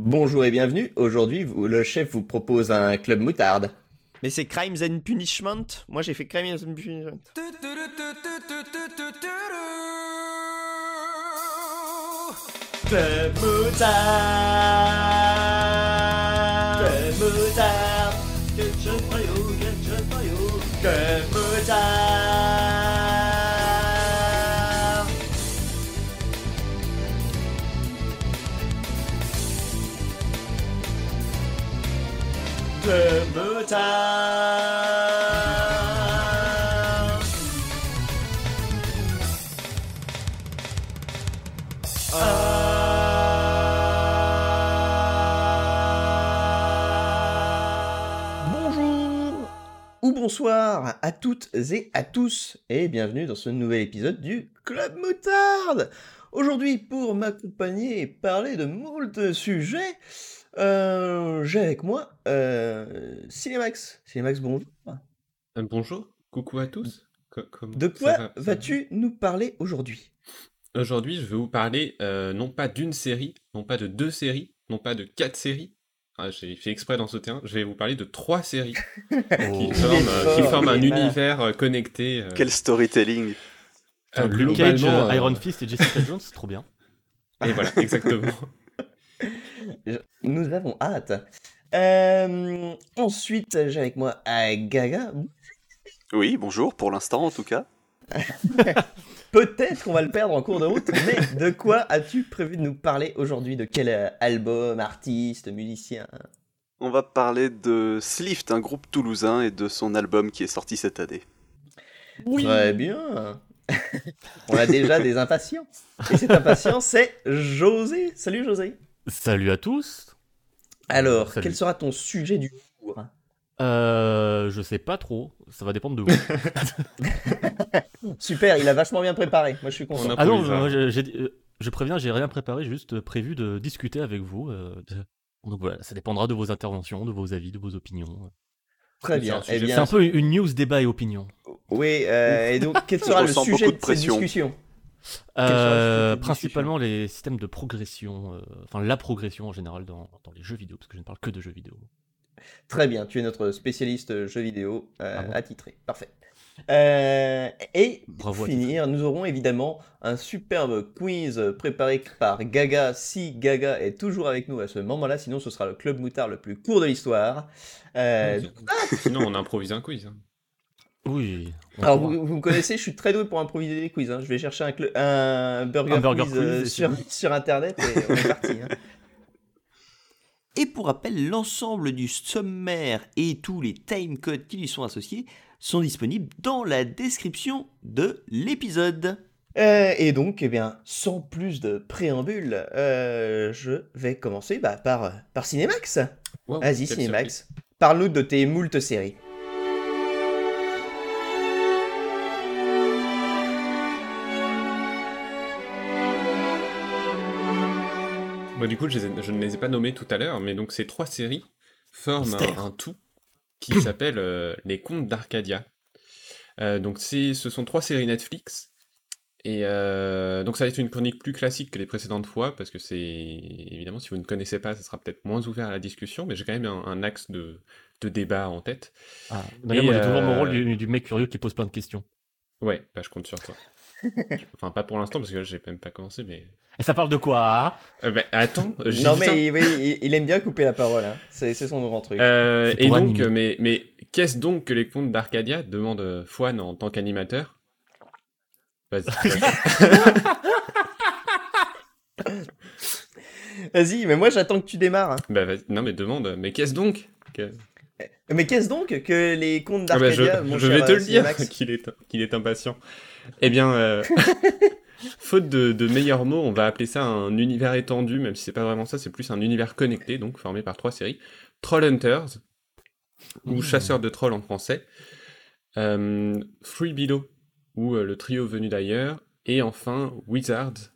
Bonjour et bienvenue. Aujourd'hui, vous- le chef vous propose un club moutarde. Mais c'est Crimes and Punishment Moi j'ai fait Crimes and Punishment. Club moutarde. Bonjour ou bonsoir à toutes et à tous et bienvenue dans ce nouvel épisode du Club Moutarde. Aujourd'hui pour m'accompagner et parler de moult sujets, euh, j'ai avec moi euh, Cinemax. Cinemax bonjour. Euh, bonjour, coucou à tous. Co- comment De quoi va- ça va? vas-tu nous parler aujourd'hui? Aujourd'hui, je vais vous parler euh, non pas d'une série, non pas de deux séries, non pas de quatre séries. Ah, J'ai fait exprès dans ce terrain. Je vais vous parler de trois séries qui est forment, qui fort, forment un univers connecté. euh, Quel storytelling euh, Luke Cage, Iron Fist et Jessica Jones, c'est trop bien. Et voilà, exactement. Nous avons hâte. Euh, ensuite, j'ai avec moi euh, Gaga. Oui, bonjour, pour l'instant en tout cas. Peut-être qu'on va le perdre en cours de route, mais de quoi as-tu prévu de nous parler aujourd'hui? De quel euh, album, artiste, musicien? On va parler de Slift, un groupe toulousain, et de son album qui est sorti cette année. Très bien. On a déjà des impatients. Et cet impatient, c'est José. Salut José. Salut à tous. Alors, Salut. quel sera ton sujet du jour? Euh, je sais pas trop, ça va dépendre de vous. Super, il a vachement bien préparé. Moi, je suis content. Ah non, moi, euh, je préviens, j'ai rien préparé, j'ai juste prévu de discuter avec vous. euh, Donc voilà, ça dépendra de vos interventions, de vos avis, de vos opinions. Très C'est bien. un Eh sujet C'est bien, un peu une news, débat et opinion. oui. euh, et donc, quel sera le sujet de, de ces pression. Euh, principalement les systèmes de progression, euh, enfin la progression en général dans, dans les jeux vidéo, parce que je ne parle que de jeux vidéo. Très bien, tu es notre spécialiste jeux vidéo euh, Ah bon attitré. Parfait. Euh, et Bravo pour finir, nous aurons évidemment un superbe quiz préparé par Gaga, si Gaga est toujours avec nous à ce moment-là, sinon ce sera le club moutard le plus court de l'histoire. Euh, Sinon, on improvise un quiz. hein. Oui. alors vous, vous me connaissez, je suis très doué pour improviser des quiz. hein. Je vais chercher un, burger, Un burger quiz, quiz euh, sur, internet et on est parti. hein. Et pour rappel, l'ensemble du sommaire et tous les timecodes qui lui sont associés sont disponibles dans la description de l'épisode. Euh, et donc, eh bien, sans plus de préambule, euh, je vais commencer bah, par, par Cinémax. Wow, Vas-y, Cinémax. Parle-nous de tes moultes séries. Bon, du coup, je, les ai- je ne les ai pas nommées tout à l'heure, mais donc ces trois séries forment un, un tout qui s'appelle euh, Les Contes d'Arcadia. Euh, donc, c'est- ce sont trois séries Netflix. Et euh, donc, ça va être une chronique plus classique que les précédentes fois, parce que c'est évidemment, si vous ne connaissez pas, ça sera peut-être moins ouvert à la discussion, mais j'ai quand même un, un axe de, de débat en tête. Ah, d'ailleurs, Et, moi j'ai toujours mon euh, rôle du, du mec curieux qui pose plein de questions. Ouais, bah, je compte sur toi. enfin, pas pour l'instant, parce que là, j'ai même pas commencé, mais. Et ça parle de quoi hein Euh, bah, attends, j'y Non, mais oui, il, il aime bien couper la parole. hein. C'est c'est son grand truc. Euh, et donc, animer. euh, mais, mais qu'est-ce donc que les contes d'Arcadia demande euh, Fouane en tant qu'animateur? Vas-y. vas-y. Mais moi j'attends que tu démarres. hein. bah. Non, mais demande, mais qu'est-ce donc que... Mais qu'est-ce donc que les contes Ah bah, je, d'Arcadia, mon je cher, vais te euh, le dire qu'il est, qu'il est impatient. Eh bien, euh, faute de, de meilleurs mots, on va appeler ça un univers étendu, même si c'est pas vraiment ça, c'est plus un univers connecté, donc formé par trois séries. Trollhunters, ou Mmh. Chasseurs de trolls en français, euh, Free Below, ou euh, le trio venu d'ailleurs, et enfin Wizards.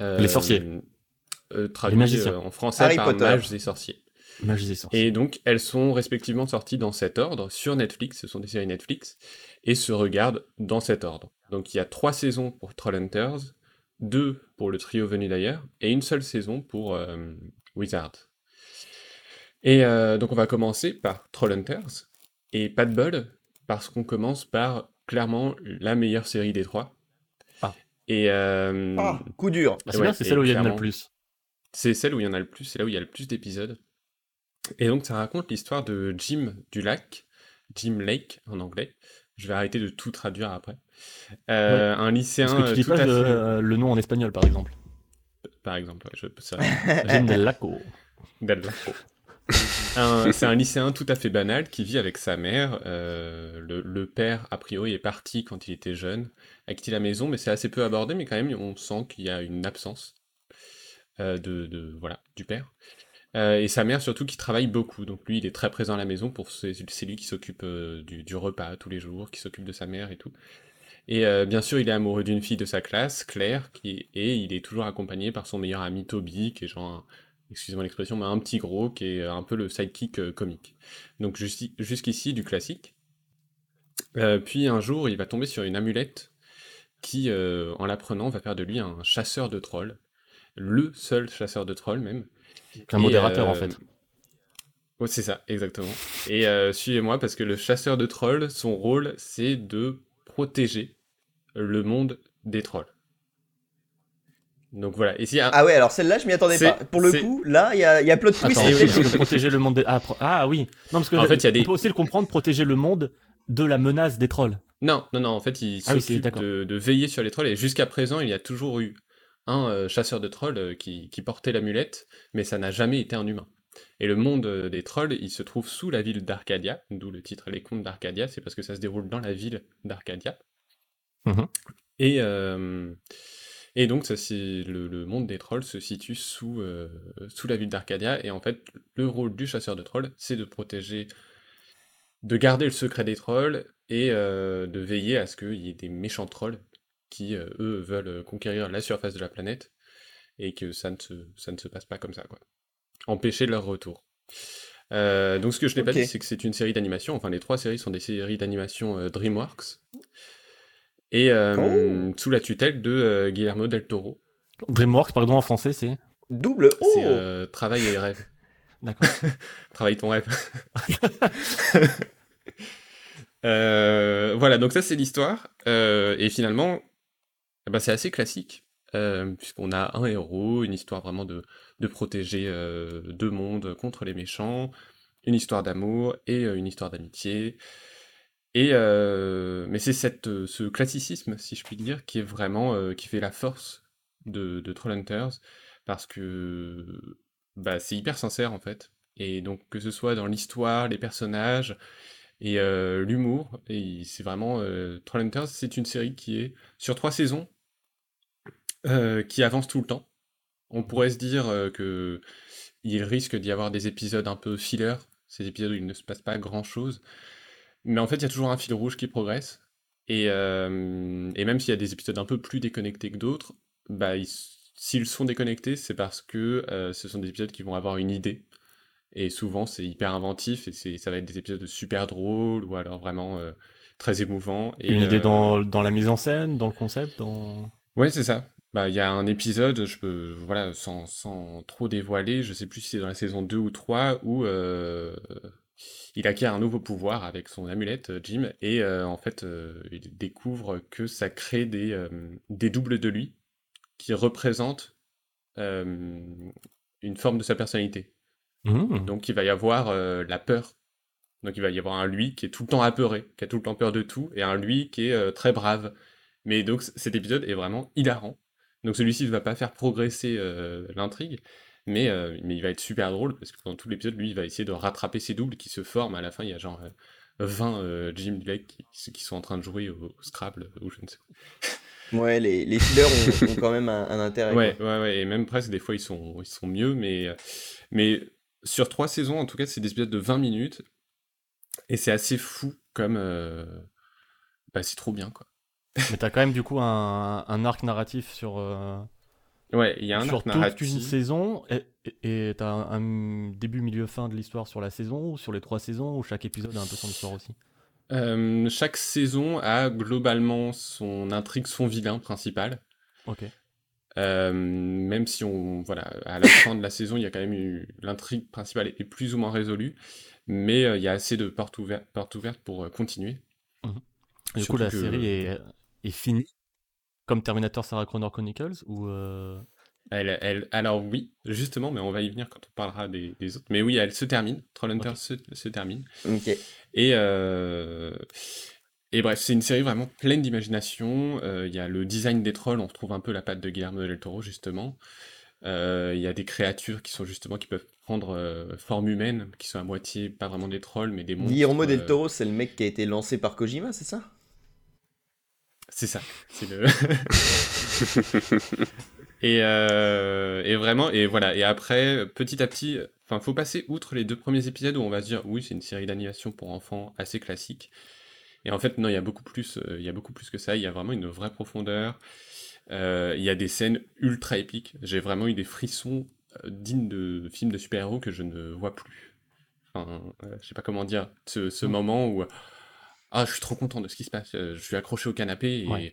euh, Les sorciers. euh, traduit magiciens. euh, en français Harry par Potter. mages et sorciers. Et donc, elles sont respectivement sorties dans cet ordre sur Netflix, ce sont des séries Netflix, et se regardent dans cet ordre. Donc, il y a trois saisons pour Trollhunters, deux pour le trio venu d'ailleurs, et une seule saison pour euh, Wizard. Et euh, donc on va commencer par Trollhunters, et pas de bol, parce qu'on commence par clairement la meilleure série des trois. Ah. Et euh, Ah, coup dur. Bah, c'est Ouais, celle où il y en a le plus. c'est celle où il y en a le plus, c'est là où il y a le plus d'épisodes. Et donc ça raconte l'histoire de Jim du lac, Jim Lake en anglais. Je vais arrêter de tout traduire après. Euh, Un lycéen Parce que tu euh, dis tout pas à le, fait- euh, le nom en espagnol, par exemple. par exemple, ouais, je peux ça. Jim del Laco. Del Laco. Un- c'est un lycéen tout à fait banal qui vit avec sa mère. euh, le, le père, a priori, est parti quand il était jeune, a quitté la maison, mais c'est assez peu abordé, mais quand même, on sent qu'il y a une absence euh, de, de- voilà, du père. Euh, et sa mère, surtout, qui travaille beaucoup. Donc lui, il est très présent à la maison, pour c'est lui qui s'occupe euh, du, du repas tous les jours, qui s'occupe de sa mère et tout. Et euh, bien sûr, il est amoureux d'une fille de sa classe, Claire, qui, et il est toujours accompagné par son meilleur ami Toby, qui est genre excusez-moi l'expression, mais un petit gros qui est un peu le sidekick euh, comique. Donc jusqu'ici du classique. Euh, puis un jour, il va tomber sur une amulette qui, euh, en l'apprenant, va faire de lui un chasseur de trolls. Le seul chasseur de trolls même. Un Et, modérateur, en euh, fait. Ouais, c'est ça, exactement. Et euh, suivez-moi parce que le chasseur de trolls, son rôle, c'est de protéger le monde des trolls. Donc voilà. Et s'il y a un- Ah ouais, alors celle-là, je m'y attendais pas. Pour le coup, là, il y a, y a plot twist. Attends, oui, oui, oui. de protéger le monde des... ah, pro- ah oui. Non, parce que En fait, il y a des- on peut aussi le comprendre, protéger le monde de la menace des trolls. Non, non, non, en fait, il Ah oui, s'occupe de, de veiller sur les trolls, et jusqu'à présent, il y a toujours eu un euh, chasseur de trolls euh, qui, qui portait l'amulette, mais ça n'a jamais été un humain. Et le monde euh, des trolls, il se trouve sous la ville d'Arcadia, d'où le titre Les Contes d'Arcadia, c'est parce que ça se déroule dans la ville d'Arcadia. Mhm. Et, euh, et donc, ça, c'est le, le monde des trolls se situe sous, euh, sous la ville d'Arcadia, et en fait, le rôle du chasseur de trolls, c'est de protéger, de garder le secret des trolls, et euh, de veiller à ce qu'il y ait des méchants trolls qui, eux, veulent conquérir la surface de la planète, et que ça ne se, ça ne se passe pas comme ça, quoi. Empêcher leur retour. Euh, donc ce que je n'ai pas Ok. dit, c'est que c'est une série d'animation, enfin les trois séries sont des séries d'animation euh, DreamWorks, et euh, Oh. sous la tutelle de euh, Guillermo del Toro. DreamWorks, pardon, en français, c'est. Double O. C'est euh, Travail et rêve. D'accord. Travaille ton rêve. Euh, voilà, donc ça c'est l'histoire. Euh, et finalement, eh ben, c'est assez classique, euh, puisqu'on a un héros, une histoire vraiment de, de protéger euh, deux mondes contre les méchants, une histoire d'amour et euh, une histoire d'amitié. Et mais c'est cette, ce classicisme, si je puis dire, qui est vraiment qui fait la force de, de Trollhunters, parce que bah, c'est hyper sincère en fait. Et donc que ce soit dans l'histoire, les personnages et l'humour, et c'est vraiment euh, Trollhunters, c'est une série qui est sur trois saisons, euh, qui avance tout le temps. On pourrait se dire euh, que il risque d'y avoir des épisodes un peu filler, ces épisodes où il ne se passe pas grand chose, mais en fait il y a toujours un fil rouge qui progresse. Et, euh, et même s'il y a des épisodes un peu plus déconnectés que d'autres, bah, ils- s'ils sont déconnectés, c'est parce que euh, ce sont des épisodes qui vont avoir une idée. Et souvent, c'est hyper inventif et ça va être des épisodes super drôles ou alors vraiment très émouvants. Et, Une idée dans, dans la mise en scène, dans le concept, dans. Ouais, c'est ça. Bah, il y a un épisode, je peux, voilà, sans, sans trop dévoiler, je sais plus si c'est dans la saison 2 ou 3, où euh, il acquiert un nouveau pouvoir avec son amulette, euh, Jim, et euh, en fait, euh, il découvre que ça crée des, des doubles de lui qui représentent une forme de sa personnalité. Mmh. Donc il va y avoir la peur. Donc il va y avoir un lui qui est tout le temps apeuré, qui a tout le temps peur de tout, et un lui qui est très brave. Mais donc cet épisode est vraiment hilarant. Donc celui-ci ne va pas faire progresser euh, l'intrigue, mais, euh, mais il va être super drôle, parce que pendant tout l'épisode, lui, il va essayer de rattraper ses doubles qui se forment. À la fin, il y a genre euh, 20 euh, Jim Blake qui, qui sont en train de jouer au, au Scrabble, ou je ne sais quoi. Ouais, les, les fillers ont, ont quand même un, un intérêt. Ouais, ouais, ouais, et même presque des fois ils sont, ils sont mieux, mais, mais sur trois saisons, en tout cas, c'est des épisodes de 20 minutes, et c'est assez fou comme. euh, Bah, c'est trop bien, quoi. Mais t'as quand même du coup un, un arc narratif sur, euh, Ouais, il y a un sur arc toute narratif. une saison et t'as un, un début, milieu, fin de l'histoire sur la saison ou sur les trois saisons ou chaque épisode a un peu son histoire aussi? Euh, chaque saison a globalement son intrigue, son vilain principal. Ok. même si on, voilà, à la fin de la saison, il y a quand même eu l'intrigue principale est plus ou moins résolue, mais il y a assez de portes ouvertes, portes ouvertes pour continuer. Mmh du coup, la série est, est, finie, comme Terminator Sarah Connor Chronicles, ou elle, elle, alors oui, justement, mais on va y venir quand on parlera des, autres. Mais oui, elle se termine. Trollhunter se, se, termine. Ok. Et, euh, et bref, c'est une série vraiment pleine d'imagination. Euh, il y a le design des trolls, on retrouve un peu la patte de Guillermo del Toro, justement. Euh, il y a des créatures qui sont justement qui peuvent prendre forme humaine, qui sont à moitié pas vraiment des trolls, mais des monstres. Guillermo del Toro, c'est le mec qui a été lancé par Kojima, c'est ça? C'est ça. C'est le. Euh, et, vraiment, et voilà. Et après, petit à petit, enfin, faut passer outre les deux premiers épisodes où on va se dire, oui, c'est une série d'animation pour enfants assez classique. Et en fait, non, il y a beaucoup plus, euh, il y a beaucoup plus que ça. Il y a vraiment une vraie profondeur. Euh, il y a des scènes ultra épiques. J'ai vraiment eu des frissons dignes de films de super-héros que je ne vois plus. Enfin, je sais pas comment dire. Ce, moment où, ah, je suis trop content de ce qui se passe. Je suis accroché au canapé et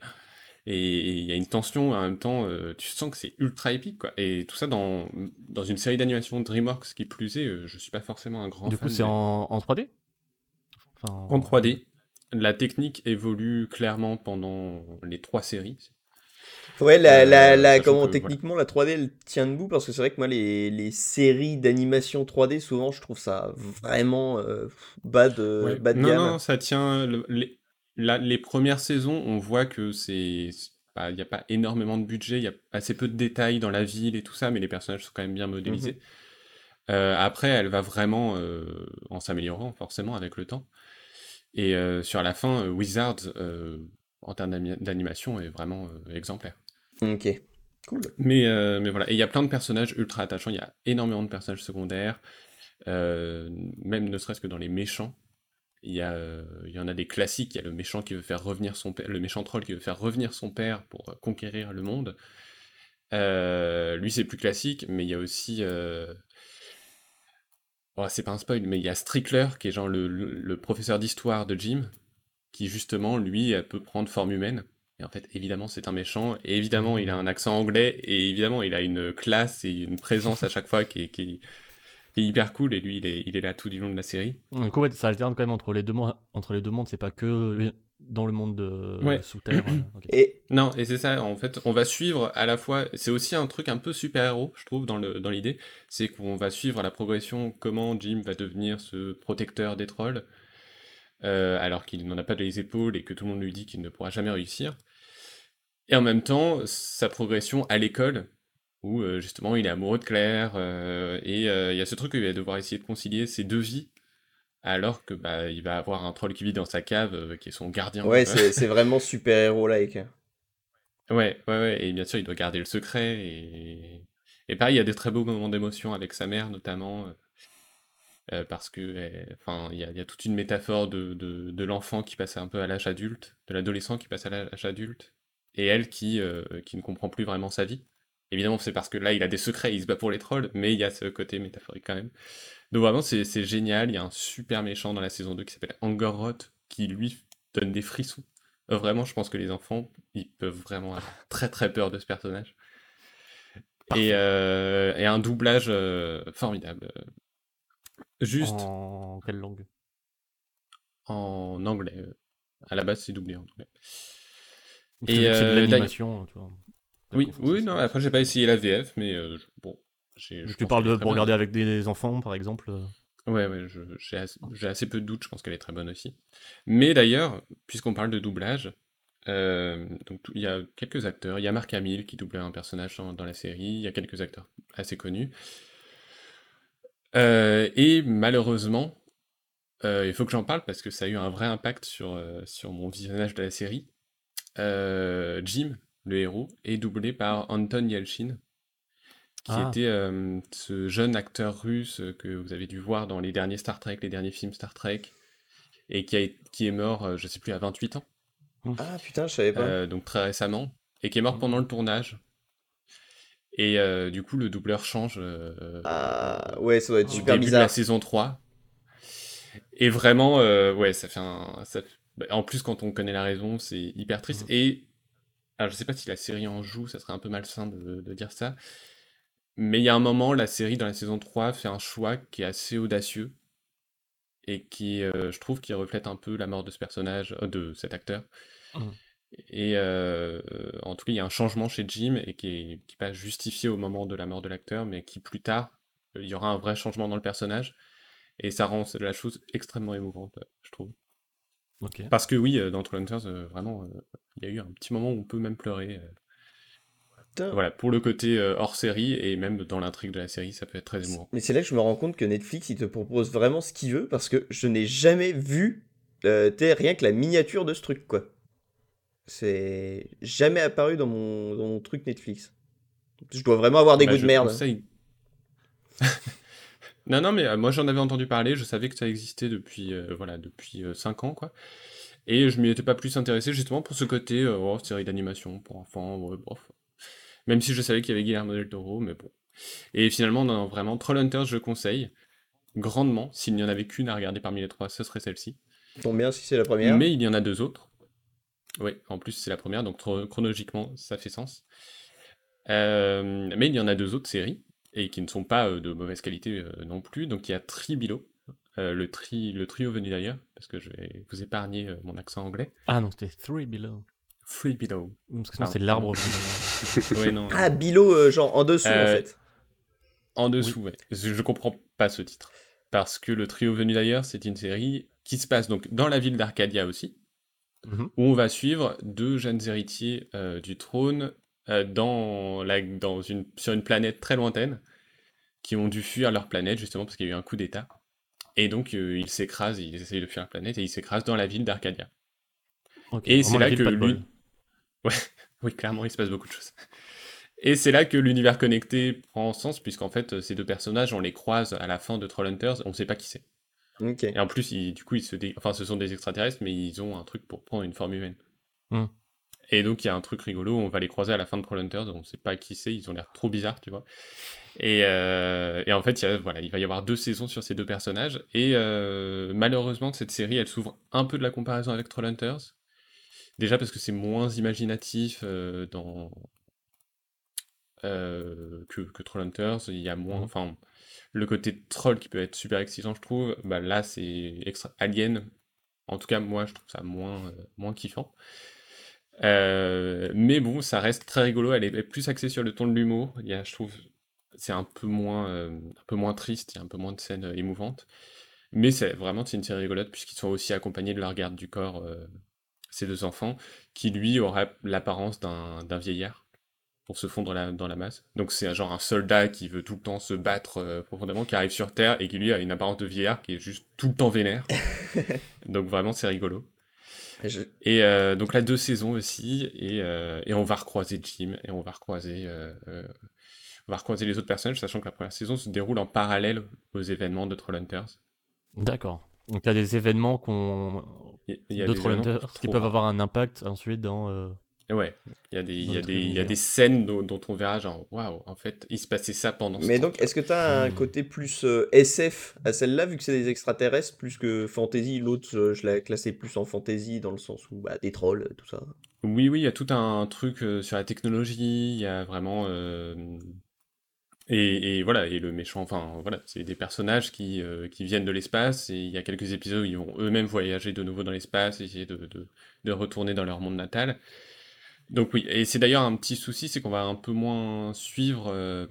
et il y a une tension en même temps, euh, tu sens que c'est ultra épique, quoi. Et tout ça dans, dans une série d'animation DreamWorks qui plus est, euh, je suis pas forcément un grand du coup, c'est en, en, 3D En 3D. La technique évolue clairement pendant les trois séries. Ouais, la, la, euh, la comment techniquement la 3D elle tient debout parce que c'est vrai que moi les, les séries d'animation 3D souvent je trouve ça vraiment bas de, bas de non, gamme. Non, ça tient. les, les premières saisons, on voit que c'est. Il n'y a pas énormément de budget, il y a assez peu de détails dans la ville et tout ça, mais les personnages sont quand même bien modélisés. Mhm. Euh, après, elle va vraiment euh, en s'améliorant, forcément, avec le temps. Et euh, sur la fin, Wizards, en termes d'animation, est vraiment exemplaire. Ok, cool. Mais, mais voilà, et il y a plein de personnages ultra attachants, il y a énormément de personnages secondaires, même ne serait-ce que dans les méchants. Il y, a, euh, il y en a des classiques, il y a le méchant qui veut faire revenir son père, le méchant troll qui veut faire revenir son père pour euh, conquérir le monde. Euh, lui c'est plus classique, mais il y a aussi oh, c'est pas un spoil, mais il y a Strickler, qui est genre le, professeur d'histoire de Jim, qui justement, lui, peut prendre forme humaine. Et en fait, évidemment, c'est un méchant, et évidemment, il a un accent anglais, et évidemment, il a une classe et une présence à chaque fois qui est, qui, hyper cool et lui il est, il est là tout du long de la série. Du coup, ça alterne quand même entre les deux mondes. Entre les deux mondes, c'est pas que dans le monde de sous terre. et... Non, et c'est ça. En fait, on va suivre à la fois. C'est aussi un truc un peu super héros, je trouve, dans l'idée, c'est qu'on va suivre la progression, comment Jim va devenir ce protecteur des trolls, euh, alors qu'il n'en a pas les épaules et que tout le monde lui dit qu'il ne pourra jamais réussir. Et en même temps, sa progression à l'école, où euh, justement il est amoureux de Claire euh, et euh, il y a ce truc où il va devoir essayer de concilier ses deux vies alors que bah il va avoir un troll qui vit dans sa cave qui est son gardien. Ouais, c'est vraiment super héros like. Ouais, ouais, ouais, et bien sûr il doit garder le secret et et pareil il y a des très beaux moments d'émotion avec sa mère notamment. parce que enfin il y, y, a toute une métaphore de, de, de l'enfant qui passe un peu à l'âge adulte, de l'adolescent qui passe à l'âge adulte, et elle qui, qui ne comprend plus vraiment sa vie. Évidemment, c'est parce que là, il a des secrets, il se bat pour les trolls, mais il y a ce côté métaphorique quand même. Donc vraiment, c'est génial. Il y a un super méchant dans la saison 2 qui s'appelle Angorroth, qui lui donne des frissons. Euh, vraiment, je pense que les enfants, ils peuvent vraiment avoir très très peur de ce personnage. Et, euh, et, un doublage euh, formidable. Juste. En quelle langue? En anglais. À la base, c'est doublé en anglais. Et c'est de l'animation, tu vois. Oui, oui, non, après j'ai pas essayé la VF, mais euh, bon. Tu parles de pour regarder avec des enfants, par exemple euh. Ouais, ouais, j'ai assez, assez, peu de doutes, je pense qu'elle est très bonne aussi. Mais d'ailleurs, puisqu'on parle de doublage, euh, donc il y a quelques acteurs. Il y a Marc Hamill qui doublait un personnage dans, la série, il y a quelques acteurs assez connus. et malheureusement, il faut que j'en parle parce que ça a eu un vrai impact sur, sur mon visionnage de la série. Jim, le héros, est doublé par Anton Yelchin, qui ah. était euh, ce jeune acteur russe que vous avez dû voir dans les derniers Star Trek, les derniers films Star Trek, et qui, a, qui est mort, euh, je sais plus, à 28 ans. Ah putain, je savais pas. Euh, donc très récemment, et qui est mort mmh. pendant le tournage. Et du coup, le doubleur change. ah ouais, ça doit être super bizarre. De la saison 3. Et vraiment, ouais, ça fait un. Ça... Bah, en plus, quand on connaît la raison, c'est hyper triste. Mmh. Et Alors, je sais pas si la série en joue, ça serait un peu malsain de, de dire ça. Mais il y a un moment, la série, dans la saison 3, fait un choix qui est assez audacieux. Et qui, euh, je trouve, qui reflète un peu la mort de ce personnage, euh, de cet acteur. Mhm. Et euh, en tout cas, il y a un changement chez Jim, et qui est, qui est pas justifié au moment de la mort de l'acteur, mais qui plus tard, il y aura un vrai changement dans le personnage. Et ça rend la chose extrêmement émouvante, je trouve. Parce que oui, euh, dans Trollhunters, euh, vraiment, euh, il y a eu un petit moment où on peut même pleurer. euh. Voilà, pour le côté euh, hors série, et même dans l'intrigue de la série, ça peut être très émouvant. Mais c'est là que je me rends compte que Netflix, il te propose vraiment ce qu'il veut, parce que je n'ai jamais vu, euh, rien que la miniature de ce truc, quoi. C'est jamais apparu dans mon, dans mon truc Netflix. Je dois vraiment avoir des Bah, goûts de merde. conseille. non, non, mais euh, moi j'en avais entendu parler, je savais que ça existait depuis, euh, voilà, depuis 5 ans, quoi. Et je m'y étais pas plus intéressé justement pour ce côté euh, oh, série d'animation pour enfants, ouais, bof. Même si je savais qu'il y avait Guillermo del Toro, mais bon. Et finalement, non, vraiment, Trollhunters, je conseille grandement. S'il n'y en avait qu'une à regarder parmi les trois, ce serait celle-ci. Tombe bien si c'est la première. Mais il y en a deux autres. Oui, en plus c'est la première, donc chro- chronologiquement ça fait sens. Euh, mais il y en a deux autres séries, et qui ne sont pas euh, de mauvaise qualité euh, non plus. Donc il y a Tribilo, euh, le, tri, le trio venu d'ailleurs, parce que je vais vous épargner euh, mon accent anglais. Ah non, c'était Three Below. Free Below. Parce que sinon, c'est l'arbre. ouais, non. Ah, Bilo, euh, genre en dessous, en fait. En dessous, ouais. Je, je comprends pas ce titre. Parce que le trio venu d'ailleurs, c'est une série qui se passe donc dans la ville d'Arcadia aussi, Mhm. où on va suivre deux jeunes héritiers euh, du trône euh, dans la, dans une, sur une planète très lointaine, qui ont dû fuir leur planète justement parce qu'il y a eu un coup d'État. Et donc euh, ils s'écrasent, ils essayent de fuir leur planète et ils s'écrasent dans la ville d'Arcadia. Et c'est la là que lui- Ouais, oui, clairement, il se passe beaucoup de choses. Et c'est là que l'univers connecté prend sens, puisqu'en fait, ces deux personnages, on les croise à la fin de Trollhunters, on sait pas qui c'est. Et en plus, ils- du coup, ils se dé- enfin, ce sont des extraterrestres, mais ils ont un truc pour prendre une forme humaine. Hmm. Et donc, il y a un truc rigolo, on va les croiser à la fin de Trollhunters, on sait pas qui c'est, ils ont l'air trop bizarres, tu vois. Et, euh, en fait, il, va y avoir deux saisons sur ces deux personnages, et euh, malheureusement, cette série, elle s'ouvre un peu de la comparaison avec Trollhunters. Déjà parce que c'est moins imaginatif euh, dans... euh, que, que Trollhunters, il y a moins... Enfin, le côté troll qui peut être super excitant, je trouve, bah là, c'est extra... Alien. En tout cas, moi, je trouve ça moins, moins kiffant. Euh, mais bon, ça reste très rigolo. Elle est plus axée sur le ton de l'humour. Il y a, je trouve, c'est un peu moins, euh, un peu moins triste. Il y a un peu moins de scènes euh, émouvantes. Mais c'est vraiment c'est une série rigolote puisqu'ils sont aussi accompagnés de leur garde du corps, ces deux enfants, qui lui aura l'apparence d'un d'un vieillard pour se fondre la- dans la masse. Donc c'est un genre un soldat qui veut tout le temps se battre profondément, qui arrive sur Terre et qui lui a une apparence de vieillard qui est juste tout le temps vénère. donc vraiment c'est rigolo. Je- Et euh, donc là, deux saisons aussi, et, euh, et on va recroiser Jim, et on va recroiser, euh, on va recroiser les autres personnages, sachant que la première saison se déroule en parallèle aux événements de Trollhunters. D'accord. Donc il y a des événements qu'on événements Trollhunters qui peuvent avoir un impact ensuite dans. Ouais, il y a des, il y a des, il y a des scènes dont, dont on verra genre, waouh, en fait, il se passait ça pendant ce Mais temps. donc, est-ce que t'as un Hmm. côté plus euh, SF à celle-là, vu que c'est des extraterrestres, plus que fantasy L'autre, euh, je l'ai classé plus en fantasy, dans le sens où, bah, des trolls, tout ça. Oui, oui, il y a tout un truc euh, sur la technologie, il y a vraiment... euh, Et, et voilà, et le méchant, enfin voilà, c'est des personnages qui, euh, qui viennent de l'espace, et il y a quelques épisodes où ils vont eux-mêmes voyager de nouveau dans l'espace, essayer de, de, de retourner dans leur monde natal. Donc oui, et c'est d'ailleurs un petit souci, c'est qu'on va un peu moins suivre euh,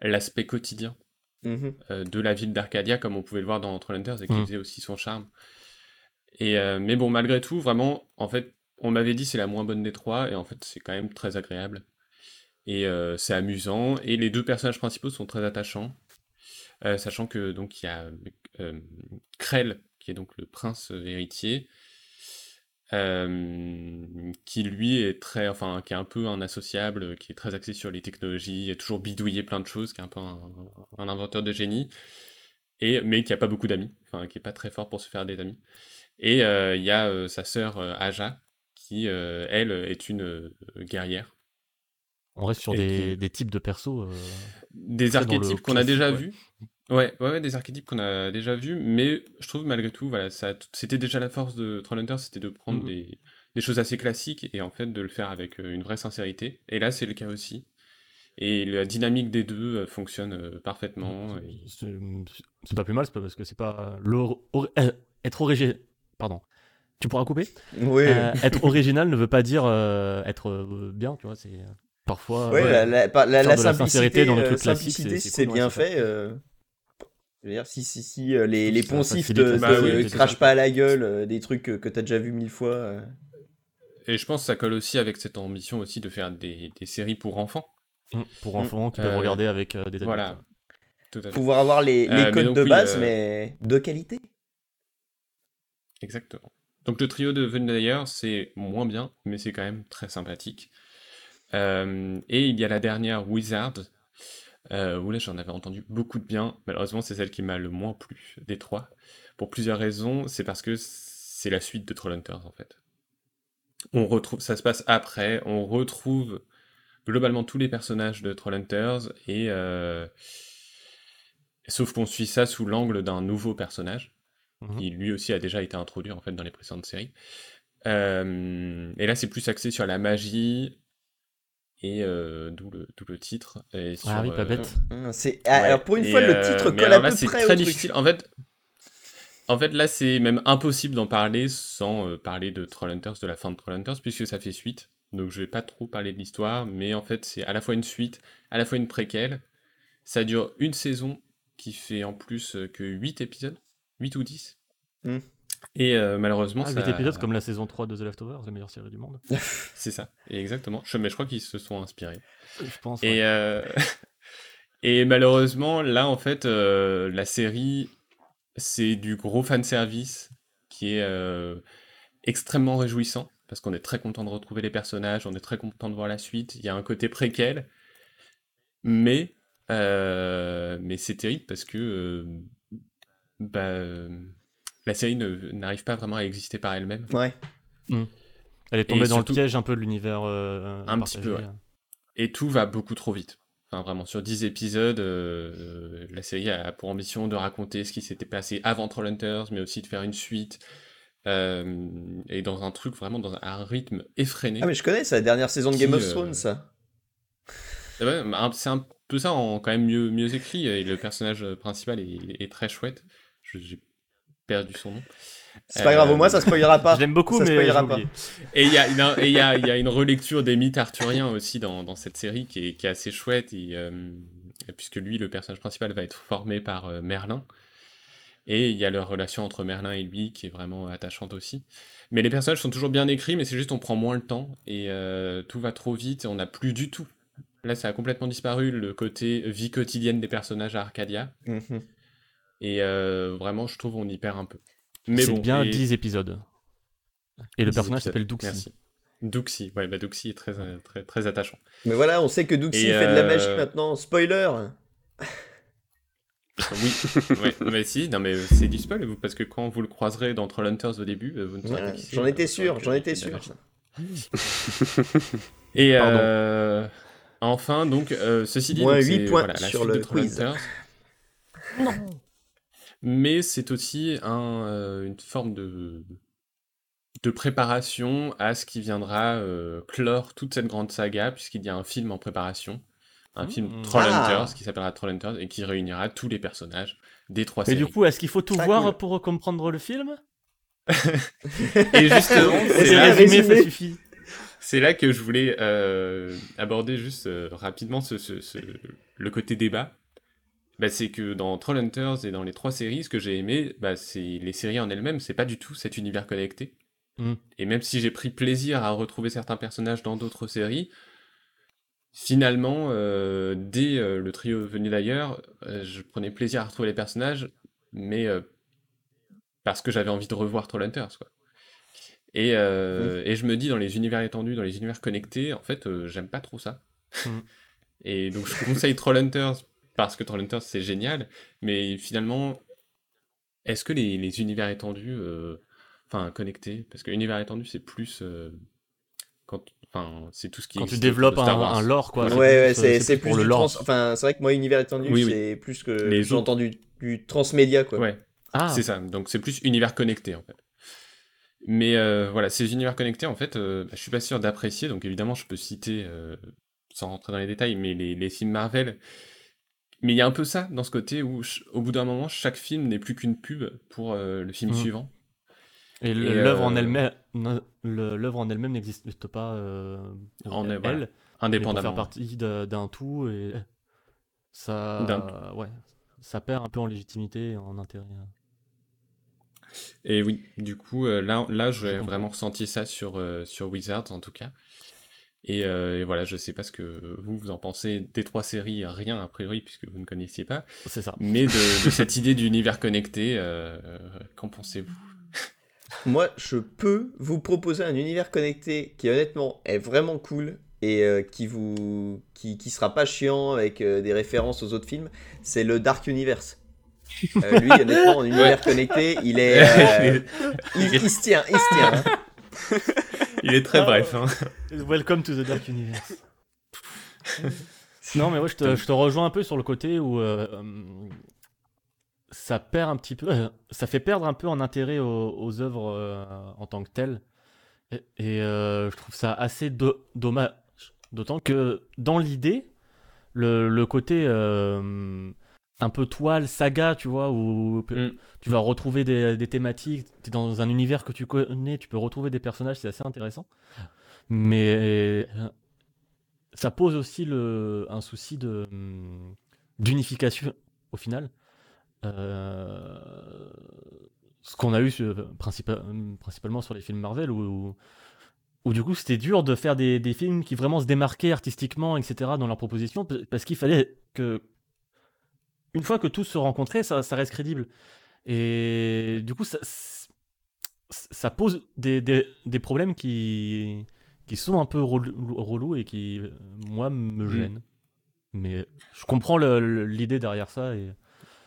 l'aspect quotidien Mhm. euh, de la ville d'Arcadia, comme on pouvait le voir dans Trollhunters, et qui Mm. faisait aussi son charme. Et, euh, mais bon, malgré tout, vraiment, en fait, on m'avait dit c'est la moins bonne des trois, et en fait, c'est quand même très agréable. Et euh, c'est amusant, et les deux personnages principaux sont très attachants, euh, sachant que donc il y a euh, Krell, qui est donc le prince euh, héritier, euh, qui lui est très, enfin, qui est un peu un associable, qui est très axé sur les technologies, a toujours bidouillé plein de choses, qui est un peu un, un inventeur de génie, et, mais qui a pas beaucoup d'amis, enfin, qui est pas très fort pour se faire des amis. Et euh, il y a euh, sa sœur euh, Aja, qui, elle, est une guerrière. On reste sur des, qui- des types de persos. Des archétypes qu'on a déjà classique, vus. Ouais, ouais, ouais, des archétypes qu'on a déjà vus, mais je trouve malgré tout, voilà, ça, c'était déjà la force de Trollhunters, c'était de prendre Mhm. des, des choses assez classiques et en fait de le faire avec une vraie sincérité. Et là, c'est le cas aussi. Et la dynamique des deux fonctionne parfaitement. C'est pas plus mal, c'est pas parce que c'est pas être original. Pardon. Tu pourras couper? Oui. être original ne veut pas dire être bien, tu vois. C'est parfois. Oui, la, la, la, la sincérité dans le truc classique, c'est bien fait. Je veux dire, si, si, si les, les poncifs te, bah crachent pas à la gueule des trucs que, que t'as déjà vu mille fois. Et je pense que ça colle aussi avec cette ambition aussi de faire des, des séries pour enfants. Mmh, pour mmh. enfants qui peuvent euh, regarder avec euh, des adultes. Voilà. Pouvoir avoir les, les euh, codes de base, mais de qualité. Exactement. Donc le trio de Vendayer, c'est moins bien, mais c'est quand même très sympathique. et il y a la dernière Wizard, où là j'en avais entendu beaucoup de bien. Malheureusement, c'est celle qui m'a le moins plu des trois. Pour plusieurs raisons, c'est parce que c'est la suite de Trollhunters en fait. On retrouve, ça se passe après, on retrouve globalement tous les personnages de Trollhunters et euh, sauf qu'on suit ça sous l'angle d'un nouveau personnage mhm. qui lui aussi a déjà été introduit en fait dans les précédentes séries. Euh, et là c'est plus axé sur la magie et euh, d'où le, le, titre. Et ah oui, pas bête. Ah, c'est ah, alors pour une fois le titre colle à peu c'est très difficile. En fait, en fait, là, c'est même impossible d'en parler sans parler de Trollhunters, de la fin de Trollhunters, puisque ça fait suite. Donc je vais pas trop parler de l'histoire, mais en fait c'est à la fois une suite, à la fois une préquelle. Ça dure une saison qui fait en plus euh, que 8 épisodes, 8 ou 10. Hmm. Et euh, malheureusement, ah, 8 épisodes comme la saison 3 de The Leftovers, la meilleure série du monde. c'est ça, exactement. Je, mais je crois qu'ils se sont inspirés. Je pense. Et, euh, et malheureusement, là en fait, la série, c'est du gros fan service qui est extrêmement réjouissant parce qu'on est très content de retrouver les personnages, on est très content de voir la suite. Il y a un côté préquel, mais euh, mais c'est terrible parce que euh, bah, la série n'arrive pas vraiment à exister par elle-même. Ouais. Mmh. Elle est tombée dans le piège un peu de l'univers. Euh, un petit peu. Et tout va beaucoup trop vite. Enfin, vraiment, sur 10 épisodes, la série a pour ambition de raconter ce qui s'était passé avant Trollhunters, mais aussi de faire une suite, euh, et dans un truc vraiment dans un rythme effréné. Ah mais je connais, c'est la dernière saison de Game of Thrones, euh, ça. Bah, c'est un peu ça en quand même mieux, mieux écrit, et le personnage principal est, très chouette. J'ai perdu son nom. C'est pas grave, au moins ça spoilera pas. Je l'aime beaucoup, mais spoilera pas. Et il y, a, y, y a une relecture des mythes arthuriens aussi dans, dans cette série qui est, qui est assez chouette, et, euh, puisque lui, le personnage principal, va être formé par Merlin. Et il y a leur relation entre Merlin et lui qui est vraiment attachante aussi. Mais les personnages sont toujours bien écrits, mais c'est juste on prend moins le temps et euh, tout va trop vite et on n'a plus du tout. Là, ça a complètement disparu le côté vie quotidienne des personnages à Arcadia. Mhm. Et euh, vraiment, je trouve on y perd un peu. Mais c'est bien 10 épisodes. Et le personnage s'appelle Duxi. Merci. Duxi, ouais, bah Duxi est très, très, très attachant. Mais voilà, on sait que Duxi fait de la magie euh, maintenant. Spoiler oui, mais si, non mais c'est du spoil, parce que quand vous le croiserez dans Trollhunters au début, euh, vous ne saurez pas J'en étais sûr, j'en étais sûr. Et euh, enfin, donc, euh, ceci dit, Moins 8 points sur le quiz. Non. Mais c'est aussi un, une forme de, de préparation à ce qui viendra clore toute cette grande saga, puisqu'il y a un film en préparation un film mmh. Trollhunters ah. qui s'appellera Trollhunters et qui réunira tous les personnages des trois séries. Et du coup, est-ce qu'il faut tout voir pour comprendre le film? Et justement, c'est là, suffit? C'est là que je voulais euh, aborder juste euh, rapidement ce, le côté débat. Bah, c'est que dans Trollhunters et dans les trois séries, ce que j'ai aimé, bah, c'est les séries en elles-mêmes, c'est pas du tout cet univers connecté. Mmh. Et même si j'ai pris plaisir à retrouver certains personnages dans d'autres séries, finalement, euh, dès euh, le trio venu d'ailleurs, euh, je prenais plaisir à retrouver les personnages, mais parce que j'avais envie de revoir Trollhunters, quoi. Et, et, je me dis, dans les univers étendus, dans les univers connectés, en fait, j'aime pas trop ça. Mm. et donc, je conseille Trollhunters parce que Trollhunters, c'est génial, mais finalement, est-ce que les, les, univers étendus, enfin, connectés, parce que univers étendu, c'est plus quand c'est tout ce qui. Quand tu développes un, lore, quoi. Ouais, c'est plus, pour le lore. Enfin, c'est vrai que moi, univers étendu, c'est plus que j'ai entendu du transmédia, quoi. Ouais. Ah. C'est ça. Donc c'est plus univers connecté, en fait. Mais euh, voilà, ces univers connectés, en fait, euh, bah, je suis pas sûr d'apprécier. Donc évidemment, je peux citer, euh, sans rentrer dans les détails, mais les, les films Marvel. Mais il y a un peu ça dans ce côté où, au bout d'un moment, chaque film n'est plus qu'une pub pour euh, le film Mhm. suivant. Et l'œuvre en euh, elle-même, l'œuvre en elle-même n'existe pas euh, En- elle, voilà, Indépendamment. faire partie d'un tout et ça, ouais, ça perd un peu en légitimité, et en intérêt. Et oui, du coup, là, là j'ai vraiment ressenti ça sur, euh, sur Wizards, en tout cas. Et, euh, et voilà, je sais pas ce que vous, vous en pensez des trois séries, rien a priori, puisque vous ne connaissiez pas. C'est ça. Mais de, de cette idée d'univers connecté, euh, euh, qu'en pensez-vous? Moi, je peux vous proposer un univers connecté qui honnêtement est vraiment cool et euh, qui vous qui, qui sera pas chiant avec euh, des références aux autres films. C'est le Dark Universe. Euh, lui, honnêtement, en univers connecté, il est, euh, il, il se tient, il se tient. hein. Il est très Ah, bref. Hein. Welcome to the Dark Universe. non, mais ouais, je te, je te rejoins un peu sur le côté où euh, hum, ça perd un petit peu, euh, ça fait perdre un peu en intérêt aux, aux œuvres euh, en tant que telles. Et, et, euh, je trouve ça assez do- dommage. D'autant que dans l'idée, le, le côté euh, un peu toile, saga, tu vois, où Mm. tu vas retrouver des, des thématiques, tu es dans un univers que tu connais, tu peux retrouver des personnages, c'est assez intéressant. Mais ça pose aussi le, un souci de hum, d'unification au final. Euh, ce qu'on a eu sur- principa- principalement sur les films Marvel où, où, où du coup c'était dur de faire des, des films qui vraiment se démarquaient artistiquement, etc. dans leur proposition parce qu'il fallait que une fois que tous se rencontraient, ça, ça reste crédible. Et du coup, ça, ça pose des, des, des problèmes qui, qui sont un peu relou- relous et qui, moi, me gênent. Mais je comprends l'idée derrière ça. Et...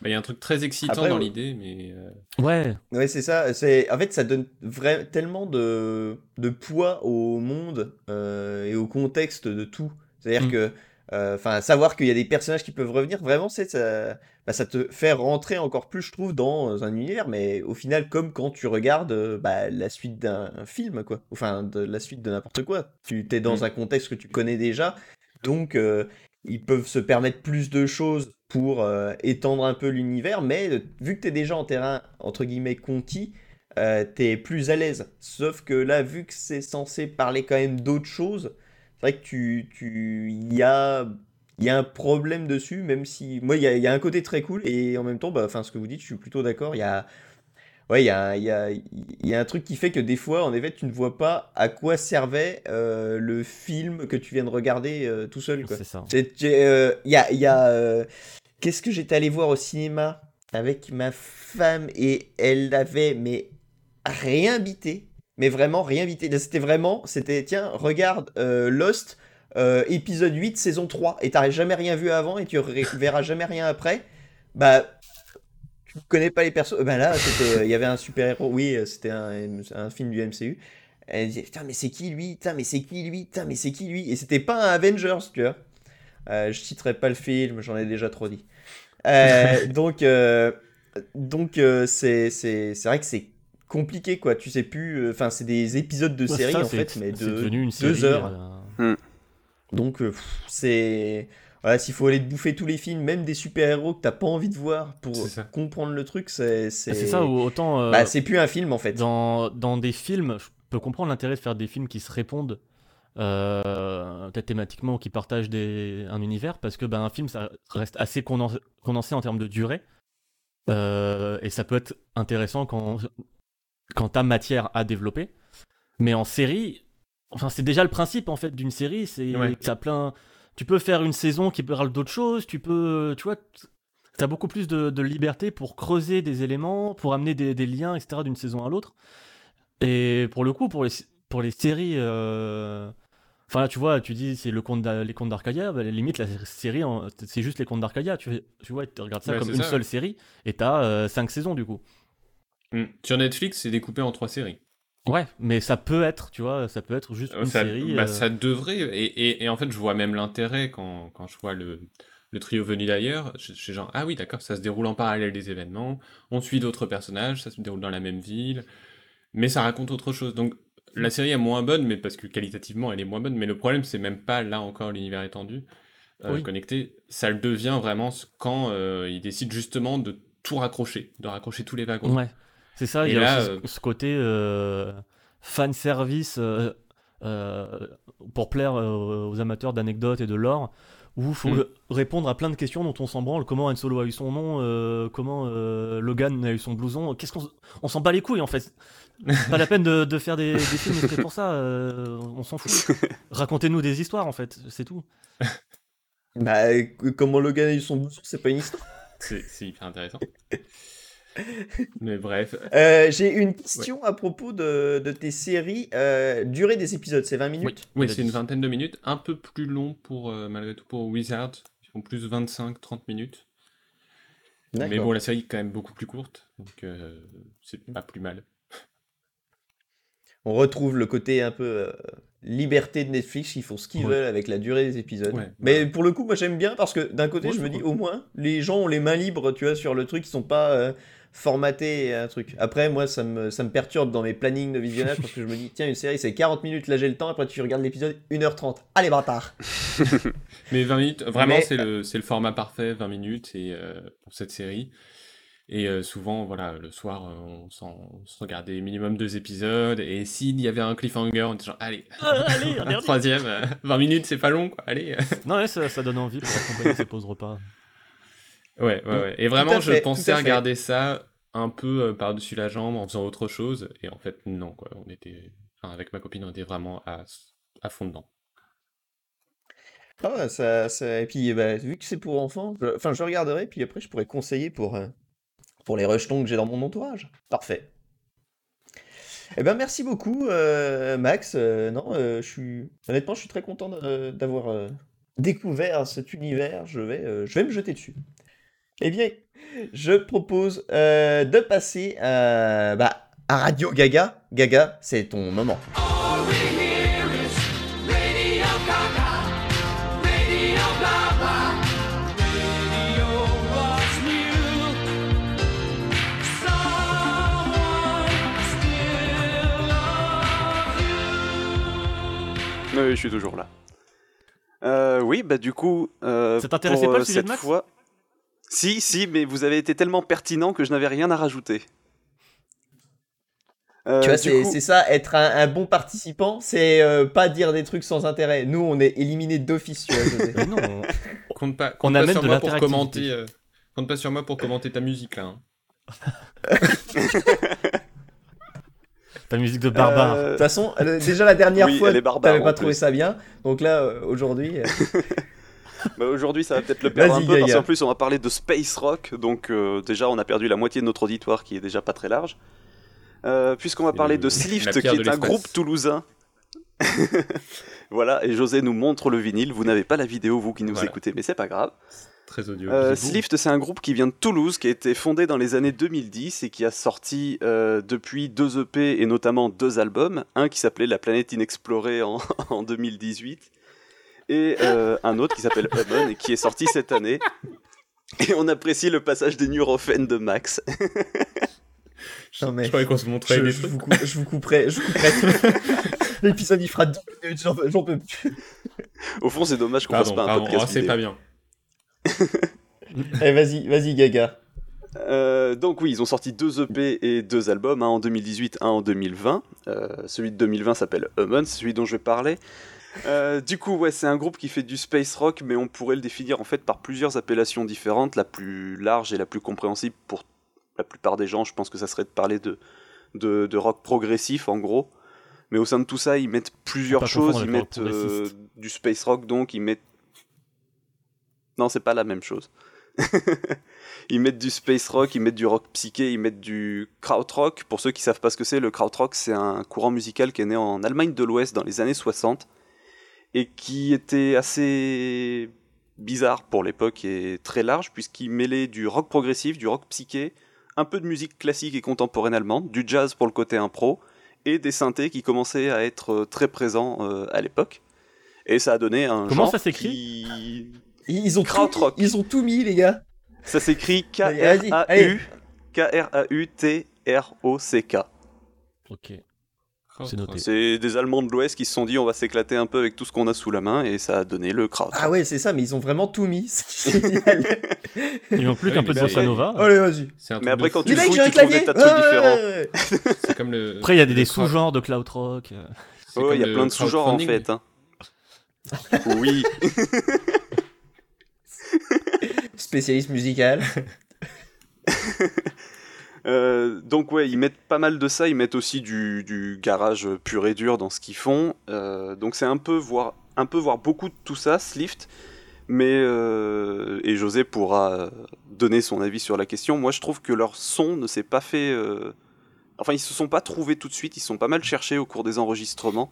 Bah, Il y a un truc très excitant Après, dans ouais. l'idée, mais euh, Ouais, Ouais, c'est ça. C'est en fait, ça donne vrai... tellement de... de poids au monde euh, et au contexte de tout. C'est-à-dire Mm. que, euh, enfin, savoir qu'il y a des personnages qui peuvent revenir, vraiment, c'est ça... bah, ça te fait rentrer encore plus, je trouve, dans un univers. Mais au final, comme quand tu regardes euh, bah, la suite d'un film, quoi. Enfin, de la suite de n'importe quoi. Tu t'es dans Mm. un contexte que tu connais déjà, donc euh, ils peuvent se permettre plus de choses pour étendre un peu l'univers, mais vu que tu es déjà en terrain, entre guillemets, conti, euh, tu es plus à l'aise. Sauf que là, vu que c'est censé parler quand même d'autres choses, c'est vrai que tu, tu, il y a, il y a un problème dessus, même si, moi, il y a, il y a un côté très cool, et en même temps, bah, enfin, ce que vous dites, je suis plutôt d'accord, il y a, ouais, il y a, il y a, il y a un truc qui fait que des fois, en effet, tu ne vois pas à quoi servait euh, le film que tu viens de regarder euh, tout seul, quoi. c'est ça. J'ai, euh, Il y a, il y a, euh, Qu'est-ce que j'étais allé voir au cinéma avec ma femme et elle avait mais rien bité. Mais vraiment rien bité. Là, C'était vraiment, c'était tiens, regarde euh, Lost, euh, épisode 8, saison 3, et t'as jamais rien vu avant et tu verras jamais rien après. Bah, tu connais pas les persos. Bah là, euh, il y avait un super-héros, oui, euh, c'était un, film du MCU. Elle disait, putain, mais c'est qui lui? Putain, mais c'est qui lui? Putain, mais c'est qui lui? Et c'était pas un Avengers, tu vois. Euh, je citerai pas le film, j'en ai déjà trop dit. Donc, donc c'est vrai que c'est compliqué, quoi. Tu sais plus. euh, Enfin, c'est des épisodes de Ouais, série, ça, en fait, mais de devenu une deux série, heures. euh, Donc, euh, c'est. Voilà, s'il faut aller te bouffer tous les films, même des super-héros que t'as pas envie de voir pour comprendre le truc, c'est. C'est C'est ça, ou autant euh, Bah, c'est plus un film, en fait. dans, dans des films, je peux comprendre l'intérêt de faire des films qui se répondent, euh, peut-être thématiquement, ou qui partagent des, un univers, parce que ben, un film, ça reste assez condensé, condensé en termes de durée, euh, et ça peut être intéressant quand, quand t'as matière à développer. Mais en série, enfin, c'est déjà le principe en fait d'une série, c'est Ouais. ça plein. Tu peux faire une saison qui parle d'autre chose, tu peux, tu vois, t'as beaucoup plus de, de liberté pour creuser des éléments, pour amener des, des liens, etc. d'une saison à l'autre. Et pour le coup, pour les, pour les séries, euh, enfin, là, tu vois, tu dis c'est le conte les contes d'Arcadia, bah, limite, la série, en- c'est juste les contes d'Arcadia. Tu, tu vois, tu regardes ça Ouais, comme une ça, seule série, et t'as euh, cinq saisons du coup. Mm. Sur Netflix, c'est découpé en trois séries. Ouais, mais ça peut être, tu vois, ça peut être juste Euh, une ça, série. bah, euh, ça devrait, et, et, et en fait, je vois même l'intérêt quand, quand je vois le, le trio venu d'ailleurs. Je, je suis genre, ah oui, d'accord, ça se déroule en parallèle des événements, on suit d'autres personnages, ça se déroule dans la même ville. mais ça raconte autre chose. Donc la série est moins bonne, mais parce que qualitativement elle est moins bonne. Mais le problème, c'est même pas là encore l'univers étendu, euh, Oui. connecté. Ça le devient vraiment quand euh, il décide justement de tout raccrocher, de raccrocher tous les wagons. Ouais, c'est ça. Il y a là, aussi ce- euh, ce côté euh, fan service euh, euh, pour plaire euh, aux amateurs d'anecdotes et de lore, où il faut Mm. répondre à plein de questions dont on s'en branle. Comment Han Solo a eu son nom euh, Comment euh, Logan a eu son blouson Qu'est-ce qu'on on s'en bat les couilles en fait. Pas la peine de, de faire des, des films exprès pour ça. euh, on s'en fout. Racontez-nous des histoires en fait. C'est tout. Bah, comment Logan a eu son blouson, c'est pas une histoire. C'est hyper intéressant. mais bref, Euh, J'ai une question à propos de, de tes séries. Euh, durée des épisodes, c'est 20 minutes? Oui, c'est une vingtaine de minutes, un peu plus long pour euh, malgré tout pour Wizard. Ils font plus 25-30 minutes. Mais bon, la série est quand même beaucoup plus courte, donc euh, c'est pas plus mal. On retrouve le côté un peu euh, liberté de Netflix, ils font ce qu'ils Ouais. veulent avec la durée des épisodes. Ouais, Mais pour le coup, moi j'aime bien parce que d'un côté, Ouais, je me dis au moins, les gens ont les mains libres, tu vois, sur le truc, ils sont pas euh, formatés et un truc. Après, moi, ça me, ça me perturbe dans mes plannings de visionnage parce que je me dis, tiens, une série c'est 40 minutes, là j'ai le temps, après tu regardes l'épisode 1h30. Allez, bâtard Mais 20 minutes, vraiment, Mais- c'est le, c'est le format parfait, 20 minutes, et, euh, pour cette série. Et euh, souvent, voilà, le soir, euh, on, s'en- on se regardait minimum deux épisodes, et s'il y avait un cliffhanger, on était genre, allez, allez, un troisième, euh, 20 minutes, c'est pas long, quoi, allez. Non, ouais, ça, ça donne envie pour accompagner ses pauses repas. Ouais, ouais, ouais. Et vraiment, je pensais à regarder ça un peu euh, par-dessus la jambe en faisant autre chose, et en fait, non, quoi. On était, enfin, avec ma copine, on était vraiment à, à fond dedans. Ah ça, ça- Et puis, bah, vu que c'est pour enfants, je- enfin, je regarderai, puis après, je pourrais conseiller pour, euh, pour les rejetons que j'ai dans mon entourage. Parfait. Eh ben, merci beaucoup, euh, Max. Euh, non, je suis... Honnêtement, je suis très content d'avoir découvert cet univers. Je vais, je vais me jeter dessus. Eh bien, je propose euh, de passer à, bah, à Radio Gaga. Gaga, c'est ton moment. Oui, je suis toujours là. Euh, oui, bah du coup. Euh, Ça t'intéressait pour, pas le euh, sujet de cette Max? fois... Si, si, mais vous avez été tellement pertinent que je n'avais rien à rajouter. Euh, Tu vois, c'est coup- ça, être un, un bon participant, c'est euh, pas dire des trucs sans intérêt. Nous, on est éliminés d'office, tu vois. José. Mais non, on- Compte pas, On compte pas amène sur de moi pour commenter. euh, compte pas sur moi pour commenter ta musique là. hein. ta musique de barbare. Euh, De toute façon, déjà la dernière Oui, fois, t'avais pas trouvé plus. ça bien. Donc là, aujourd'hui, euh, Bah, Aujourd'hui, ça va peut-être le perdre un peu parce qu'en plus, on va parler de space rock. Donc, euh, déjà, on a perdu la moitié de notre auditoire qui est déjà pas très large. Euh, Puisqu'on va parler le- de Slift, qui est un groupe toulousain. voilà, et José nous montre le vinyle. Vous n'avez pas la vidéo, vous qui nous Voilà. écoutez, mais c'est pas grave. Très audio. Euh. Slift, c'est un groupe qui vient de Toulouse, qui a été fondé dans les années 2010 et qui a sorti euh, depuis deux EP et notamment deux albums. Un qui s'appelait La planète inexplorée en, en 2018 et euh, un autre qui s'appelle Hummon et qui est sorti cette année. Et on apprécie le passage des Nurofen de Max. non, mais Je croyais qu'on se montrait je, des je trucs. vous, cou- je vous couperai. Je couperai. L'épisode, il fera 10 minutes, j'en j'en peux plus. Au fond, c'est dommage qu'on Pardon, fasse pas un podcast Oh, c'est vidéo. pas bien. Allez, vas-y, vas-y, Gaga. Euh, donc oui, ils ont sorti deux EP et deux albums, un en 2018, un en 2020. Euh, celui de 2020 s'appelle Hummon, c'est celui dont je vais parler. Euh, du coup, ouais, c'est un groupe qui fait du space rock, mais on pourrait le définir en fait par plusieurs appellations différentes. La plus large et la plus compréhensible pour la plupart des gens, je pense que ça serait de parler de, de, de rock progressif en gros. Mais au sein de tout ça, ils mettent plusieurs choses. Ils mettent euh, du space rock, donc ils mettent. Non, c'est pas la même chose. ils mettent du space rock, ils mettent du rock psyché, ils mettent du krautrock. Pour ceux qui savent pas ce que c'est, le krautrock, c'est un courant musical qui est né en Allemagne de l'Ouest dans les années 60 et qui était assez bizarre pour l'époque et très large puisqu'il mêlait du rock progressif, du rock psyché, un peu de musique classique et contemporaine allemande, du jazz pour le côté impro et des synthés qui commençaient à être euh, très présents euh, à l'époque. Et ça a donné un Comment genre ça s'écrit qui- Ils ont, tout, Krautrock. ils ont tout mis, les gars. Ça s'écrit Vas-y, allez. K-R-A-U K-R-A-U-T-R-O-C-K. Ok. Oh, C'est noté. C'est des Allemands de l'Ouest qui se sont dit on va s'éclater un peu avec tout ce qu'on a sous la main et ça a donné le crowd. Ah ouais, c'est ça, mais ils ont vraiment tout mis. C'est génial. Il manque plus qu'un peu de c'est- bossa nova. Allez, vas-y. Mais après, quand tu fouilles, tu trouves des tas de trucs différents. ouais, ouais. C'est comme le. Après, il y a des, sous-genres de cloud rock. euh. il y a le plein de sous-genres en fait. hein. oui. Spécialiste musical. Euh, donc ouais, ils mettent pas mal de ça, ils mettent aussi du, du garage pur et dur dans ce qu'ils font. Euh, donc c'est un peu voir un peu voir beaucoup de tout ça, Slift. Mais euh, et José pourra donner son avis sur la question. Moi, je trouve que leur son ne s'est pas fait. Enfin, ils se sont pas trouvés tout de suite. Ils sont pas mal cherchés au cours des enregistrements.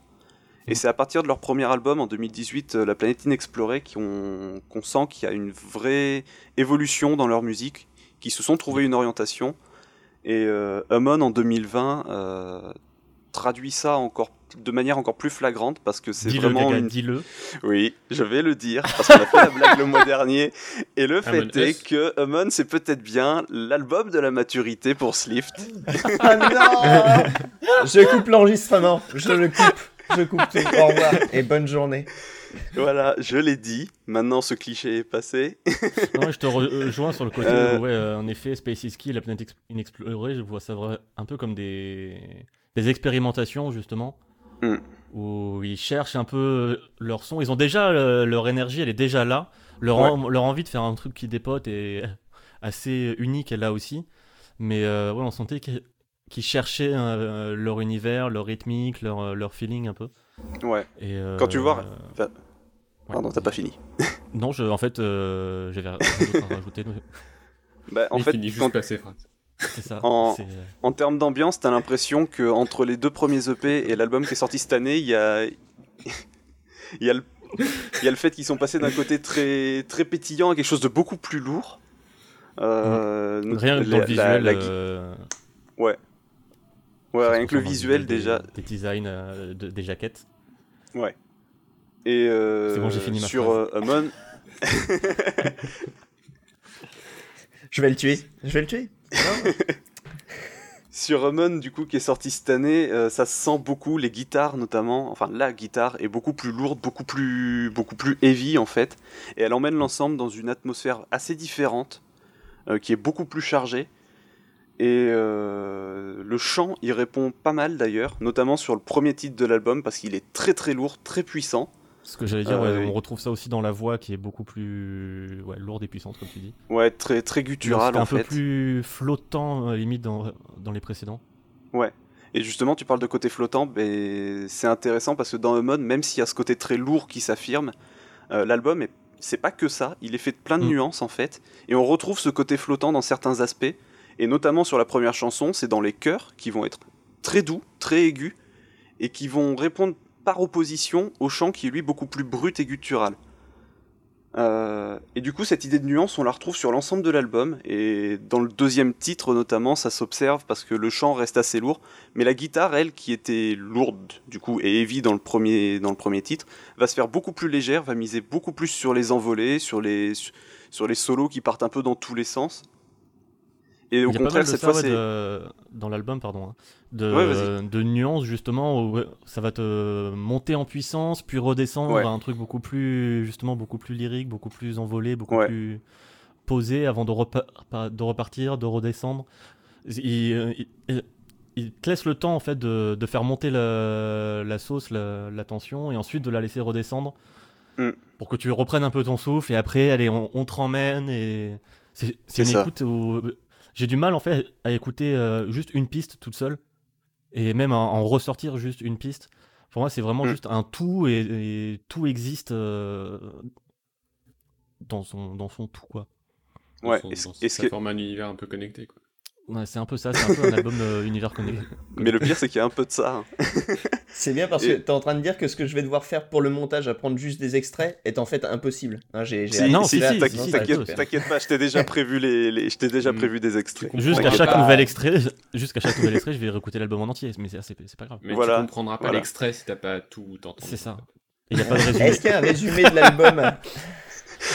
Et c'est à partir de leur premier album en 2018, euh, La planète inexplorée, qu'on sent qu'il y a une vraie évolution dans leur musique, qu'ils se sont trouvés une orientation. Et euh, Amon en 2020 euh, traduit ça encore de manière encore plus flagrante parce que c'est vraiment une... dis-le. Oui, je vais le dire parce qu'on a fait la blague le mois dernier. Et le fait Amon est S. que Amon c'est peut-être bien l'album de la maturité pour Slift. Ah non Je coupe l'enregistrement. Je le coupe. Je coupe tout. Au revoir et bonne journée. Voilà, je l'ai dit. Maintenant ce cliché est passé. Non, je te rejoins sur le côté, Euh. où, ouais, euh, en effet, Space is Key, la planète ex- inexplorée, je vois ça un peu comme des, des expérimentations, justement, Mm. où ils cherchent un peu leur son. Ils ont déjà, euh, leur énergie, elle est déjà là. Leur, en- leur envie de faire un truc qui dépote est assez unique, elle là aussi. Mais euh, ouais, on sentait qu'ils cherchaient euh, leur univers, leur rythmique, leur, euh, leur feeling un peu. Ouais. Et, euh, Quand tu vois- ouais. Pardon, t'as pas fini. Non, je, en fait, euh, j'avais rien d'autre à rajouter. Bah, en Il fait, finit juste quand- pas ses phrases. C'est ça. En- euh, En termes d'ambiance, t'as l'impression que entre les deux premiers EP et l'album qui est sorti cette année, il y a, il y a le, il y a le fait qu'ils sont passés d'un côté très très pétillant à quelque chose de beaucoup plus lourd. Euh, Rien que dans le visuel. la euh, ouais, rien que le visuel des- déjà. Des designs euh, de- des jaquettes. Ouais. Et euh, C'est bon, j'ai fini ma sur euh, Amon, Je vais le tuer. Je vais le tuer. Sur Amon, du coup, qui est sorti cette année, euh, ça se sent beaucoup, les guitares notamment, enfin la guitare est beaucoup plus lourde, beaucoup plus, beaucoup plus heavy en fait, et elle emmène l'ensemble dans une atmosphère assez différente, euh, qui est beaucoup plus chargée. Et euh, le chant y répond pas mal d'ailleurs, notamment sur le premier titre de l'album, parce qu'il est très très lourd, très puissant. Ce que j'allais dire, Euh, ouais, on retrouve ça aussi dans la voix qui est beaucoup plus ouais, lourde et puissante, comme tu dis. Ouais, très, très guttural C'était un en peu fait. plus flottant, euh, limite, dans, dans les précédents. Et justement, tu parles de côté flottant, ben, c'est intéressant parce que dans Amon, même s'il y a ce côté très lourd qui s'affirme, euh, l'album, est- c'est pas que ça, il est fait de plein de Mm. nuances en fait, et on retrouve ce côté flottant dans certains aspects, et notamment sur la première chanson, c'est dans les chœurs qui vont être très doux, très aigus, et qui vont répondre par opposition au chant qui est lui beaucoup plus brut et guttural. Euh, et du coup, cette idée de nuance, on la retrouve sur l'ensemble de l'album, et dans le deuxième titre notamment, ça s'observe parce que le chant reste assez lourd, mais la guitare, elle, qui était lourde du coup et heavy dans le premier dans le premier titre, va se faire beaucoup plus légère, va miser beaucoup plus sur les envolées, sur les sur les solos qui partent un peu dans tous les sens. Et au contraire, cette ça fois, ouais, c'est de- dans l'album, pardon, hein, de, Ouais, de nuances justement où ça va te monter en puissance, puis redescendre Ouais. à un truc beaucoup plus justement beaucoup plus lyrique, beaucoup plus envolé, beaucoup plus posé avant de, repa- pa- de repartir, de redescendre. Il, il- il- il te laisse le temps en fait de, de faire monter la, la sauce, la, la tension, et ensuite de la laisser redescendre Mm. pour que tu reprennes un peu ton souffle. Et après, allez, on, on te ramène et c'est une ça. écoute où j'ai du mal en fait à écouter euh, juste une piste toute seule et même à en ressortir juste une piste. Pour moi, c'est vraiment Mm. juste un tout et, et tout existe euh, dans, son, dans son tout quoi. Dans Ouais, son- dans- que- forme un univers un peu connecté. Quoi. Ouais, c'est un peu ça, c'est un peu un album euh, univers connecté. mais le pire, c'est qu'il y a un peu de ça. hein. C'est bien parce que t'es en train de dire que ce que je vais devoir faire pour le montage, à prendre juste des extraits, est en fait impossible. Hein, j'ai, Si, non, si, si, t'inquiète, pas, je t'ai déjà prévu les, les- je t'ai déjà Mm. prévu des extraits. Jusqu'à chaque pas. nouvel extrait, jusqu'à chaque nouvel extrait, je vais réécouter l'album en entier, mais c'est c'est- c'est pas grave. Mais Voilà, tu comprendras pas voilà. l'extrait si t'as pas tout entendu. C'est ça. Il n'y a pas de résumé. Est-ce qu'il y a un résumé de l'album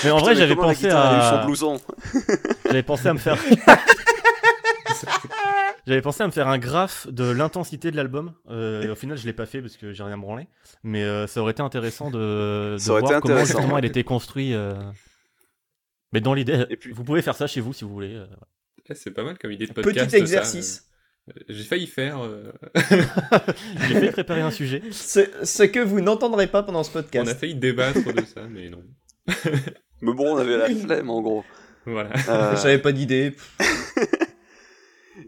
Mais en vrai, j'avais pensé à, blouson j'avais pensé à me faire, J'avais pensé à me faire un graphe de l'intensité de l'album. Euh, et au final, je l'ai pas fait parce que j'ai rien branlé. Mais euh, ça aurait été intéressant de, voir comment il était construit. euh. Mais dans l'idée, puis- vous pouvez faire ça chez vous si vous voulez. euh. Eh, C'est pas mal comme idée de podcast. Petit exercice. ça. Euh, J'ai failli faire. euh, J'ai fait préparer un sujet. Ce, ce que vous n'entendrez pas pendant ce On a podcast. failli débattre de ça, mais non. Mais bon, on avait la flemme en gros. Voilà. Euh, J'avais pas d'idée.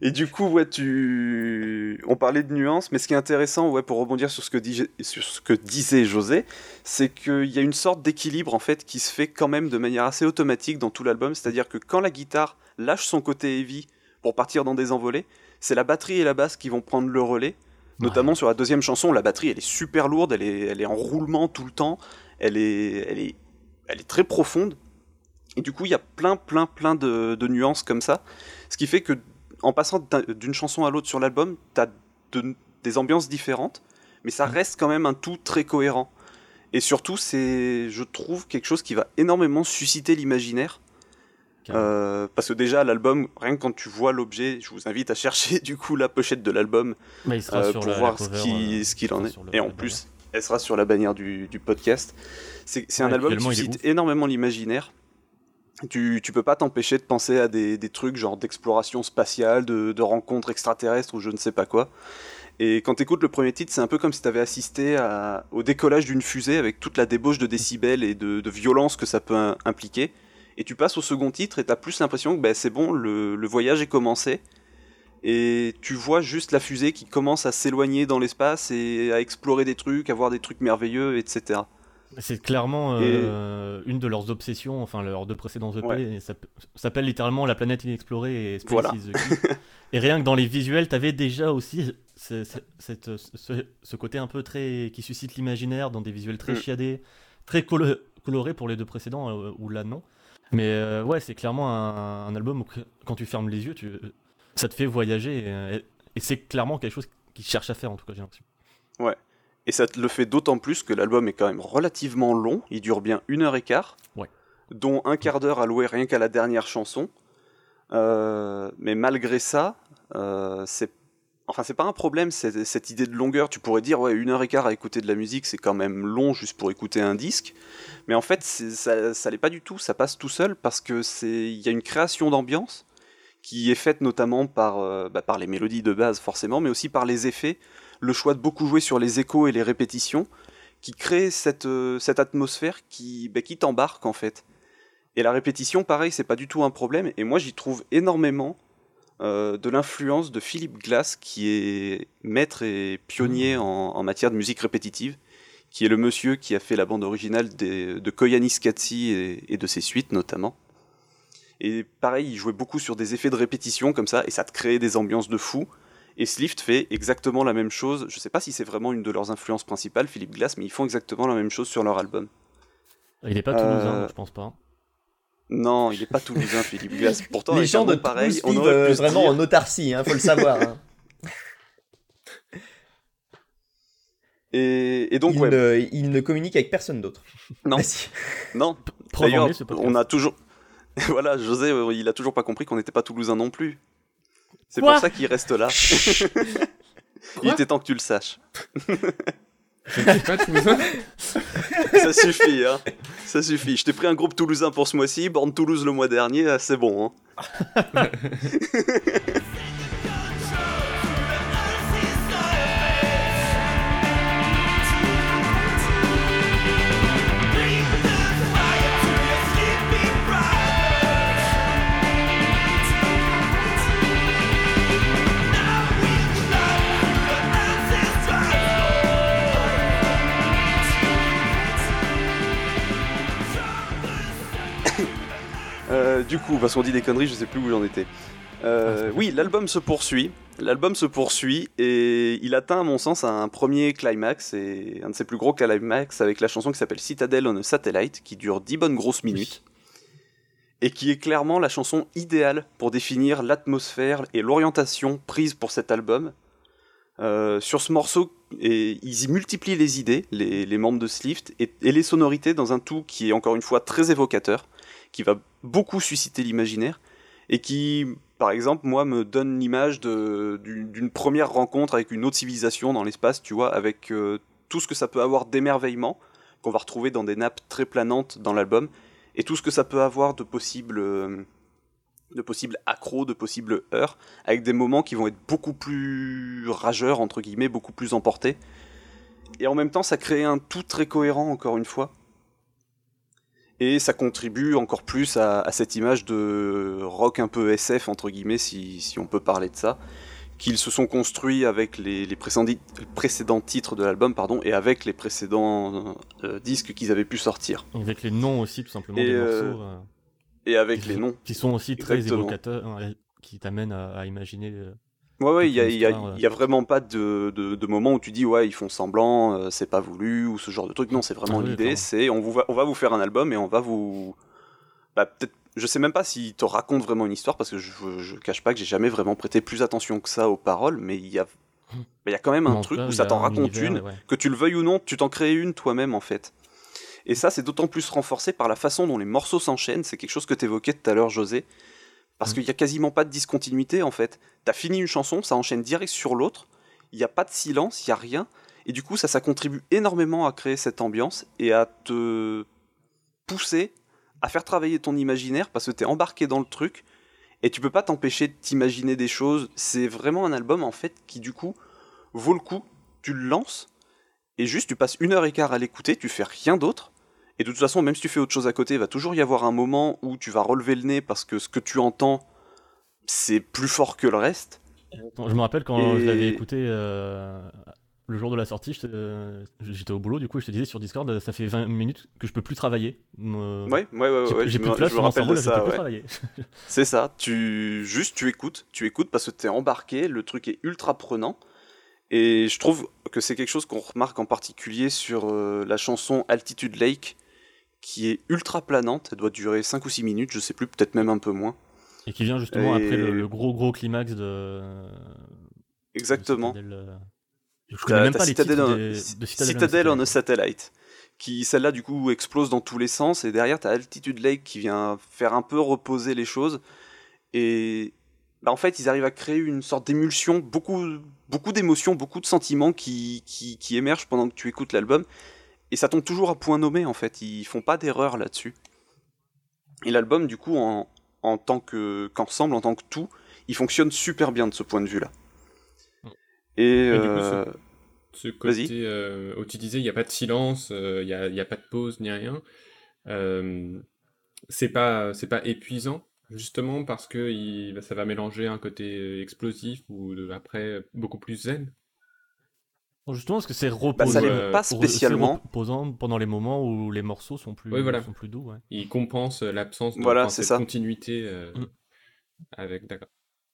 Et du coup, ouais, tu... on parlait de nuances, mais ce qui est intéressant, ouais, pour rebondir sur ce que, dis- sur ce que disait José, c'est qu'il y a une sorte d'équilibre en fait qui se fait quand même de manière assez automatique dans tout l'album. C'est-à-dire que quand la guitare lâche son côté heavy pour partir dans des envolées, c'est la batterie et la basse qui vont prendre le relais. Notamment sur la deuxième chanson, la batterie elle est super lourde, elle est, elle est en roulement tout le temps, elle est, elle est, elle est très profonde. Et du coup, il y a plein, plein, plein de, de nuances comme ça. Ce qui fait que en passant d'un- d'une chanson à l'autre sur l'album, t'as de- des ambiances différentes, mais ça reste quand même un tout très cohérent. Et surtout, c'est, je trouve, quelque chose qui va énormément susciter l'imaginaire. Euh, parce que déjà, l'album, rien que quand tu vois l'objet, je vous invite à chercher du coup la pochette de l'album euh, pour la, la voir cover, ce qui- euh, ce qu'il en est. Et en plus, elle sera sur la bannière du, du podcast. C'est un Ouais, album qui suscite énormément l'imaginaire. Tu, peux pas t'empêcher de penser à des, trucs genre d'exploration spatiale, de, rencontres extraterrestres ou je ne sais pas quoi. Et quand t'écoutes le premier titre, c'est un peu comme si t'avais assisté au décollage d'une fusée avec toute la débauche de décibels et de, violence que ça peut im- impliquer. Et tu passes au second titre et t'as plus l'impression que ben, c'est bon, le voyage est commencé. Et tu vois juste la fusée qui commence à s'éloigner dans l'espace et à explorer des trucs, à voir des trucs merveilleux, etc. C'est clairement euh, une de leurs obsessions, enfin leurs deux précédents EP, Ouais. s'appelle littéralement La planète inexplorée et Space Voilà. is the key. et rien que dans les visuels, t'avais déjà aussi ce, ce- cette- ce- ce côté un peu très qui suscite l'imaginaire dans des visuels très Mm. chiadés, très colo- colorés pour les deux précédents euh, ou là non. Mais euh, ouais, c'est clairement un, un album où quand tu fermes les yeux, tu, ça te fait voyager et, et c'est clairement quelque chose qu'ils cherchent à faire en tout cas, j'ai l'impression. Et ça te le fait d'autant plus que l'album est quand même relativement long, il dure bien une heure et quart, Ouais. dont un quart d'heure alloué rien qu'à la dernière chanson. Euh, mais malgré ça, euh, c'est enfin c'est pas un problème cette, idée de longueur. Tu pourrais dire ouais une heure et quart à écouter de la musique c'est quand même long juste pour écouter un disque, mais en fait ça, ça l'est pas du tout. Ça passe tout seul parce que c'est il y a une création d'ambiance qui est faite notamment par euh, bah, par les mélodies de base forcément, mais aussi par les effets le choix de beaucoup jouer sur les échos et les répétitions, qui crée cette, euh, cette atmosphère qui, bah, qui t'embarque en fait. Et la répétition, pareil, c'est pas du tout un problème, et moi j'y trouve énormément euh, de l'influence de Philippe Glass, qui est maître et pionnier en, en matière de musique répétitive, qui est le monsieur qui a fait la bande originale des- de Koyanis Katsi et, et de ses suites notamment. Et pareil, il jouait beaucoup sur des effets de répétition comme ça, et ça te créait des ambiances de fou. Et Slift fait exactement la même chose. Je sais pas si c'est vraiment une de leurs influences principales, Philippe Glass, mais ils font exactement la même chose sur leur album. Il est pas toulousain, Euh, je pense pas. Non, il est pas toulousain, Philippe Glass. Pourtant, Les gens de pareil, Toulouse on aurait euh, pu vraiment dire- en autarcie, hein, faut le savoir. hein. Et, et donc, il, ouais, ne, il ne communique avec personne d'autre. Non. Non. D'ailleurs, on a toujours. voilà, José, euh, il a toujours pas compris qu'on n'était pas toulousain non plus. C'est pour ça qu'il reste là. il était temps que tu le saches. Je ne suis pas toulousain. Ça suffit, hein. Ça suffit. Je t'ai pris un groupe toulousain pour ce mois-ci, Born Toulouse le mois dernier, ah, c'est bon, hein. du coup, parce qu'on dit des conneries, je sais plus où j'en étais. Euh, oui, l'album se poursuit. L'album se poursuit et il atteint, à mon sens, un premier climax et un de ses plus gros climax avec la chanson qui s'appelle Citadel on a Satellite, qui dure 10 bonnes grosses minutes et qui est clairement la chanson idéale pour définir l'atmosphère et l'orientation prise pour cet album. Euh, sur ce morceau, et ils y multiplient les idées, les, les membres de Slift, et, et les sonorités dans un tout qui est encore une fois très évocateur, qui va beaucoup susciter l'imaginaire, et qui, par exemple, moi, me donne l'image d'une première rencontre avec une autre civilisation dans l'espace, tu vois, avec euh, tout ce que ça peut avoir d'émerveillement, qu'on va retrouver dans des nappes très planantes dans l'album, et tout ce que ça peut avoir de possibles euh, de possibles accros, de possibles heurts, avec des moments qui vont être beaucoup plus rageurs, entre guillemets, beaucoup plus emportés. Et en même temps, ça crée un tout très cohérent, encore une fois. Et ça contribue encore plus à, à cette image de rock un peu SF, entre guillemets, si, si on peut parler de ça, qu'ils se sont construits avec les, les précédents, titres de l'album, pardon, et avec les précédents euh, disques qu'ils avaient pu sortir. Avec les noms aussi, tout simplement, Et, des euh, morceaux. euh, Et avec qui les noms. Qui sont aussi très évocateurs, qui t'amènent à, à imaginer. Ouais, ouais, il y a, vraiment pas de, de, de moment où tu dis, ouais, ils font semblant, euh, c'est pas voulu, ou ce genre de truc. Non, c'est vraiment Ah l'idée, c'est on, vous va, on va vous faire un album et on va vous. Bah, peut-être. Je sais même pas s'il te raconte vraiment une histoire, parce que je, je cache pas que j'ai jamais vraiment prêté plus attention que ça aux paroles, mais il y a. bah, Il y a quand même un truc où ça t'en un raconte univers, une, ouais. que tu le veuilles ou non, tu t'en crées une toi-même en fait. Et ça, c'est d'autant plus renforcé par la façon dont les morceaux s'enchaînent. C'est quelque chose que tu évoquais tout à l'heure, José. Parce Mm. qu'il n'y a quasiment pas de discontinuité en fait. T'as fini une chanson, ça enchaîne direct sur l'autre. Il n'y a pas de silence, il n'y a rien. Et du coup, ça, ça contribue énormément à créer cette ambiance et à te pousser à faire travailler ton imaginaire parce que tu es embarqué dans le truc et tu peux pas t'empêcher de t'imaginer des choses. C'est vraiment un album en fait qui du coup vaut le coup. Tu le lances et juste tu passes une heure et quart à l'écouter, tu fais rien d'autre. Et de toute façon, même si tu fais autre chose à côté, il va toujours y avoir un moment où tu vas relever le nez parce que ce que tu entends, c'est plus fort que le reste. Je me rappelle quand Et- je l'avais écouté euh, le jour de la sortie, euh, j'étais au boulot, du coup, je te disais sur Discord, euh, ça fait 20 minutes que je peux plus travailler. Euh, Ouais, ouais, ouais, J'ai ouais, j'ai plus de place je me rappelle de ça. plus ouais. travailler. C'est ça, tu juste tu écoutes, tu écoutes parce que t'es embarqué, le truc est ultra prenant. Et je trouve que c'est quelque chose qu'on remarque en particulier sur euh, la chanson Altitude Lake, qui est ultra planante, elle doit durer 5 ou 6 minutes, je sais plus, peut-être même un peu moins. Et qui vient justement Et- après le, le gros gros climax de. Exactement. de Citadel, euh, Je connais même pas les titres des- de Citadel, Citadel on a Satellite. Satellite, qui celle-là du coup explose dans tous les sens, et derrière t'as Altitude Lake qui vient faire un peu reposer les choses, et bah, en fait ils arrivent à créer une sorte d'émulsion, beaucoup, beaucoup d'émotions, beaucoup de sentiments qui, qui, qui émergent pendant que tu écoutes l'album, et ça tombe toujours à point nommé en fait, ils font pas d'erreur là-dessus. Et l'album du coup en, en tant que qu'ensemble, en tant que tout, il fonctionne super bien de ce point de vue-là. Et, Mais du coup, euh, Ce côté euh, où tu disais, il n'y a pas de silence, euh, il n'y a, y a pas de pause ni rien. C'est pas, c'est pas épuisant, justement, parce que il- ça va mélanger un côté explosif ou de- après beaucoup plus zen? Justement, parce que c'est reposant. Bah, ça l'est euh, pas c'est spécialement. reposant pendant les moments où les morceaux sont plus, Oui, voilà. sont plus doux. ouais. Il compense l'absence de Voilà, enfin, c'est cette ça. continuité euh, Mm. avec. D'accord.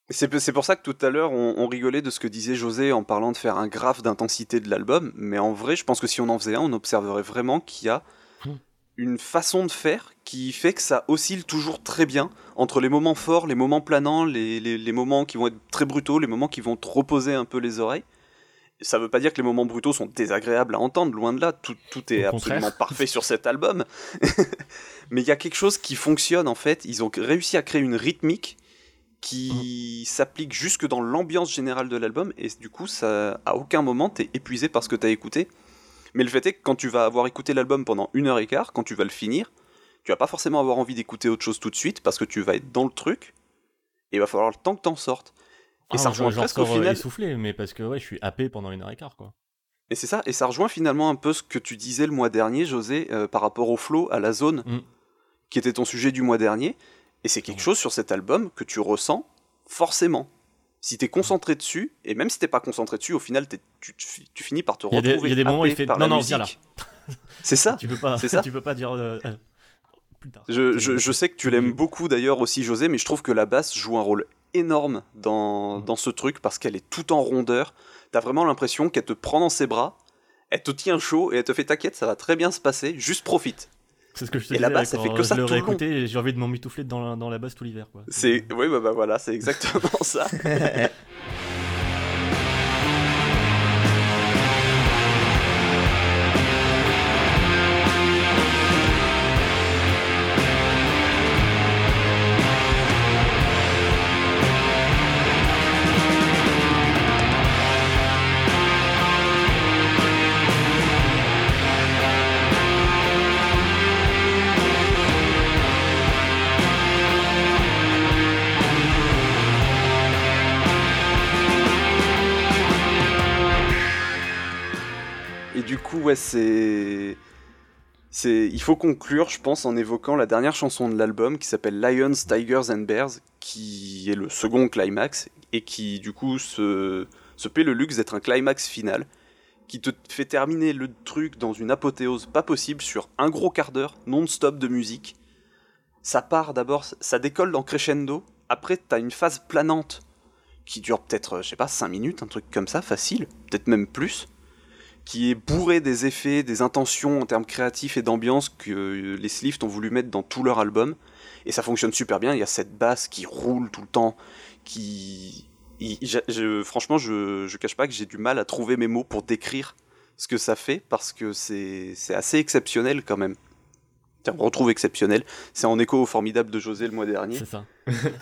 C'est c'est pour ça que tout à l'heure on, on rigolait de ce que disait José en parlant de faire un graphe d'intensité de l'album, mais en vrai je pense que si on en faisait un, on observerait vraiment qu'il y a Hmm. une façon de faire qui fait que ça oscille toujours très bien entre les moments forts, les moments planants, les, les- les moments qui vont être très brutaux, les moments qui vont te reposer un peu les oreilles. Ça veut pas dire que les moments brutaux sont désagréables à entendre, loin de là, tout, tout est Au contraire. absolument parfait sur cet album. Mais il y a quelque chose qui fonctionne en fait, ils ont réussi à créer une rythmique qui s'applique jusque dans l'ambiance générale de l'album. Et du coup ça à aucun moment t'es épuisé par ce que t'as écouté. Mais le fait est que quand tu vas avoir écouté l'album pendant une heure et quart quand tu vas le finir tu vas pas forcément avoir envie d'écouter autre chose tout de suite parce que tu vas être dans le truc. Et il va falloir le temps que t'en sortes et Ah, ça rejoint presque au euh, final essoufflé, mais parce que ouais, je suis happé pendant une heure et quart. Quoi. et c'est ça et ça rejoint finalement un peu ce que tu disais le mois dernier José euh, par rapport au flow à la zone Mm. qui était ton sujet du mois dernier et c'est quelque chose sur cet album que tu ressens forcément. Si t'es concentré dessus, et même si t'es pas concentré dessus, au final t'es- tu, tu- finis par te y retrouver il y a des moments où il fait, non, non, viens là. C'est ça. Tu peux pas, C'est ça. tu peux pas dire euh, euh, plus tard. Je, je- je sais que tu l'aimes beaucoup d'ailleurs aussi José, mais je trouve que la basse joue un rôle énorme dans, Mm. dans ce truc parce qu'elle est tout en rondeur. T'as vraiment l'impression qu'elle te prend dans ses bras, elle te tient chaud et elle te fait t'inquiète, ça va très bien se passer, juste profite. C'est ce que je te Et elle quand fait que ça je réécoutais, et j'ai envie de m'emmitoufler dans la, dans la basse tout l'hiver. C'est oui bah, bah voilà, c'est exactement ça. c'est. Il faut conclure, je pense, en évoquant la dernière chanson de l'album qui s'appelle Lions, Tigers and Bears, qui est le second climax et qui, du coup, se, paie le luxe d'être un climax final qui te fait terminer le truc dans une apothéose pas possible sur un gros quart d'heure non-stop de musique. Ça part d'abord, ça décolle dans crescendo, après t'as une phase planante qui dure peut-être, je sais pas, 5 minutes, un truc comme ça, facile, peut-être même plus, qui est bourré des effets, des intentions en termes créatifs et d'ambiance que les Slift ont voulu mettre dans tout leur album. Et ça fonctionne super bien, il y a cette basse qui roule tout le temps, qui... il- je- je- franchement, je, je cache pas que j'ai du mal à trouver mes mots pour décrire ce que ça fait, parce que c'est assez exceptionnel quand même. Tiens, on retrouve exceptionnel. C'est en écho au formidable de José le mois dernier. C'est ça.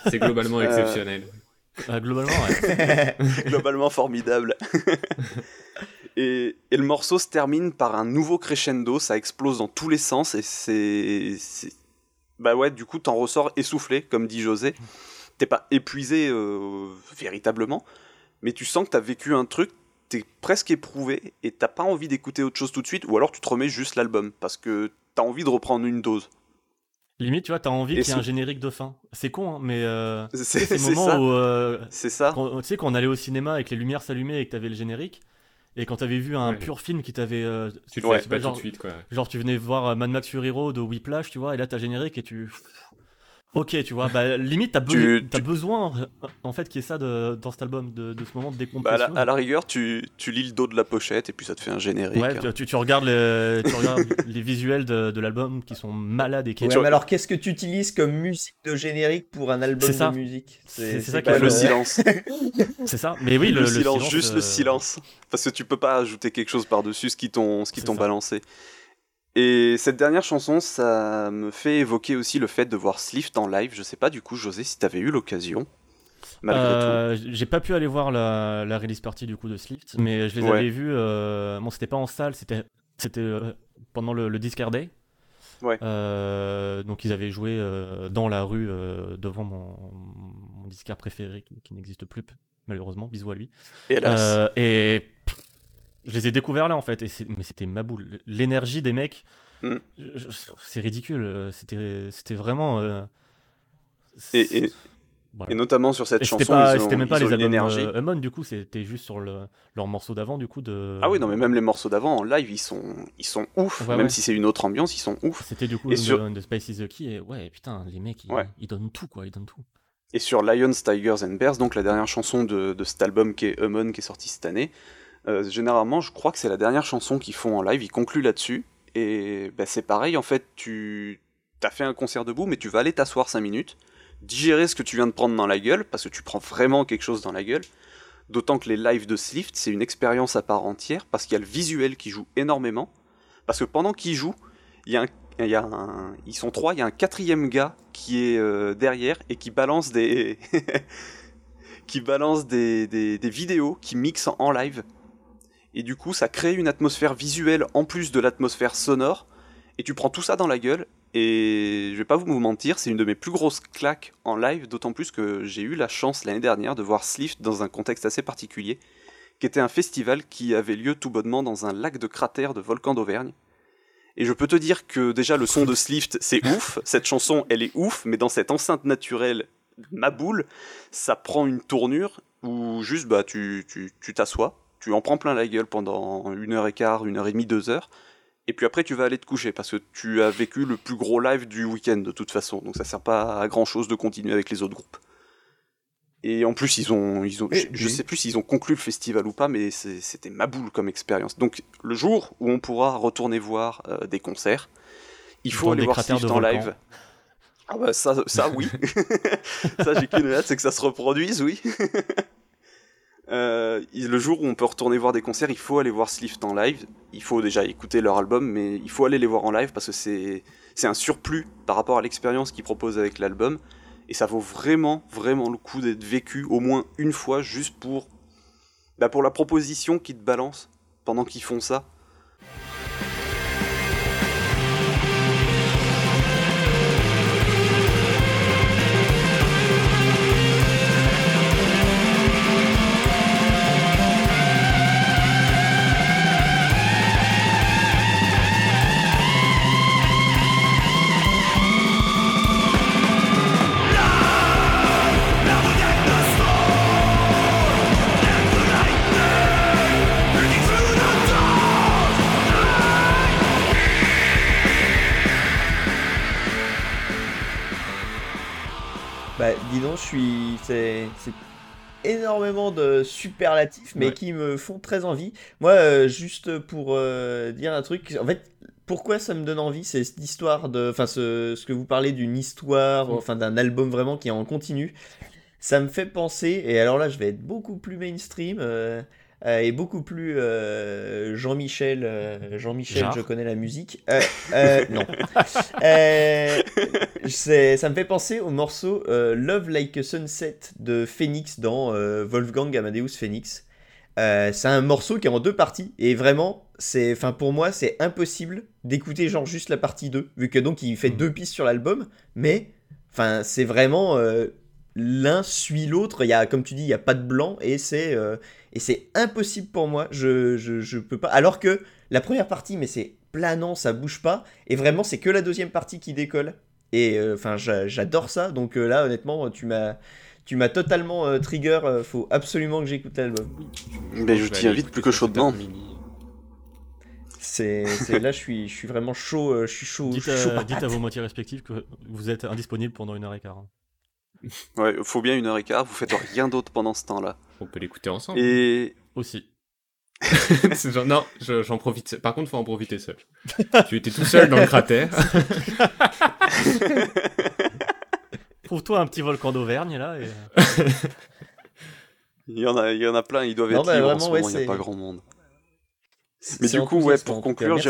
C'est globalement Euh, exceptionnel. Euh, globalement, ouais. globalement formidable. et, et le morceau se termine par un nouveau crescendo, ça explose dans tous les sens et c'est. c'est- Bah ouais, du coup, t'en ressors essoufflé, comme dit José. T'es pas épuisé euh, véritablement, mais tu sens que t'as vécu un truc, t'es presque éprouvé et t'as pas envie d'écouter autre chose tout de suite, ou alors tu te remets juste l'album parce que t'as envie de reprendre une dose. Limite, tu vois, t'as envie qu'il y ait un générique de fin. C'est con, hein, mais euh, C'est ces c'est moments ça. où, euh, C'est ça. quand- tu sais, quand on allait au cinéma et que les lumières s'allumaient et que t'avais le générique, et quand t'avais vu un Ouais. pur film qui t'avait. euh, Tu le Ouais, pas genre- tout de suite, quoi. Genre, tu venais voir euh, Mad Max Fury Road de Whiplash, tu vois, et là, t'as générique et tu. Ok, tu vois, bah limite, t'as, be- Tu- t'as tu- besoin, euh, en fait, qu'il y ait ça de- dans cet album, de, de ce moment de Bah, à, décompression. la, à la rigueur, tu, tu lis le dos de la pochette et puis ça te fait un générique. Ouais, tu, tu- tu regardes, les, tu regardes les visuels de, de l'album qui sont malades et qui. Ouais, mais alors qu'est-ce que tu utilises comme musique de générique pour un album C'est ça. de musique C'est- c'est ça qui Bah, est le silence. C'est ça, mais oui, le, le, silence, juste euh, le silence. Parce que tu peux pas ajouter quelque chose par-dessus ce qui t'ont ce qui t'ont ça. balancé. Et cette dernière chanson, ça me fait évoquer aussi le fait de voir Slift en live. Je sais pas du coup, José, si t'avais eu l'occasion. Euh, J'ai pas pu aller voir la, la release party du coup de Slift, mais je les Ouais. avais vus. euh, bon, c'était pas en salle, c'était c'était euh, pendant le, le Discard Day. Ouais. Euh, donc ils avaient joué euh, dans la rue devant mon, mon disquaire préféré qui, qui n'existe plus malheureusement. Bisous à lui. et pff, je les ai découverts là en fait, et mais c'était ma boule. L'énergie des mecs, Mm. c'est ridicule. euh, C'était vraiment. euh, Et, et- voilà. et notamment sur cette Et chanson, c'était même pas les albums euh, Amon, du coup, c'était juste sur le, leur morceau d'avant, du coup, de... Ah oui, non, mais même les morceaux d'avant en live, ils sont, ils sont ouf. Ouais, même ouais. si c'est une autre ambiance, ils sont ouf. C'était du coup Et de, sur- de Spice is the Key, et ouais, putain, les mecs, ils, Ouais. ils donnent tout, quoi, ils donnent tout. Et sur Lions, Tigers and Bears, donc la dernière chanson de, de cet album qui est Hummon, qui est sorti cette année, euh, généralement, je crois que c'est la dernière chanson qu'ils font en live, ils concluent là-dessus. Et bah, c'est pareil, en fait, tu as fait un concert debout, mais tu vas aller t'asseoir 5 minutes, digérer ce que tu viens de prendre dans la gueule, parce que tu prends vraiment quelque chose dans la gueule. D'autant que les lives de Slift, c'est une expérience à part entière, parce qu'il y a le visuel qui joue énormément. Parce que pendant qu'ils jouent, il y a un ils sont trois, il y a un quatrième gars qui est euh, derrière et qui balance des qui balance des, des- des vidéos qui mixent en live. Et du coup, ça crée une atmosphère visuelle en plus de l'atmosphère sonore. Et tu prends tout ça dans la gueule. Et je vais pas vous mentir, c'est une de mes plus grosses claques en live, d'autant plus que j'ai eu la chance l'année dernière de voir Slift dans un contexte assez particulier, qui était un festival qui avait lieu tout bonnement dans un lac de cratère de volcan d'Auvergne. Et je peux te dire que déjà le son de Slift, c'est ouf. Cette chanson, elle est ouf, mais dans cette enceinte naturelle, ma boule, ça prend une tournure où juste bah tu tu tu t'assois, tu en prends plein la gueule pendant une heure et quart, une heure et demie, deux heures, et puis après tu vas aller te coucher parce que tu as vécu le plus gros live du week-end de toute façon, donc ça sert pas à grand chose de continuer avec les autres groupes. Et en plus, ils ont, ils ont, Et je, sais plus s'ils ont conclu le festival ou pas, mais c'était ma boule comme expérience. Donc, le jour où on pourra retourner voir euh, des concerts, il faut Dans aller voir de en live. Ah bah ça, ça oui. ça j'ai qu'une hâte, c'est que ça se reproduise, oui. Euh, le jour où on peut retourner voir des concerts, il faut aller voir Slift en live. Il faut déjà écouter leur album, mais il faut aller les voir en live parce que c'est c'est un surplus par rapport à l'expérience qu'ils proposent avec l'album. Et ça vaut vraiment, vraiment le coup d'être vécu au moins une fois juste pour, bah, pour la proposition qu'ils te balancent pendant qu'ils font ça. Suis. C'est énormément de superlatifs, mais Ouais. qui me font très envie. Moi, euh, juste pour euh, dire un truc, en fait, pourquoi ça me donne envie, c'est cette histoire de. Enfin, ce, ce que vous parlez d'une histoire, enfin, d'un album vraiment qui est en continu. Ça me fait penser, et alors là, je vais être beaucoup plus mainstream. euh, euh, et beaucoup plus euh, Jean-Michel, euh, Jean-Michel, je connais la musique. Euh, non. Ça me fait penser au morceau Love Like a Sunset de Phoenix dans Wolfgang Amadeus Phoenix. C'est un morceau qui est en deux parties et vraiment, c'est, enfin pour moi, c'est impossible d'écouter genre juste la partie 2 vu que donc il fait Mhm. deux pistes sur l'album, mais enfin c'est vraiment l'un suit l'autre. Il y a, comme tu dis, il y a pas de blanc et c'est euh, et c'est impossible pour moi. Je, je je peux pas. Alors que la première partie, mais c'est planant, ça bouge pas et vraiment c'est que la deuxième partie qui décolle. Et euh, enfin, j'a- j'adore ça. Donc euh, là, honnêtement, tu m'as, tu m'as totalement euh, trigger. faut absolument que j'écoute l'album. Mais je t'y invite plus que chaudement. C'est, là, je suis, je suis vraiment chaud. je suis chaud. À, dites à vos moitiés respectives que vous êtes indisponible pendant une heure et quart. hein. Ouais, faut bien une heure et quart, vous faites rien d'autre pendant ce temps-là. On peut l'écouter ensemble. Et Aussi. Genre, non, je- j'en profite. Par contre, faut en profiter seul. tu étais tout seul dans le cratère. Trouve-toi un petit volcan d'Auvergne là. Et... il y en a, il y en a plein, ils doivent Non, être bah, libres en vraiment, ce ouais, moment, il n'y a pas grand monde. Mais du coup, ouais, pour conclure, j'ai-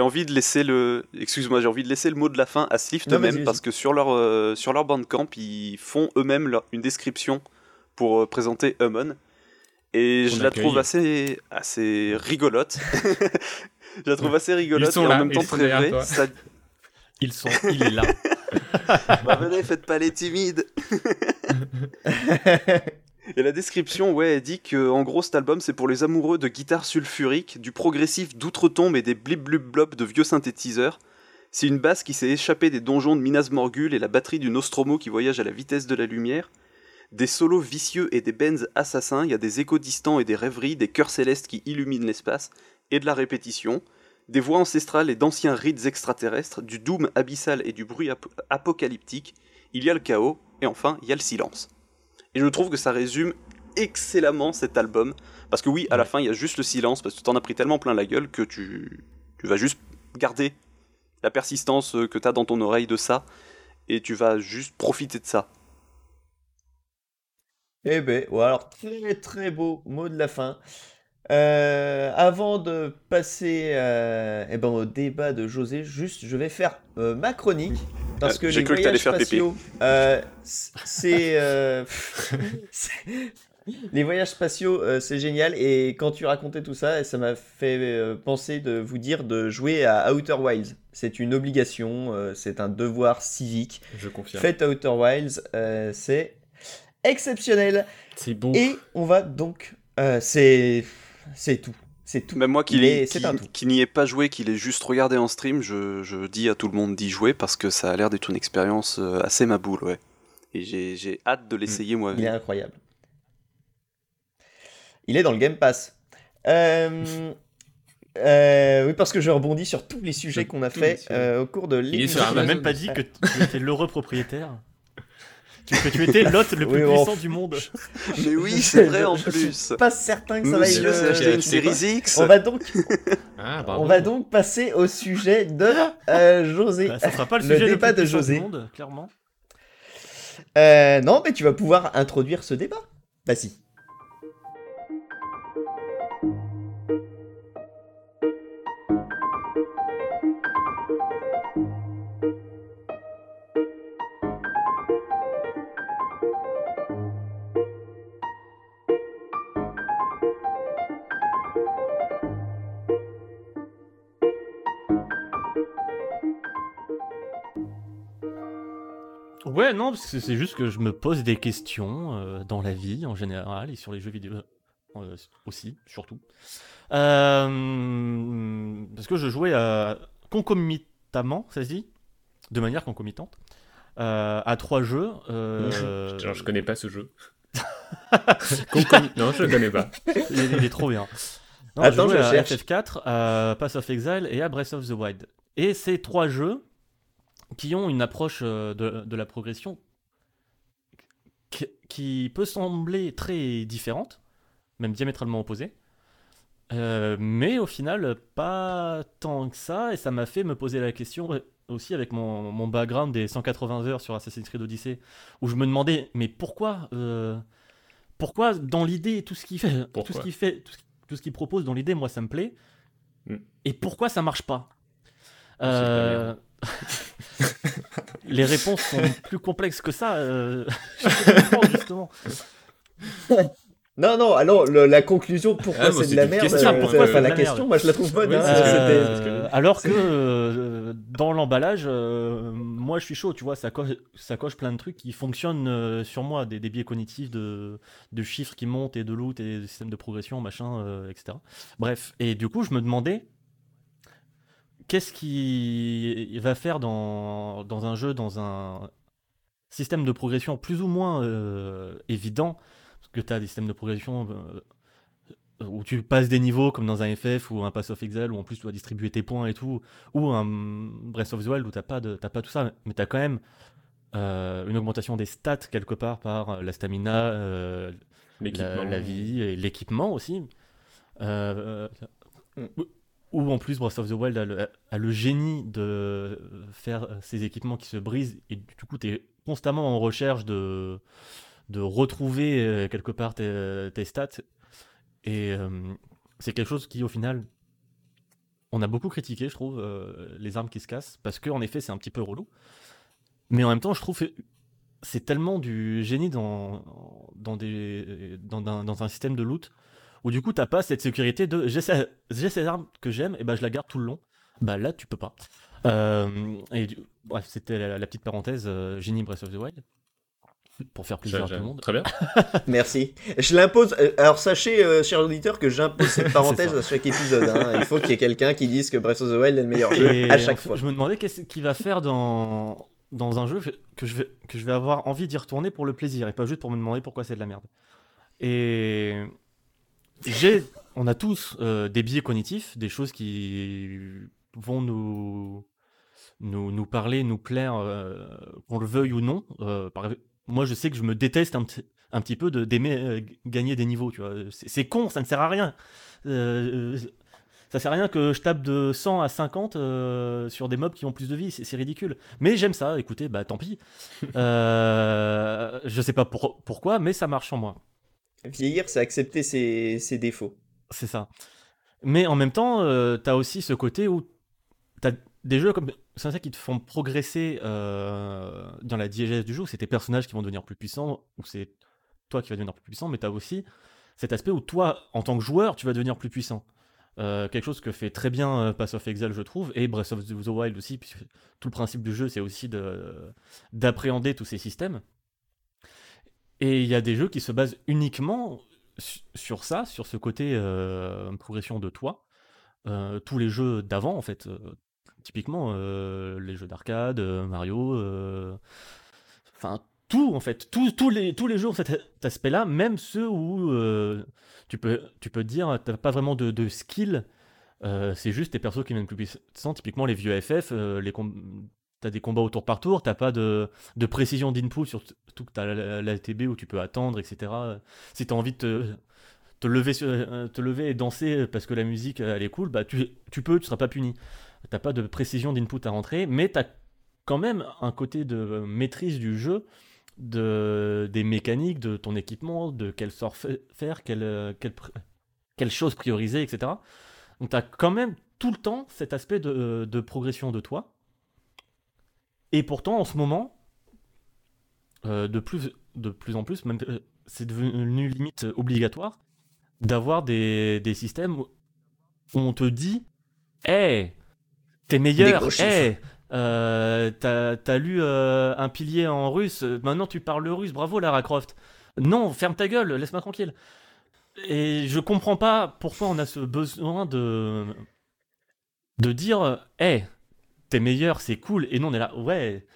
envie de laisser le, excuse-moi, j'ai envie de laisser le mot de la fin à vas-y, eux-mêmes parce que sur leur euh, sur leur bandcamp, ils font eux-mêmes leur- une description pour euh, présenter Hummon et je la accueille. trouve assez assez rigolote. je la trouve assez rigolote sont et là, en même temps ils sont très vraie. Ça... Ils sont, il est là. Bah, venez, faites pas les timides. Et la description, ouais, elle dit que en gros cet album c'est pour les amoureux de guitare sulfurique, du progressif d'outre-tombe et des blip blub blob de vieux synthétiseurs. C'est une basse qui s'est échappée des donjons de Minas Morgul et la batterie du Nostromo qui voyage à la vitesse de la lumière. Des solos vicieux et des bends assassins, il y a des échos distants et des rêveries, des chœurs célestes qui illuminent l'espace, et de la répétition, des voix ancestrales et d'anciens rites extraterrestres, du doom abyssal et du bruit ap- apocalyptique, il y a le chaos, et enfin il y a le silence. Et je trouve que ça résume excellemment cet album. Parce que oui, à la fin, il y a juste le silence, parce que tu t'en as pris tellement plein la gueule que tu, tu vas juste garder la persistance que tu as dans ton oreille de ça, et tu vas juste profiter de ça. Eh ben, ou alors très très beau mot de la fin. Euh, avant de passer euh, eh ben, au débat de José, juste je vais faire euh, ma chronique parce Euh, que j'ai les cru que t'allais voyages faire pipi. spatiaux, euh, c'est euh, les voyages spatiaux, euh, c'est génial et quand tu racontais tout ça, ça m'a fait euh, penser de vous dire de jouer à Outer Wilds. C'est une obligation, euh, c'est un devoir civique. Je confirme. Faites Outer Wilds, euh, c'est exceptionnel. C'est beau. Et on va donc. euh, c'est. C'est tout. C'est tout. Même moi qui, Il n'y ai pas joué, qui l'ai juste regardé en stream, je, je dis à tout le monde d'y jouer parce que ça a l'air d'être une expérience euh, assez ma boule, ouais. Et j'ai j'ai hâte de l'essayer Il est moi-même. incroyable. Il est dans le Game Pass. Euh, euh, oui, parce que je rebondis sur tous les sujets qu'on a fait euh, au cours de l'émission. Tu m'as Amazon. même pas dit que tu étais l'heureux propriétaire. Tu- Que tu étais l'hôte le plus Oui, bon. puissant du monde. Mais oui, c'est vrai en Je- je plus. suis Pas certain que ça va être. acheté euh, une série X. On va donc, Ah, on va donc passer au sujet de euh, José. Bah, ça sera pas le Le sujet le débat plus de José. du monde, clairement. Euh, non, mais tu vas pouvoir introduire ce débat. Vas-y. Ouais, non, parce que c'est juste que je me pose des questions euh, dans la vie en général et sur les jeux vidéo euh, aussi, surtout. Euh, parce que je jouais concomitamment, ça se dit? De manière concomitante. à trois jeux. Genre, je connais pas ce jeu. Non, je le connais pas. il, est, il est trop bien. Non, Attends, j'ai joué je à cherche. FF4, à Pass of Exile et à Breath of the Wild. Et ces trois jeux qui ont une approche euh, de, de la progression qui, peut sembler très différente, même diamétralement opposée. Euh, mais au final, pas tant que ça, et ça m'a fait me poser la question aussi avec mon, mon background des 180 heures sur Assassin's Creed Odyssey, où je me demandais, mais pourquoi, euh, pourquoi dans l'idée, tout ce qu'il fait, tout ce qu'il fait, tout ce, qu'il propose dans l'idée, moi ça me plaît, Mm. et pourquoi ça marche pas? Euh, Les réponses sont plus complexes que ça, euh, justement. Non, non, alors le- la conclusion pourquoi Ah, c'est de la merde, question, euh, pourquoi c'est la question, merde moi je la trouve bonne. Oui, hein, Euh, alors que euh, dans l'emballage, euh, moi je suis chaud, tu vois, ça coche, ça coche plein de trucs qui fonctionnent euh, sur moi, des, des biais cognitifs de, de chiffres qui montent et de loot et de systèmes de progression, machin, euh, etc. Bref, et du coup je me demandais qu'est-ce qu'il va faire dans, dans un jeu, dans un système de progression plus ou moins euh, évident, parce que tu as des systèmes de progression euh, où tu passes des niveaux comme dans un FF ou un Pass of Exile où en plus tu dois distribuer tes points et tout, ou un Breath of the Wild où t'as pas, de, t'as pas tout ça, mais tu as quand même euh, une augmentation des stats quelque part par la stamina, la, la vie et l'équipement aussi. Ou- en plus Breath of the Wild a le, génie de faire ces équipements qui se brisent et du coup tu es constamment en recherche de, de retrouver euh, quelque part tes, stats. Et euh, c'est quelque chose qui au final on a beaucoup critiqué je trouve euh, les armes qui se cassent parce que en effet c'est un petit peu relou. Mais en même temps je trouve c'est tellement du génie dans, dans un système de loot où du coup t'as pas cette sécurité de j'ai ces, armes que j'aime et ben je la garde tout le long. Bah là tu peux pas. Euh, et du- bref c'était la, la petite parenthèse euh, génie Breath of the Wild pour faire plaisir à tout le monde. Très bien. Merci. Je l'impose. euh, Alors sachez, euh, chers auditeurs, que j'impose cette parenthèse à chaque épisode. hein. Il faut qu'il y ait quelqu'un qui dise que Breath of the Wild est le meilleur jeu Et à chaque en fait, fois. Je me demandais qu'est-ce qu'il va faire dans, dans un jeu que je, vais, que je vais avoir envie d'y retourner pour le plaisir et pas juste pour me demander pourquoi c'est de la merde. Et on a tous euh, des biais cognitifs, des choses qui vont nous, nous, nous parler, nous plaire, euh, qu'on le veuille ou non. Euh, moi, je sais que je me déteste un, petit- un petit peu d'aimer gagner des niveaux. Tu vois. C'est con, ça ne sert à rien. Ça sert à rien que je tape de 100 à 50 euh, sur des mobs qui ont plus de vie, c'est ridicule. Mais j'aime ça, écoutez, bah tant pis. Je sais pas pour- pourquoi, mais ça marche en moi. Vieillir, c'est accepter ses, défauts. C'est ça. Mais en même temps, euh, t'as aussi ce côté où t'as des jeux comme ça qui te font progresser euh, dans la diégèse du jeu. C'est tes personnages qui vont devenir plus puissants, ou c'est toi qui vas devenir plus puissant, mais t'as aussi cet aspect où toi, en tant que joueur, tu vas devenir plus puissant. Euh, quelque chose que fait très bien euh, Pass of Exile, je trouve, et Breath of the Wild aussi, puisque tout le principe du jeu, c'est aussi de- d'appréhender tous ces systèmes. Et il y a des jeux qui se basent uniquement su- sur ça, sur ce côté euh, progression de toi. Euh, tous les jeux d'avant, en fait, euh, typiquement les jeux d'arcade, Mario, enfin tout, en fait, tous les, tous les jeux ont cet aspect-là, même ceux où tu, peux, tu peux dire, t'as pas vraiment de, skill, c'est juste tes persos qui viennent plus puissants, typiquement les vieux FF, les T'as des combats au tour par tour, t'as pas de, de précision d'input, surtout que t'as la, la, la TB où tu peux attendre, etc. Si t'as envie de te, lever, euh, te lever et danser parce que la musique elle est cool, bah tu, tu peux, tu seras pas puni. T'as pas de précision d'input à rentrer, mais t'as quand même un côté de maîtrise du jeu, de, des mécaniques, de ton équipement, de quel sort fa- faire, quelle, quelle, quelle chose prioriser, etc. Donc t'as quand même tout le temps cet aspect de, de progression de toi. Et pourtant, en ce moment, euh, de, plus, de plus en plus, même, euh, c'est devenu limite obligatoire d'avoir des, des systèmes où on te dit Hé, t'es meilleur, gros chiffres. hé, euh, t'as lu euh, un pilier en russe, maintenant tu parles le russe, bravo Lara Croft. Non, ferme ta gueule, laisse-moi tranquille. Et je comprends pas pourquoi on a ce besoin de, de dire Hé, t'es meilleur, c'est cool. Et non, on est là, ouais.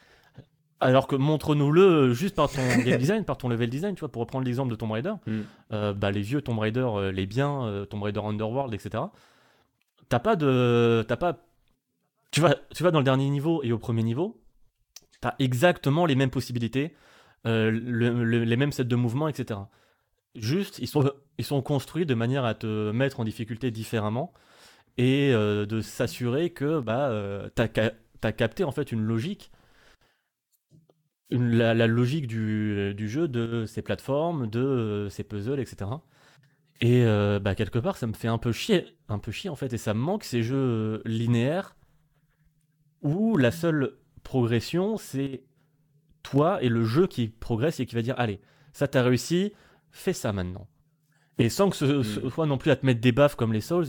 Alors que montre-nous-le juste par ton game design, par ton level design, tu vois, pour reprendre l'exemple de Tomb Raider. Mm. Euh, bah, les vieux Tomb Raider, euh, les biens, euh, Tomb Raider Underworld, etc. T'as pas de. T'as pas. Tu vas, tu vas dans le dernier niveau et au premier niveau, t'as exactement les mêmes possibilités. le- le- les mêmes sets de mouvements, etc. Juste, ils sont, ils sont construits de manière à te mettre en difficulté différemment et euh, de s'assurer que bah, tu as, capté en fait une logique, une- la, la logique du, du jeu, de ces plateformes, de euh, ces puzzles, etc. Et euh, bah, quelque part, ça me fait un peu chier, un peu chier en fait, et ça me manque ces jeux euh, linéaires où la seule progression, c'est toi et le jeu qui progresse et qui va dire allez, ça t'as réussi, fais ça maintenant. Et sans que ce, ce Mm. soit non plus à te mettre des baffes comme les Souls.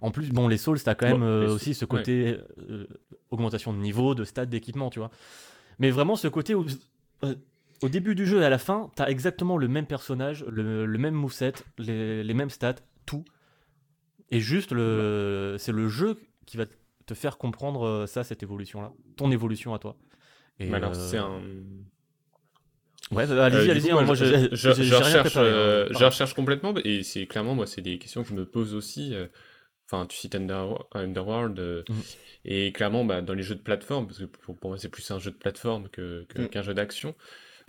En plus, bon, les Souls, t'as quand même euh, aussi ce côté euh, augmentation de niveau, de stats, d'équipement, tu vois. Mais vraiment ce côté où, euh, au début du jeu et à la fin, t'as exactement le même personnage, le, le même moveset, les, les mêmes stats, tout. Et juste, le, c'est le jeu qui va te faire comprendre ça, cette évolution-là, ton évolution à toi. Et, alors, c'est un. Ouais, Euh, allez-y, allez-y. coup, moi, moi, je, je- recherche, euh, je complètement, et c'est clairement, moi, c'est des questions que je me pose aussi. euh, Enfin, tu cites Under- Underworld, euh, Mhm. et clairement, bah, dans les jeux de plateforme, parce que pour, pour moi, c'est plus un jeu de plateforme que- Mhm. qu'un jeu d'action.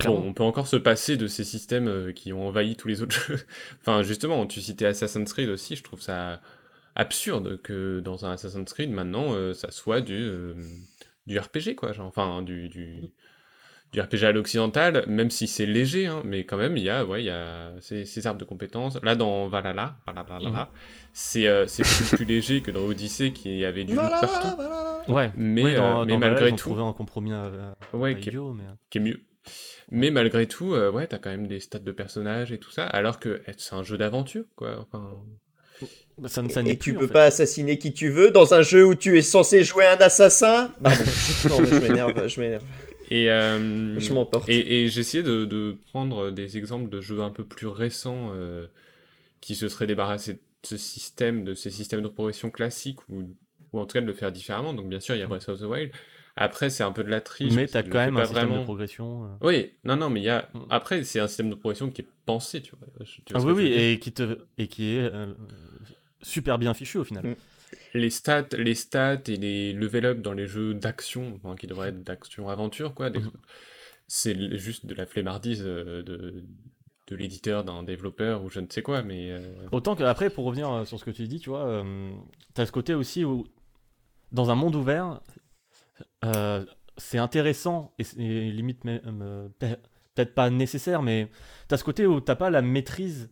Bon, on peut encore se passer de ces systèmes euh, qui ont envahi tous les autres jeux. enfin, justement, tu citais Assassin's Creed aussi, je trouve ça absurde que dans un Assassin's Creed, maintenant, euh, ça soit du, du RPG, quoi. Genre, enfin, du, du, du RPG à l'occidental, même si c'est léger, hein, mais quand même, il y a, ouais, il y a ces, ces arbres de compétences. Là, dans Valhalla, Valhalla, Valhalla, c'est euh, c'est beaucoup plus léger que dans Odyssey, qui avait du loot Voilà, partout. voilà. Ouais, Mais, ouais, dans, euh, mais dans Valhalla, malgré ont tout- trouvé un compromis euh, Ouais, pas qui est, mais... qui est mieux. Mais malgré tout, euh, ouais, t'as quand même des stats de personnages et tout ça, alors que eh, c'est un jeu d'aventure, quoi. Enfin, Bah, ça, ça Et tu plus, en peux fait. pas assassiner qui tu veux dans un jeu où tu es censé jouer un assassin? Pardon. non, mais je m'énerve, je m'énerve. Et, euh, Je m'emporte. Et, et j'essayais de, de prendre des exemples de jeux un peu plus récents euh, qui se seraient débarrassés de ce système, de ces systèmes de progression classiques, ou, ou en tout cas de le faire différemment. Donc bien sûr, il y a Breath of the Wild. Après, c'est un peu de la triche. Mais t'as quand même pas un système de vraiment. progression. euh. Oui, non, non, mais il y a. Mm. Après, c'est un système de progression qui est pensé, tu vois. Je- tu vois Ah oui, oui, et qui, te, et qui est euh, super bien fichu au final. Mm. Les stats, les stats et les level up dans les jeux d'action, enfin, qui devraient être d'action aventure, quoi, des- Mhm. c'est juste de la flemmardise euh, de, de l'éditeur, d'un développeur ou je ne sais quoi, mais euh, Autant que, après, pour revenir euh, sur ce que tu dis, tu vois, euh, t'as ce côté aussi où, dans un monde ouvert, euh, c'est intéressant et, c'est- et limite peut-être pas nécessaire, mais t'as ce côté où t'as pas la maîtrise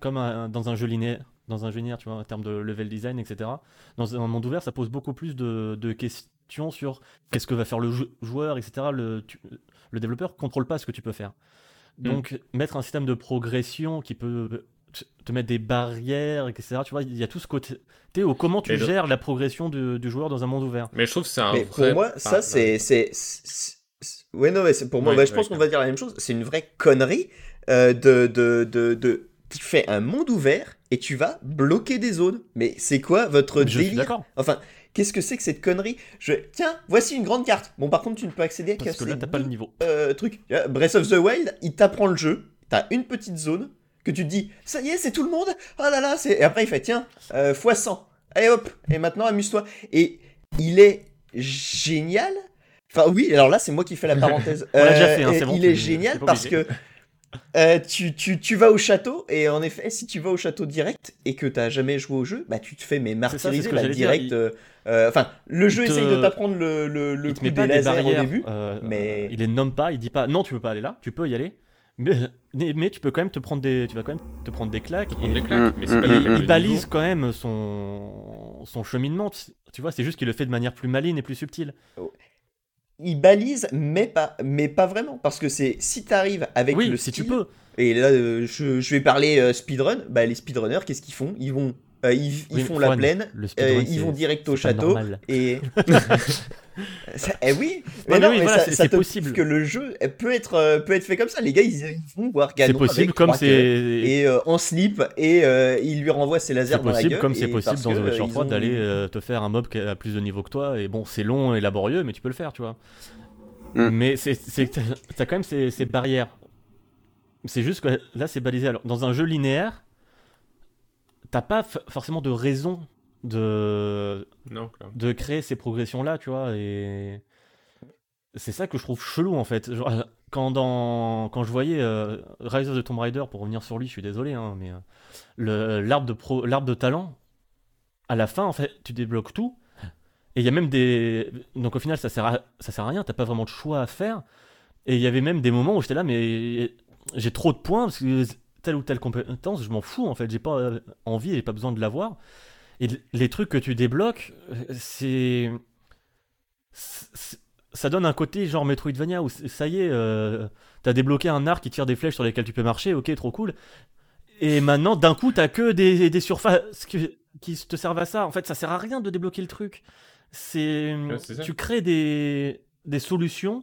comme un- dans un jeu linéaire. Dans un linéaire, tu vois, en termes de level design, etc. Dans un monde ouvert, ça pose beaucoup plus de, de questions sur qu'est-ce que va faire le jou- joueur, etc. Le, tu- le développeur contrôle pas ce que tu peux faire. Mm. Donc, mettre un système de progression qui peut te- mettre des barrières, etc. Tu vois, il y a tout ce côté où comment tu le- gères la progression du, du joueur dans un monde ouvert. Mais je trouve que c'est un Mais vrai. pour moi, ça, c'est. c'est- c'est- c'est- Ouais, non, mais c'est pour moi, Ouais, bah, je ouais, pense qu'on va dire la même chose. C'est une vraie connerie euh, de, de, de, de- Tu fais un monde ouvert et tu vas bloquer des zones. Mais c'est quoi votre Je suis délire d'accord. Enfin, qu'est-ce que c'est que cette connerie Je Tiens, voici une grande carte. Bon, par contre, tu ne peux accéder qu'à Parce que là, t'as pas le niveau. euh. Tu vois, Breath of the Wild, il t'apprend le jeu. T'as une petite zone que tu te dis, ça y est, c'est tout le monde. Oh là là, c'est. Et après, il fait, tiens, euh, fois 100. Allez hop, et maintenant amuse-toi. Et il est génial. Enfin, oui, alors là, c'est moi qui fais la parenthèse. On déjà Euh, fait, hein, bon, il est génial parce que euh, tu, tu, tu vas au château, et en effet, si tu vas au château direct et que t'as jamais joué au jeu, bah tu te fais mais martyriser bah, direct. il- euh, euh, Enfin, le jeu il te- essaye de t'apprendre le, le, le il te coup met des pas des lasers barrières au début. euh, mais- il les nomme pas, il dit pas non, tu peux pas aller là, tu peux y aller. Mais, mais, tu peux quand même te prendre des, tu vas quand même te prendre des claques. prendre et- des claques, mais c'est pas des claques il de balise quand même son, son cheminement. Tu- Tu vois, c'est juste qu'il le fait de manière plus maligne et plus subtile. Il balise, mais pas, mais pas vraiment. Parce que c'est si t'arrives avec oui, le si tu peux. Et là, euh, je, je vais parler euh, speedrun. Bah, les speedrunners, qu'est-ce qu'ils font? Ils vont, euh, ils, ils Oui, font la plaine. le euh, ils c'est- vont direct au c'est château normal. et Ça- eh oui mais non oui, mais voilà, ça, c'est- ça c'est te possible. que le jeu peut être euh, peut être fait comme ça les gars ils, ils vont voir C'est Ganon possible avec comme c'est. et euh, en slip et euh, il lui renvoie ses lasers C'est dans la gueule comme c'est possible dans The Witcher ils 3 ont- d'aller te faire un mob qui a plus de niveau que toi. Et bon, c'est long et laborieux, mais tu peux le faire, tu vois. Mm. Mais c'est, c'est, t'as t'as quand même ces, ces barrières. C'est juste que là, c'est balisé. Alors, dans un jeu linéaire, t'as pas forcément de raison de, Non, de créer ces progressions-là, tu vois. Et c'est ça que je trouve chelou en fait. Genre, quand, dans, quand je voyais euh, Rise of the Tomb Raider, pour revenir sur lui, je suis désolé, hein, mais euh, le- l'arbre de, pro- l'arbre de talent, à la fin, en fait, tu débloques tout. Et il y a même des. Donc au final, ça sert à, ça sert à rien, t'as pas vraiment de choix à faire. Et il y avait même des moments où j'étais là, mais j'ai trop de points parce que telle ou telle compétence, je m'en fous en fait, j'ai pas envie j'ai pas besoin de l'avoir. Et les trucs que tu débloques, c'est. Ça donne un côté genre Metroidvania où ça y est, euh, t'as débloqué un arc qui tire des flèches sur lesquelles tu peux marcher, ok, trop cool. Et maintenant, d'un coup, t'as que des, des surfaces qui, qui te servent à ça. En fait, ça sert à rien de débloquer le truc. C'est. Ouais, tu crées des, des solutions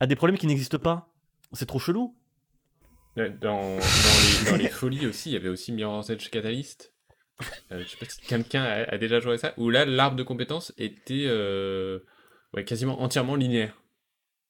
à des problèmes qui n'existent pas. C'est trop chelou. Ouais, Dans, dans, les, dans les folies aussi, il y avait aussi Mirror's Edge Catalyst. Euh, je sais pas si quelqu'un a, a déjà joué à ça, où là, l'arbre de compétences était euh, ouais, quasiment entièrement linéaire.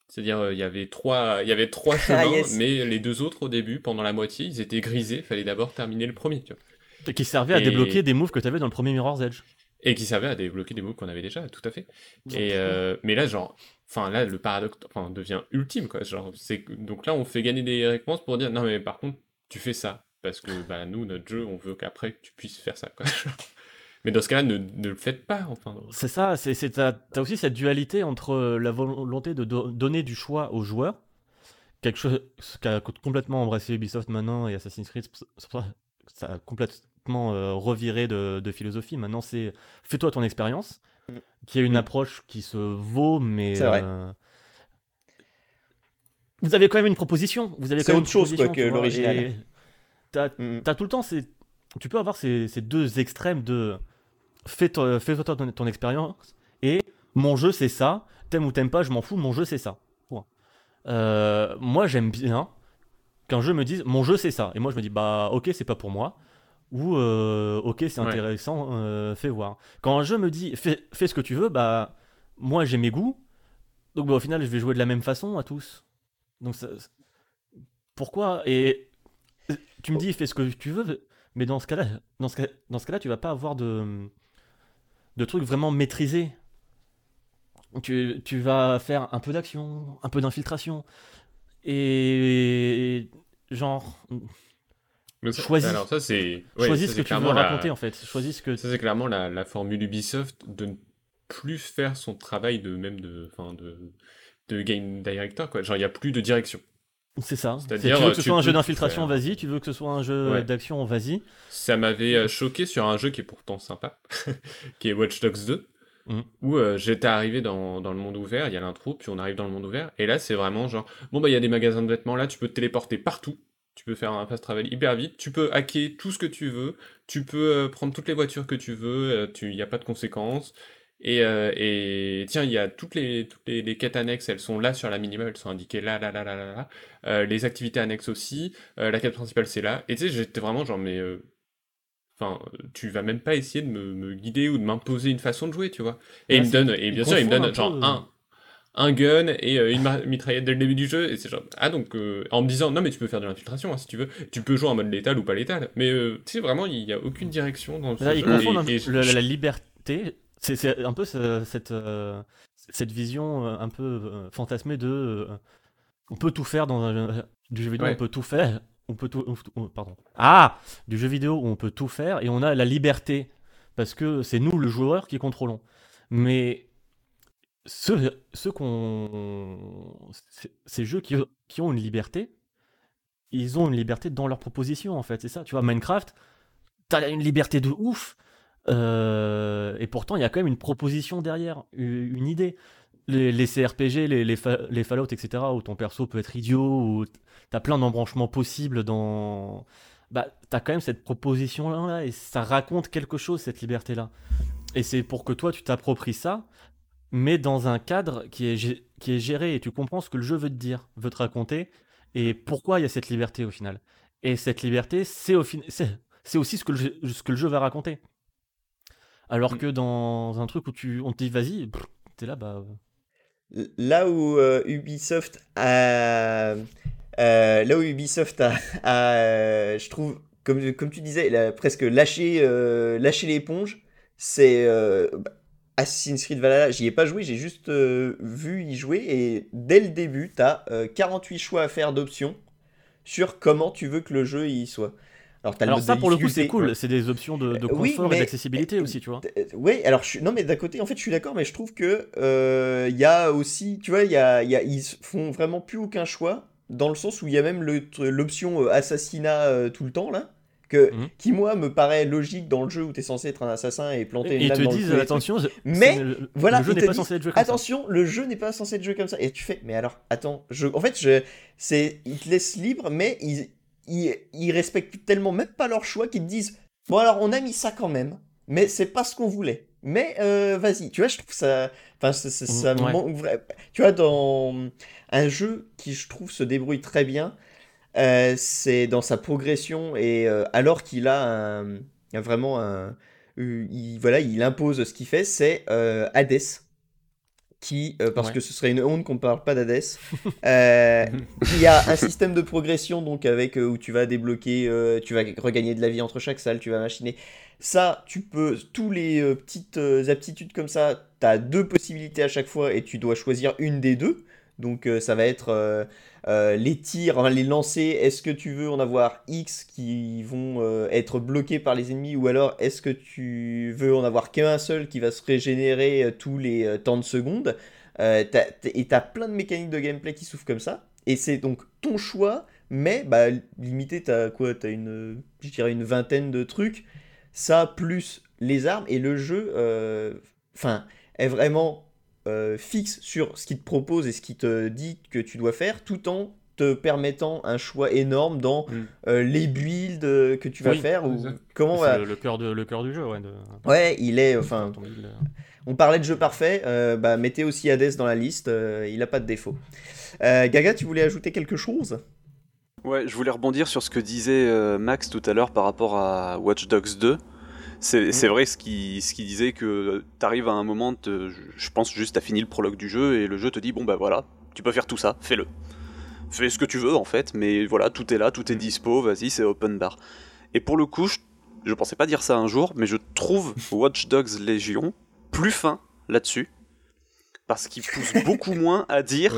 C'est-à-dire, euh, il y avait trois, il y avait trois chemins, Ah, yes. mais les deux autres, au début, pendant la moitié, ils étaient grisés. fallait d'abord terminer le premier. Tu vois. Et Qui servait à Et- débloquer des moves que t'avais dans le premier Mirror's Edge. Et qui servait à débloquer des moves qu'on avait déjà, tout à fait. Et euh, mais là, genre, enfin là, le paradoxe enfin, devient ultime, quoi. Genre, donc là, on fait gagner des récompenses pour dire non, mais par contre, tu fais ça parce que bah, nous, notre jeu, on veut qu'après tu puisses faire ça, mais dans ce cas-là, ne, ne le faites pas, enfin. C'est ça, c'est, t'as, aussi cette dualité entre euh, la volonté de do- donner du choix aux joueurs, quelque chose ce qu'a complètement embrassé Ubisoft maintenant et Assassin's Creed, ça a complètement euh, reviré de, de philosophie. Maintenant, c'est fais-toi ton expérience. Qui est une Mm. approche qui se vaut, mais. C'est vrai. euh, Vous avez quand même une proposition. Vous avez C'est autre chose, quoi, que l'original. T'as, Mm. T'as tout le temps ces... Tu peux avoir ces, ces deux extrêmes de fais-toi fais ton, ton expérience et mon jeu c'est ça, t'aimes ou t'aimes pas, je m'en fous, mon jeu c'est ça. Euh, moi j'aime bien qu'un jeu me dise mon jeu c'est ça. Et moi je me dis bah ok c'est pas pour moi. Ou euh, ok c'est Ouais. intéressant, euh, fais voir. Quand un jeu me dit fais, fais ce que tu veux, bah moi j'ai mes goûts. Donc bah, au final je vais jouer de la même façon à tous. Donc ça- pourquoi? Et tu me dis fais ce que tu veux, mais dans ce cas-là, dans ce cas, dans ce cas-là, tu vas pas avoir de de trucs vraiment maîtrisés. Tu, tu vas faire un peu d'action, un peu d'infiltration, et genre ça- Choisis. Alors ça, c'est. ouais, choisis ça, ce que tu veux la- raconter en fait. Choisis ce que Ça, c'est clairement la, la formule Ubisoft de ne plus faire son travail de même de, enfin de, de game director, quoi. Genre, il n'y a plus de direction. c'est ça. C'est- C'est-à-dire, tu veux que ce tu soit un jeu d'infiltration, faire. vas-y. Tu veux que ce soit un jeu Ouais. d'action, vas-y. Ça m'avait euh, choqué sur un jeu qui est pourtant sympa, qui est Watch Dogs 2, Mhm. où euh, j'étais arrivé dans, dans le monde ouvert, il y a l'intro, puis on arrive dans le monde ouvert, et là c'est vraiment genre, bon bah il y a des magasins de vêtements là, tu peux te téléporter partout, tu peux faire un fast travel hyper vite, tu peux hacker tout ce que tu veux, tu peux euh, prendre toutes les voitures que tu veux, euh, il n'y a pas de conséquences, et, euh, et tiens, il y a toutes les, toutes les, les quêtes annexes, elles sont là sur la minimum, elles sont indiquées là, là, là, là, là, là. Euh, les activités annexes aussi, euh, la quête principale c'est là, et tu sais, j'étais vraiment genre, mais... Enfin, tu vas même pas essayer de me, me guider ou de m'imposer une façon de jouer, tu vois. Et Ouais, il me donne, et bien sûr, il me donne genre un, un gun et euh, une mitraillette dès le début du jeu, et c'est genre, ah donc, euh, en me disant, non mais tu peux faire de l'infiltration hein, si tu veux, tu peux jouer en mode létal ou pas létal, mais euh, tu sais, vraiment, il y a aucune direction dans ce Là, ils jeu. et- et le- la liberté. C'est c'est un peu ce- cette, euh, cette vision euh, un peu euh, fantasmée de. euh, on peut tout faire dans un jeu- du jeu vidéo, Ouais. on peut tout faire. On peut tout. on- pardon. Ah Du jeu vidéo où on peut tout faire et on a la liberté. Parce que c'est nous, le joueur, qui contrôlons. Mais ceux, ceux qu'on. ces- jeux qui, qui ont une liberté, ils ont une liberté dans leur proposition, en fait. C'est ça. Tu vois, Minecraft, t'as une liberté de ouf. euh, et pourtant, il y a quand même une proposition derrière, une idée. Les, les CRPG, les, les Fallout, etc., où ton perso peut être idiot, où t'as plein d'embranchements possibles dans. Bah, t'as quand même cette proposition-là, et ça raconte quelque chose, cette liberté-là. Et c'est pour que toi, tu t'appropries ça, mais dans un cadre qui est, qui est géré, et tu comprends ce que le jeu veut te dire, veut te raconter, et pourquoi il y a cette liberté au final. Et cette liberté, c'est au fin- c'est aussi ce que, le jeu, ce que le jeu va raconter. Alors Mm. que dans un truc où tu, on te dit vas-y, t'es là, bah. Là où euh, Ubisoft a, euh, là où Ubisoft a, a, euh, je trouve, comme, comme tu disais, il a presque lâché, euh, lâché l'éponge. C'est, euh, bah, Assassin's Creed Valhalla, j'y ai pas joué, j'ai juste euh, vu y jouer. Et dès le début, t'as as 48 choix à faire d'options sur comment tu veux que le jeu y soit. Alors, t'as le Alors mode ça pour le coup c'est cool, c'est des options de, de Euh, oui, confort mais- et d'accessibilité aussi, tu vois. Euh, Oui, alors je suis... non mais d'un côté, en fait, je suis d'accord, mais je trouve que euh, il y a aussi, tu vois, il y a, il y a- ils font vraiment plus aucun choix dans le sens où il y a même l'option euh, assassinat euh, tout le temps là, que Mhm. qui moi me paraît logique dans le jeu où t'es censé être un assassin et planter Et une ils lame te dans le disent attention, Mais, le, voilà, le jeu ils n'est te pas disent, censé être joué comme ça. Attention, le jeu n'est pas censé être joué comme ça. Et tu fais, mais alors, attends, je... en fait, je... c'est, ils te laissent libre, mais ils... Ils... ils respectent tellement même pas leur choix qu'ils te disent, bon alors on a mis ça quand même, mais c'est pas ce qu'on voulait. Mais euh, vas-y, tu vois, je trouve ça, enfin, ça, ça, ça me Ouais. manque Tu vois, dans un jeu qui je trouve se débrouille très bien, euh, c'est dans sa progression et euh, alors qu'il a un... un- vraiment un, il, voilà, il impose ce qu'il fait, c'est euh, Hades qui, euh, parce Ouais. que ce serait une honte qu'on ne parle pas d'Hades, il y a un système de progression donc avec où tu vas débloquer, tu vas regagner de la vie entre chaque salle, tu vas machiner. Ça, tu peux, tous les petites aptitudes comme ça, tu as deux possibilités à chaque fois et tu dois choisir une des deux. Donc ça va être euh, les tirs, enfin, les lancers, est-ce que tu veux en avoir X qui vont euh, être bloqués par les ennemis ou alors est-ce que tu veux en avoir qu'un seul qui va se régénérer euh, tous les temps de t'as- Et t'as plein de mécaniques de gameplay qui s'ouvrent comme ça. Et c'est donc ton choix, mais bah, limité, t'as quoi T'as une, une vingtaine de trucs. Ça plus les armes et le jeu, enfin, est vraiment euh, fixe sur ce qu'il te propose et ce qu'il te dit que tu dois faire, tout en te permettant un choix énorme dans Mm. euh, les builds euh, que tu vas Oui, faire ou comment va. le, le cœur de, le cœur du jeu, ouais. De, Ouais, il est. Enfin, on parlait de jeu parfait. euh, bah, mettez aussi Hades dans la liste. euh, il a pas de défaut. Euh, Gaga, tu voulais ajouter quelque chose? Ouais, je voulais rebondir sur ce que disait euh, Max tout à l'heure par rapport à Watch Dogs 2. C'est c'est vrai ce qu'il disait que t'arrives à un moment, te- je pense juste t'as fini le prologue du jeu et le jeu te dit bon bah voilà, tu peux faire tout ça, fais-le. Fais ce que tu veux en fait, mais voilà, tout est là, tout est dispo, vas-y, c'est open bar. Et pour le coup, je, je pensais pas dire ça un jour, mais je trouve Watch Dogs Légion plus fin là-dessus. Parce qu'il pousse beaucoup moins à dire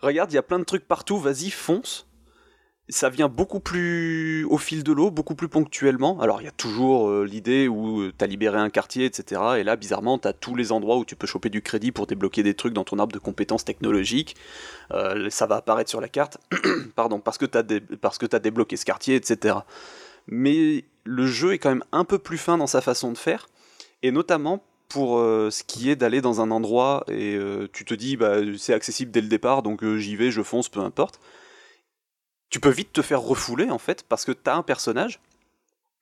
regarde, il y a plein de trucs partout, vas-y, fonce. Ça vient beaucoup plus au fil de l'eau, beaucoup plus ponctuellement. Alors, il y a toujours euh, l'idée où euh, t'as libéré un quartier, etc. Et là, bizarrement, t'as tous les endroits où tu peux choper du crédit pour débloquer des trucs dans ton arbre de compétences technologiques. Euh, ça va apparaître sur la carte, pardon, parce que t'as dé- parce que t'as débloqué ce quartier, etc. Mais le jeu est quand même un peu plus fin dans sa façon de faire, et notamment pour ce qui est d'aller dans un endroit et tu te dis bah c'est accessible dès le départ donc j'y vais, je fonce, peu importe. Tu peux vite te faire refouler en fait parce que t'as un personnage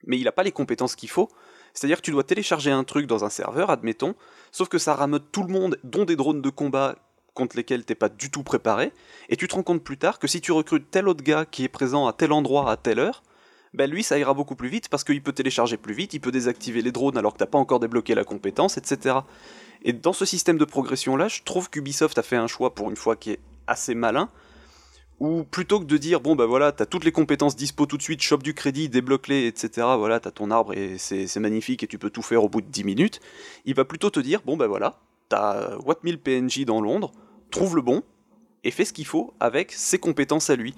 mais il a pas les compétences qu'il faut. C'est-à-dire que tu dois télécharger un truc dans un serveur, admettons, sauf que ça rameute tout le monde, dont des drones de combat contre lesquels t'es pas du tout préparé, et tu te rends compte plus tard que si tu recrutes tel autre gars qui est présent à tel endroit à telle heure, ben lui ça ira beaucoup plus vite parce qu'il peut télécharger plus vite, il peut désactiver les drones alors que t'as pas encore débloqué la compétence, etc. Et dans ce système de progression là, je trouve qu'Ubisoft a fait un choix pour une fois qui est assez malin, où plutôt que de dire bon bah voilà t'as toutes les compétences dispo tout de suite, chope du crédit, débloque-les, etc. Voilà t'as ton arbre et c'est magnifique et tu peux tout faire au bout de 10 minutes, il va plutôt te dire bon bah voilà t'as Watt 1000 PNJ dans Londres, trouve le bon et fais ce qu'il faut avec ses compétences à lui.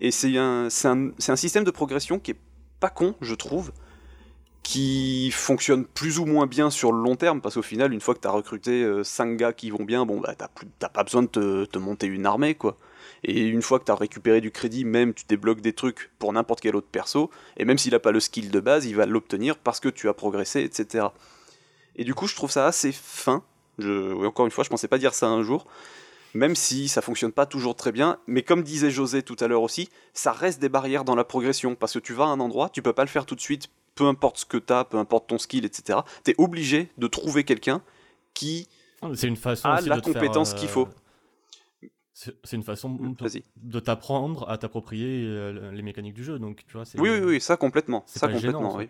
Et c'est un, un, un système de progression qui est pas con, je trouve, qui fonctionne plus ou moins bien sur le long terme, parce qu'au final, une fois que t'as recruté 5 gars qui vont bien, bon bah t'as, pas besoin de te monter une armée, quoi. Et une fois que t'as récupéré du crédit, même tu débloques des trucs pour n'importe quel autre perso, et même s'il a pas le skill de base, il va l'obtenir parce que tu as progressé, etc. Et du coup, je trouve ça assez fin. Je, oui, encore une fois, je pensais pas dire ça un jour, même si ça fonctionne pas toujours très bien. Mais comme disait José tout à l'heure aussi, ça reste des barrières dans la progression, parce que tu vas à un endroit, tu peux pas le faire tout de suite, peu importe ce que t'as, peu importe ton skill, etc. T'es obligé de trouver quelqu'un qui C'est une façon a la de compétence euh, qu'il faut. C'est une façon de- Vas-y. de t'apprendre à t'approprier euh, les mécaniques du jeu. Donc, tu vois, Oui, oui, oui, ça complètement. Ça gênant, complètement, oui.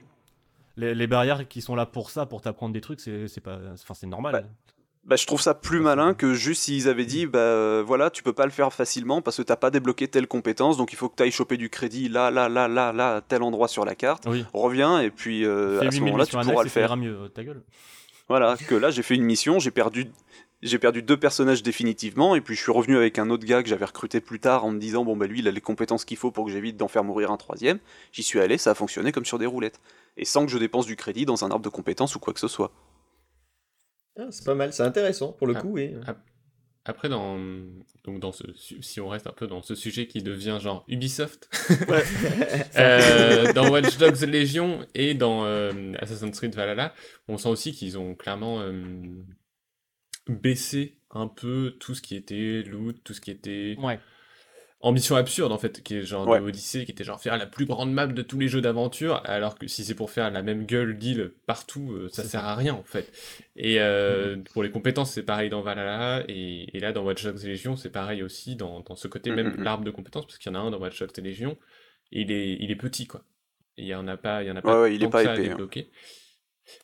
Les, les barrières qui sont là pour ça, pour t'apprendre des trucs, c'est pas, enfin, c'est normal. Bah, je trouve ça plus malin que juste s'ils avaient dit bah euh, voilà tu peux pas le faire facilement parce que t'as pas débloqué telle compétence donc il faut que tu ailles choper du crédit là là là là là à tel endroit sur la carte Oui. reviens et puis euh, à ce 8 moment-là tu pourras le faire mieux, ta gueule. Voilà, que là j'ai fait une mission, j'ai perdu, j'ai perdu deux personnages définitivement, et puis je suis revenu avec un autre gars que j'avais recruté plus tard en me disant bon bah lui il a les compétences qu'il faut pour que j'évite d'en faire mourir un troisième. J'y suis allé, ça a fonctionné comme sur des roulettes, et sans que je dépense du crédit dans un arbre de compétences ou quoi que ce soit. Ah, c'est pas mal, c'est intéressant pour le Ah. coup. Oui. Après, dans, donc dans ce, si on reste un peu dans ce sujet qui devient genre Ubisoft, Ouais. euh, dans Watch Dogs Legion et dans euh, Assassin's Creed Valhalla, on sent aussi qu'ils ont clairement euh, baissé un peu tout ce qui était loot, tout ce qui était Ouais. ambition absurde en fait, qui est genre Ouais. de Odyssey, qui était genre faire la plus grande map de tous les jeux d'aventure, alors que si c'est pour faire la même gueule d'île partout, euh, ça sert ça. à rien en fait. Et euh, pour les compétences, c'est pareil dans Valhalla, et, et là dans Watch Dogs Legion, c'est pareil aussi dans, dans ce côté Mm, même mm, mm. l'arbre de compétences, parce qu'il y en a un dans Watch Dogs Legion, et il est, il est petit quoi. Et il y en a pas, il y en a Ouais, pas ouais, il est pas que ça à épais, hein.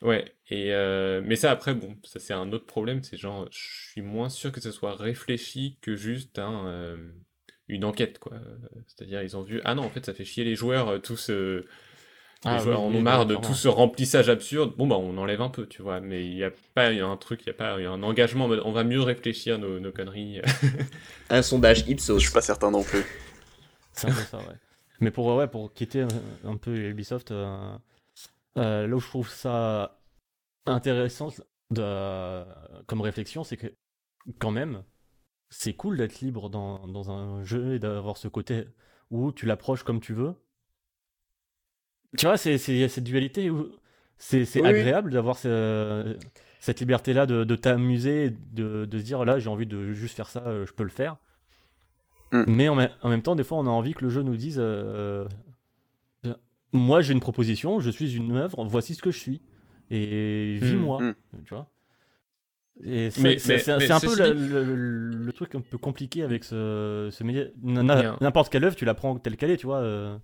Ouais, et euh, mais ça après, bon, ça c'est un autre problème, c'est genre, je suis moins sûr que ce soit réfléchi que juste un, euh, une enquête, quoi. C'est-à-dire, ils ont vu, ah non, en fait, ça fait chier les joueurs, euh, tous, les Ah joueurs oui, en ont marre de tout ce remplissage absurde, bon bah on enlève un peu, tu vois, mais il n'y a pas il y a un truc, il y a pas il y a un engagement, on va mieux réfléchir nos, nos conneries. Un sondage Ipsos. Je suis pas certain non plus. C'est un peu ça, ouais. Mais pour, ouais, pour quitter un, un peu Ubisoft, euh, là où je trouve ça intéressant de, comme réflexion, c'est que quand même, c'est cool d'être libre dans, dans un jeu et d'avoir ce côté où tu l'approches comme tu veux. Tu vois, c'est c'est- il y a cette dualité où c'est oui. agréable d'avoir ce- cette liberté-là de, de t'amuser, de, de se dire là j'ai envie de juste faire ça, euh, je peux le faire. Mm. Mais en, même- en même temps, des fois, on a envie que le jeu nous dise euh, euh, Moi, j'ai une proposition, je suis une œuvre, voici ce que je suis. Et vis-moi. Mm. Tu vois Et c'est Mais- c'est- mais- c'est- mais c'est un peu ceci le, dit- le- le truc un peu compliqué avec ce, ce média. N'importe quelle œuvre, tu la prends telle qu'elle est, tu vois. euh,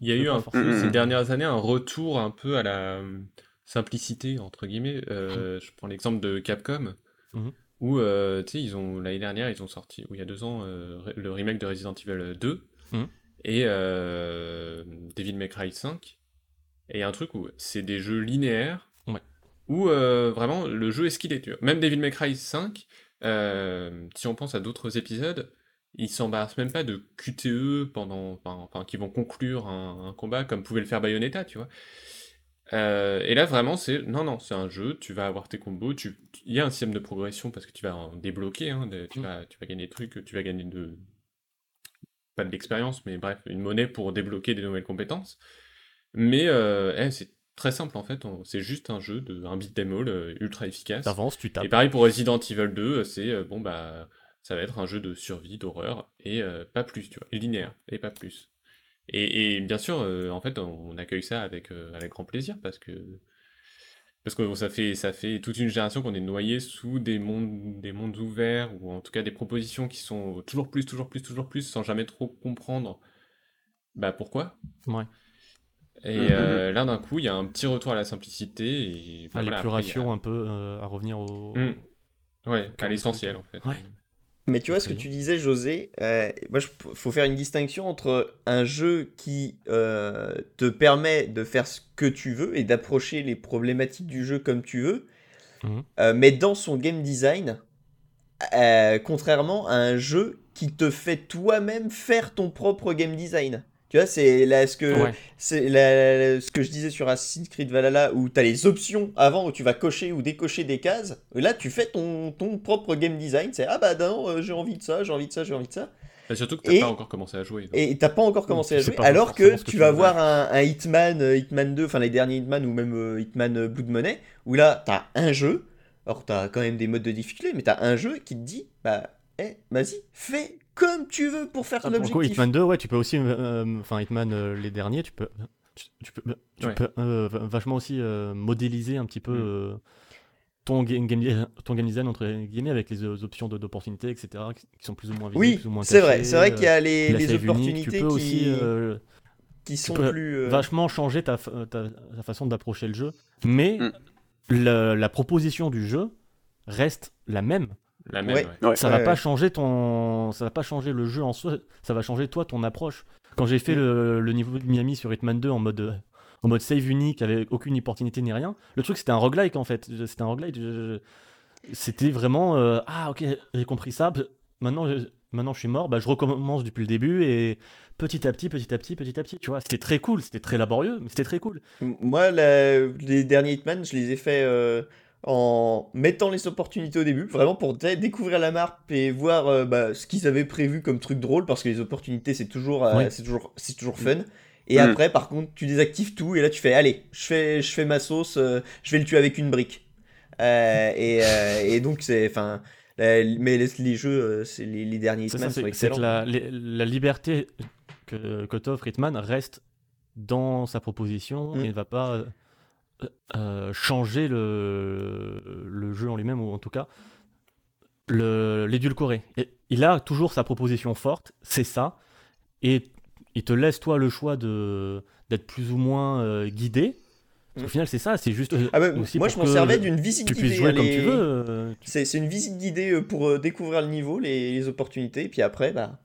Il y a eu un, ces dernières années un retour un peu à la euh, simplicité, entre guillemets. Euh, je prends l'exemple de Capcom, Mhm. où euh, ils ont l'année dernière, ils ont sorti, ou il y a deux ans, euh, le remake de Resident Evil 2 Mhm. Et euh, Devil May Cry 5. Et un truc où c'est des jeux linéaires, Ouais. où euh, vraiment le jeu est ce qu'il est. Même Devil May Cry 5, euh, si on pense à d'autres épisodes, ils s'embarrassent même pas de QTE pendant, enfin, qui vont conclure un, un combat comme pouvait le faire Bayonetta, tu vois. Euh, et là vraiment c'est non non c'est un jeu, tu vas avoir tes combos, tu il y a un système de progression parce que tu vas en débloquer, hein, de- tu Mm. vas tu vas gagner des trucs, tu vas gagner de pas de l'expérience mais bref une monnaie pour débloquer des nouvelles compétences. Mais euh, eh, c'est très simple en fait, c'est juste un jeu de un beat'em all euh, ultra efficace. T'avances, tu tapes. Et pareil pour Resident Evil 2, c'est euh, bon bah ça va être un jeu de survie, d'horreur et pas plus, tu vois, linéaire et pas plus. Et, et bien sûr, en fait, on accueille ça avec avec grand plaisir parce que parce que bon, ça fait ça fait toute une génération qu'on est noyé sous des mondes des mondes ouverts ou en tout cas des propositions qui sont toujours plus, toujours plus, toujours plus, sans jamais trop comprendre bah pourquoi? Ouais. Et Mhm. euh, là d'un coup, il y a un petit retour à la simplicité et À voilà, après, il y a- l'épuration, un peu, euh, à revenir au. Mm. Ouais, à l'essentiel en fait. Ouais. Mais tu vois ce que tu disais, José, euh, moi, il faut faire une distinction entre un jeu qui euh, te permet de faire ce que tu veux et d'approcher les problématiques du jeu comme tu veux, Mhm. euh, mais dans son game design, euh, contrairement à un jeu qui te fait toi-même faire ton propre game design. Tu vois, c'est là ce que Ouais. c'est ce que je disais sur Assassin's Creed Valhalla où tu as les options avant où tu vas cocher ou décocher des cases. Là, tu fais ton, ton propre game design. C'est ah bah non, euh, j'ai envie de ça, j'ai envie de ça, j'ai envie de ça. Bah, surtout que t'as pas encore commencé à jouer. donc. Et t'as pas encore commencé à jouer. Alors que tu vas voir un, un Hitman, euh, Hitman 2, enfin les derniers Hitman ou même euh, Hitman euh, Blood Money, où là t'as un jeu. Alors t'as quand même des modes de difficulté, mais t'as un jeu qui te dit bah, eh, vas-y, fais comme tu veux pour faire Ah, ton pour le coup, objectif. Hitman 2, ouais, tu peux aussi. euh, Enfin, Hitman, euh, les derniers, tu peux. Tu, tu peux, tu Ouais. peux euh, va- vachement aussi euh, modéliser un petit peu Mm. euh, ton, game, game- ton game design, entre guillemets, avec les options de- d'opportunité, etc., qui sont plus ou moins visibles, Oui, plus ou moins c'est vrai, c'est vrai qu'il y a les, unique, opportunités tu peux qui, aussi euh, qui sont peux plus. euh, vachement changer ta, ta, ta façon d'approcher le jeu, mais Mm. la, la proposition du jeu reste la même. La même, Ouais. ouais. Ouais. Ça Ouais, va pas changer ton, ça va pas changer le jeu en soi, ça va changer toi ton approche. Quand j'ai fait Mm. le, le niveau de Miami sur Hitman 2 en mode, en mode save unique, avec aucune opportunité ni rien. Le truc, c'était un roguelike en fait. C'était un roguelike. je- C'était vraiment euh, ah ok, j'ai compris ça. Maintenant, je... maintenant je suis mort. Bah, je recommence depuis le début et petit à petit, petit à petit, petit à petit. Tu vois, c'était très cool. C'était très laborieux, mais c'était très cool. Moi, la- les derniers Hitman, je les ai faits euh, en mettant les opportunités au début, vraiment pour dé- découvrir la map et voir euh, bah, ce qu'ils avaient prévu comme truc drôle, parce que les opportunités, c'est toujours, euh, c'est toujours, c'est toujours fun. Et Mm. après, par contre, tu désactives tout, et là, tu fais, allez, je fais, je fais ma sauce, euh, je vais le tuer avec une brique. Euh, et, euh, et donc, c'est, enfin, mais les, les jeux, c'est les, les derniers C'est Hitman ça, sont c'est c'est que excellents. la, les- la liberté que, que t'offre Hitman reste dans sa proposition Mm. et ne va pas euh, euh, changer le, le jeu en lui-même, ou en tout cas l'édulcorer. Il a toujours sa proposition forte, c'est ça, et il te laisse toi le choix de d'être plus ou moins euh, guidé. Parce Mm. Au final, c'est ça, c'est juste. euh, Ah bah, aussi moi, je m'en servais d'une visite Tu puisses guidée. jouer hein, comme tu veux. tu- C'est une visite guidée pour découvrir le niveau, les, les opportunités, et puis après, bah.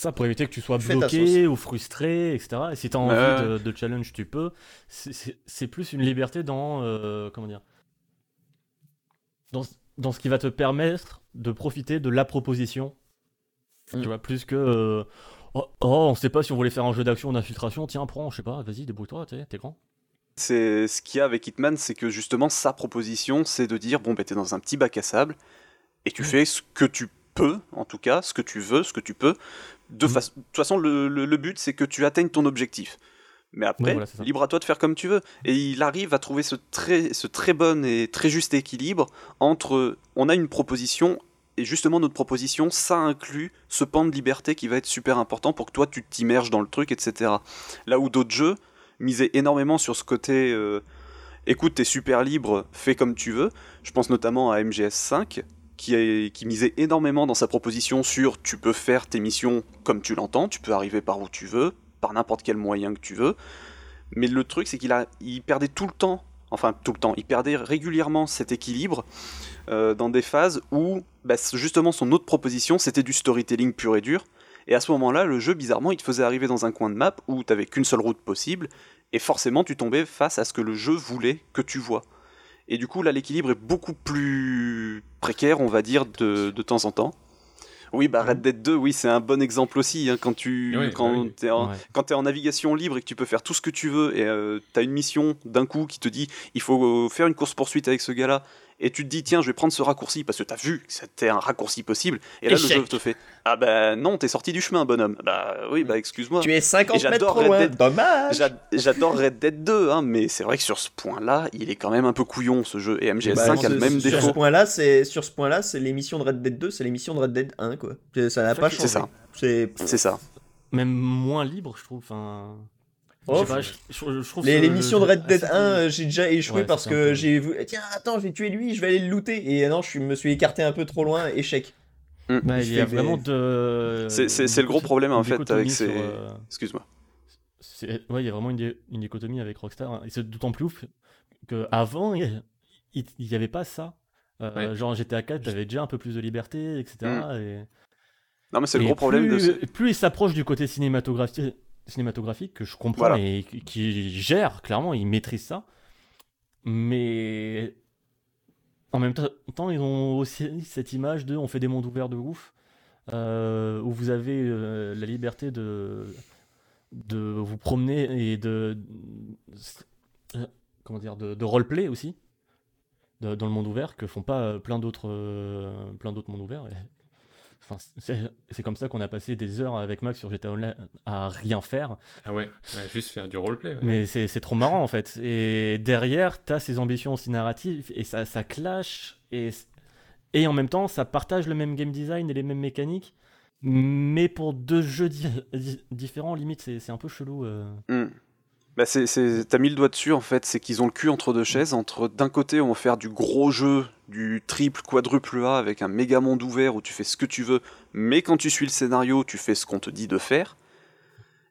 Ça pour éviter que tu sois Fais bloqué ou frustré, etc. Et si tu as envie de, de challenge, tu peux. C'est- plus une liberté dans. euh, comment dire dans, dans ce qui va te permettre de profiter de la proposition. Mm. Tu vois, plus que. euh, oh, oh, on sait pas si on voulait faire un jeu d'action ou d'infiltration. Tiens, prends, je sais pas, vas-y, débrouille-toi, t'es grand. C'est ce qu'il y a avec Hitman, c'est que justement sa proposition, c'est de dire bon, ben t'es dans un petit bac à sable et tu fais ce que tu peux, en tout cas, ce que tu veux, ce que tu peux. De, fa- de toute façon, le, le- le but, c'est que tu atteignes ton objectif. Mais après, voilà, libre à toi de faire comme tu veux. Et il arrive à trouver ce très, ce très bon et très juste équilibre entre on a une proposition et justement notre proposition, ça inclut ce pan de liberté qui va être super important pour que toi tu t'immerges dans le truc, etc. Là où d'autres jeux misaient énormément sur ce côté euh, écoute, t'es super libre, fais comme tu veux. Je pense notamment à MGS5 qui, misait énormément dans sa proposition sur tu peux faire tes missions comme tu l'entends, tu peux arriver par où tu veux, par n'importe quel moyen que tu veux. Mais le truc, c'est qu'il perdait tout le temps, enfin tout le temps, il perdait régulièrement cet équilibre euh, dans des phases où bah, justement son autre proposition, c'était du storytelling pur et dur. Et à ce moment-là, le jeu, bizarrement, il te faisait arriver dans un coin de map où t'avais qu'une seule route possible, et forcément, tu tombais face à ce que le jeu voulait que tu vois. Et du coup, là, l'équilibre est beaucoup plus précaire, on va dire, de, de temps en temps. Oui, bah Red Dead 2, oui, c'est un bon exemple aussi. hein, quand tu, Oui, quand bah oui. t'es en, Ouais. quand es en navigation libre et que tu peux faire tout ce que tu veux et euh, tu as une mission d'un coup qui te dit il faut faire une course poursuite avec ce gars-là et tu te dis tiens je vais prendre ce raccourci parce que tu as vu que c'était un raccourci possible et là Échec. le jeu te fait ah bah non t'es sorti du chemin bonhomme bah oui bah excuse-moi Tu es 50 Et mètres j'adore trop Red loin, Dead. dommage J'a- j'adore Red Dead 2 hein, mais c'est vrai que sur ce point-là il est quand même un peu couillon ce jeu et MGS5 Bah, a le même sur défaut ce point-là, c'est sur ce point-là, c'est l'émission de Red Dead 2, c'est l'émission de Red Dead 1 quoi. Ça n'a pas C'est changé. ça. C'est c'est ça Même moins libre, je trouve. Enfin. Oh, pas, je, je- je trouve les, ce- les missions de Red Dead assez- 1, euh, j'ai déjà échoué Ouais, parce que j'ai vu tiens attends, je vais tuer lui, je vais aller le looter et non, je me suis écarté un peu trop loin, échec. Bah, Je il y a des- vraiment de. C'est- le gros problème, en fait, avec ces- euh, excuse-moi Ouais, il y a vraiment une, di- une dichotomie avec Rockstar. hein. Et c'est d'autant plus ouf qu'avant, il n'y avait pas ça. Euh, Ouais. Genre GTA 4, t'avais déjà un peu plus de liberté, etc. et... non mais c'est le gros problème de plus, ce... plus il s'approche du côté cinématographique, cinématographique, que je comprends Voilà. et qui- gère, clairement, il maîtrise ça. Mais en même temps, ils ont aussi cette image de on fait des mondes ouverts de ouf, euh, où vous avez euh, la liberté de, de vous promener et de. euh, comment dire De, de roleplay aussi, de- dans le monde ouvert, que font pas plein d'autres euh, plein d'autres mondes ouverts. Enfin, c'est comme ça qu'on a passé des heures avec Max sur GTA Online à rien faire. Ah ouais, ouais, juste faire du roleplay. ouais. Mais c'est trop marrant en fait. Et derrière, tu as ces ambitions aussi narratives et ça, ça clash. Et, et en même temps, ça partage le même game design et les mêmes mécaniques. Mais pour deux jeux di- di- différents, limite, c'est c'est un peu chelou. euh. Hmm. Bah t'as mis le doigt dessus en fait, c'est qu'ils ont le cul entre deux chaises. Entre d'un côté, on va faire du gros jeu, du triple, quadruple A avec un méga monde ouvert où tu fais ce que tu veux, mais quand tu suis le scénario, tu fais ce qu'on te dit de faire.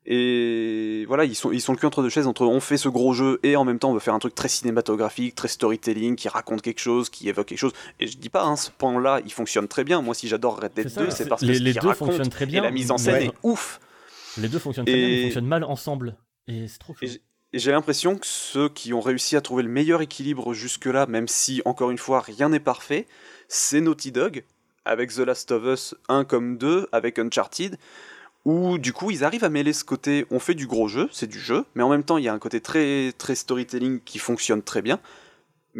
Et voilà, ils sont, ils sont le cul entre deux chaises entre on fait ce gros jeu et en même temps on veut faire un truc très cinématographique, très storytelling, qui raconte quelque chose, qui évoque quelque chose. Et je dis pas, hein, ce pan-là, il fonctionne très bien. Moi, si j'adore Red Dead C'est ça, 2, c'est parce que les, ce les deux raconte fonctionnent très bien. et la mise en scène ouais, est ouf. Les deux fonctionnent très bien, mais ils fonctionnent mal ensemble. Et c'est trop Et chelou. et j'ai l'impression que ceux qui ont réussi à trouver le meilleur équilibre jusque-là, même si, encore une fois, rien n'est parfait, c'est Naughty Dog, avec The Last of Us 1 comme 2, avec Uncharted, où du coup ils arrivent à mêler ce côté, on fait du gros jeu, c'est du jeu, mais en même temps il y a un côté très, très storytelling qui fonctionne très bien,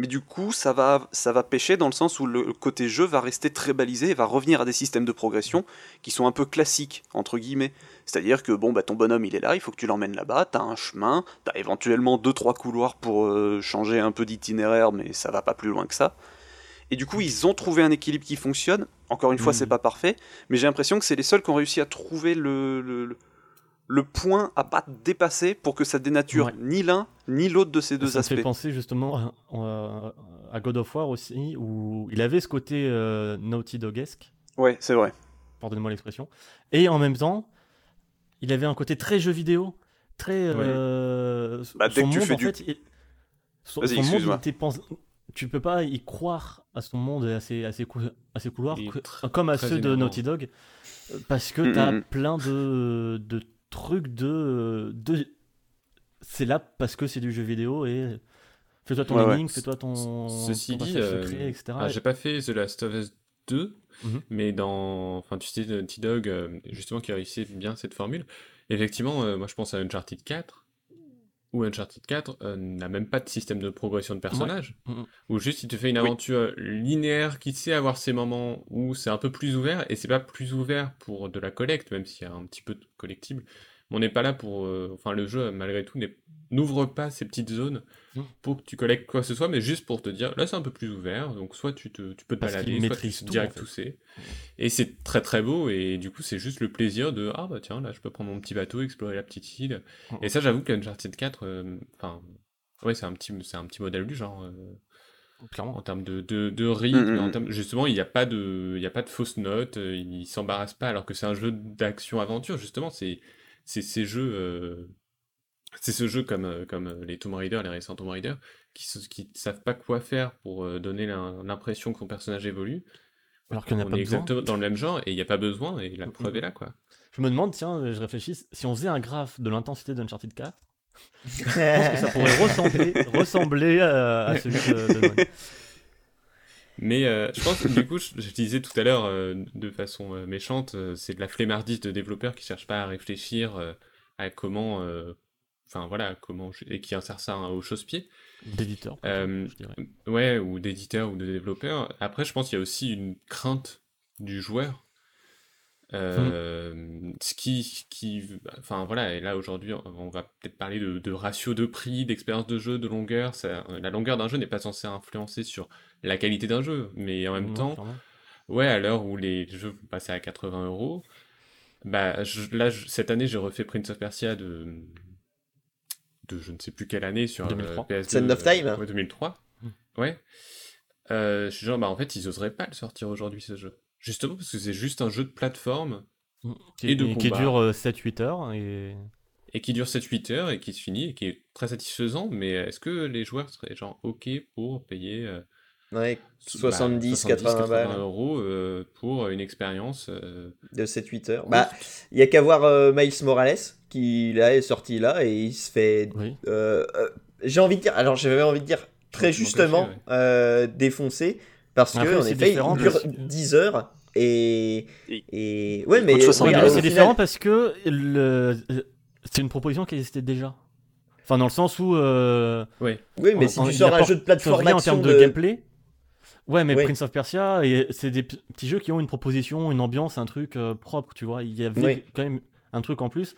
mais du coup ça va, ça va pêcher dans le sens où le côté jeu va rester très balisé et va revenir à des systèmes de progression qui sont un peu classiques, entre guillemets. C'est-à-dire que bon, bah, ton bonhomme il est là, il faut que tu l'emmènes là-bas, t'as un chemin, t'as éventuellement 2-3 couloirs pour euh, changer un peu d'itinéraire, mais ça va pas plus loin que ça. Et du coup, ils ont trouvé un équilibre qui fonctionne. Encore une fois, c'est pas parfait, mais j'ai l'impression que c'est les seuls qui ont réussi à trouver le, le, le- le point à pas dépasser pour que ça dénature Ouais. ni l'un ni l'autre de ces deux ça me aspects. fait penser justement à, God of War aussi, où il avait ce côté euh, Naughty Dogesque, Ouais, c'est vrai. pardonnez-moi l'expression, et en même temps, il avait un côté très jeu vidéo, très. euh, Bah, dès son que tu fais en du- fait, il- son, Vas-y, son monde, il excuse-moi. était pens- tu peux pas y croire à son monde et à ses, à ses, cou- à ses couloirs, que- comme à ceux de. Naughty Dog, euh, parce que Mm, tu as mm, mm. plein de, de trucs de. de... C'est là parce que c'est du jeu vidéo et. Fais-toi ton Ouais, fais-toi ton, Ceci ton dit, passage euh, secret, etc. Ah, j'ai pas fait The Last of Us 2, Mhm. mais dans. Enfin, tu sais, Naughty Dog, euh, justement, qui a réussi bien cette formule. Effectivement, euh, moi je pense à Uncharted 4, où Uncharted 4 euh, n'a même pas de système de progression de personnage, Mhm. où juste il te fait une Oui. aventure linéaire qui sait avoir ses moments où c'est un peu plus ouvert, et c'est pas plus ouvert pour de la collecte, même s'il y a un petit peu de collectible. Mais on n'est pas là pour. euh, Enfin, le jeu, malgré tout, n'ouvre pas ces petites zones pour que tu collectes quoi que ce soit, mais juste pour te dire, là c'est un peu plus ouvert, donc soit tu, te, tu peux te Parce balader, soit tu tout, direct en fait. tout c'est. Et c'est très très beau, et du coup c'est juste le plaisir de, ah bah tiens, là je peux prendre mon petit bateau, explorer la petite île. Mhm. Et ça j'avoue qu'Uncharted 4, euh, enfin, ouais c'est un, petit, c'est un petit modèle du genre, euh, Clairement. en termes de, de, de rythme, Mhm. en termes- justement il n'y a pas de, il y a pas de fausses notes, euh, il s'embarrasse pas, alors que c'est un jeu d'action-aventure, justement, c'est c'est ces jeux... euh, c'est ce jeu comme, euh, comme euh, les Tomb Raider, les récents Tomb Raider, qui ne qui savent pas quoi faire pour donner l'im- l'impression que son personnage évolue. Alors qu'il n'y en a pas est besoin. exactement dans le même genre et il n'y a pas besoin et la preuve est là quoi. Je me demande, tiens, je réfléchis, si on faisait un graphe de l'intensité d'Uncharted 4, je pense que ça pourrait ressembler, ressembler à, à celui de, de. Mais euh, je pense que du coup, je, je disais tout à l'heure euh, de façon euh, méchante, c'est de la flemmardise de développeurs qui cherchent pas à réfléchir à comment, enfin voilà, comment et qui insèrent ça au chausse-pied. d'éditeur, je. Ouais, ou d'éditeurs ou de développeurs. Après, je pense qu'il y a aussi une crainte du joueur. Euh, Ce qui, qui, enfin voilà, et là aujourd'hui, on va peut-être parler de, de ratio de prix, d'expérience de jeu, de longueur. Ça, la longueur d'un jeu n'est pas censée influencer sur la qualité d'un jeu, mais en même temps, clairement. ouais, à l'heure où les jeux vont passer à 80 euros, bah je- là je- cette année j'ai refait Prince of Persia de de je ne sais plus quelle année sur euh, 2003. PS2. Sand of Time euh, ouais, 2003. Mm. Ouais. Euh, je suis genre, bah en fait, ils oseraient pas le sortir aujourd'hui ce jeu. Justement parce que c'est juste un jeu de plateforme Qui, et de qui combat. dure euh, 7-8 heures. Et... et qui dure 7-8 heures et qui se finit et qui est très satisfaisant. Mais est-ce que les joueurs seraient genre ok pour payer euh, Ouais, bah, 70, 80 balles euros euh, pour une expérience euh, de 7-8 heures. Bah, il y a qu'à voir euh, Miles Morales qui là est sorti là et il se fait. Oui. euh, euh, J'ai envie de dire, alors j'avais envie de dire très justement euh, défoncé parce Après, que en c'est effet différent il dure parce que- 10 heures et Et- ouais mais coûte 70 regarde, Mais au c'est final- différent parce que le... c'est une proposition qui existait déjà. Enfin, dans le sens où. euh, Oui, mais en- si tu sors un jeu de plateforme rien en termes de, de gameplay. Ouais, mais Oui. Prince of Persia, et c'est des petits jeux qui ont une proposition, une ambiance, un truc euh, propre, tu vois. Il y avait Oui. quand même un truc en plus.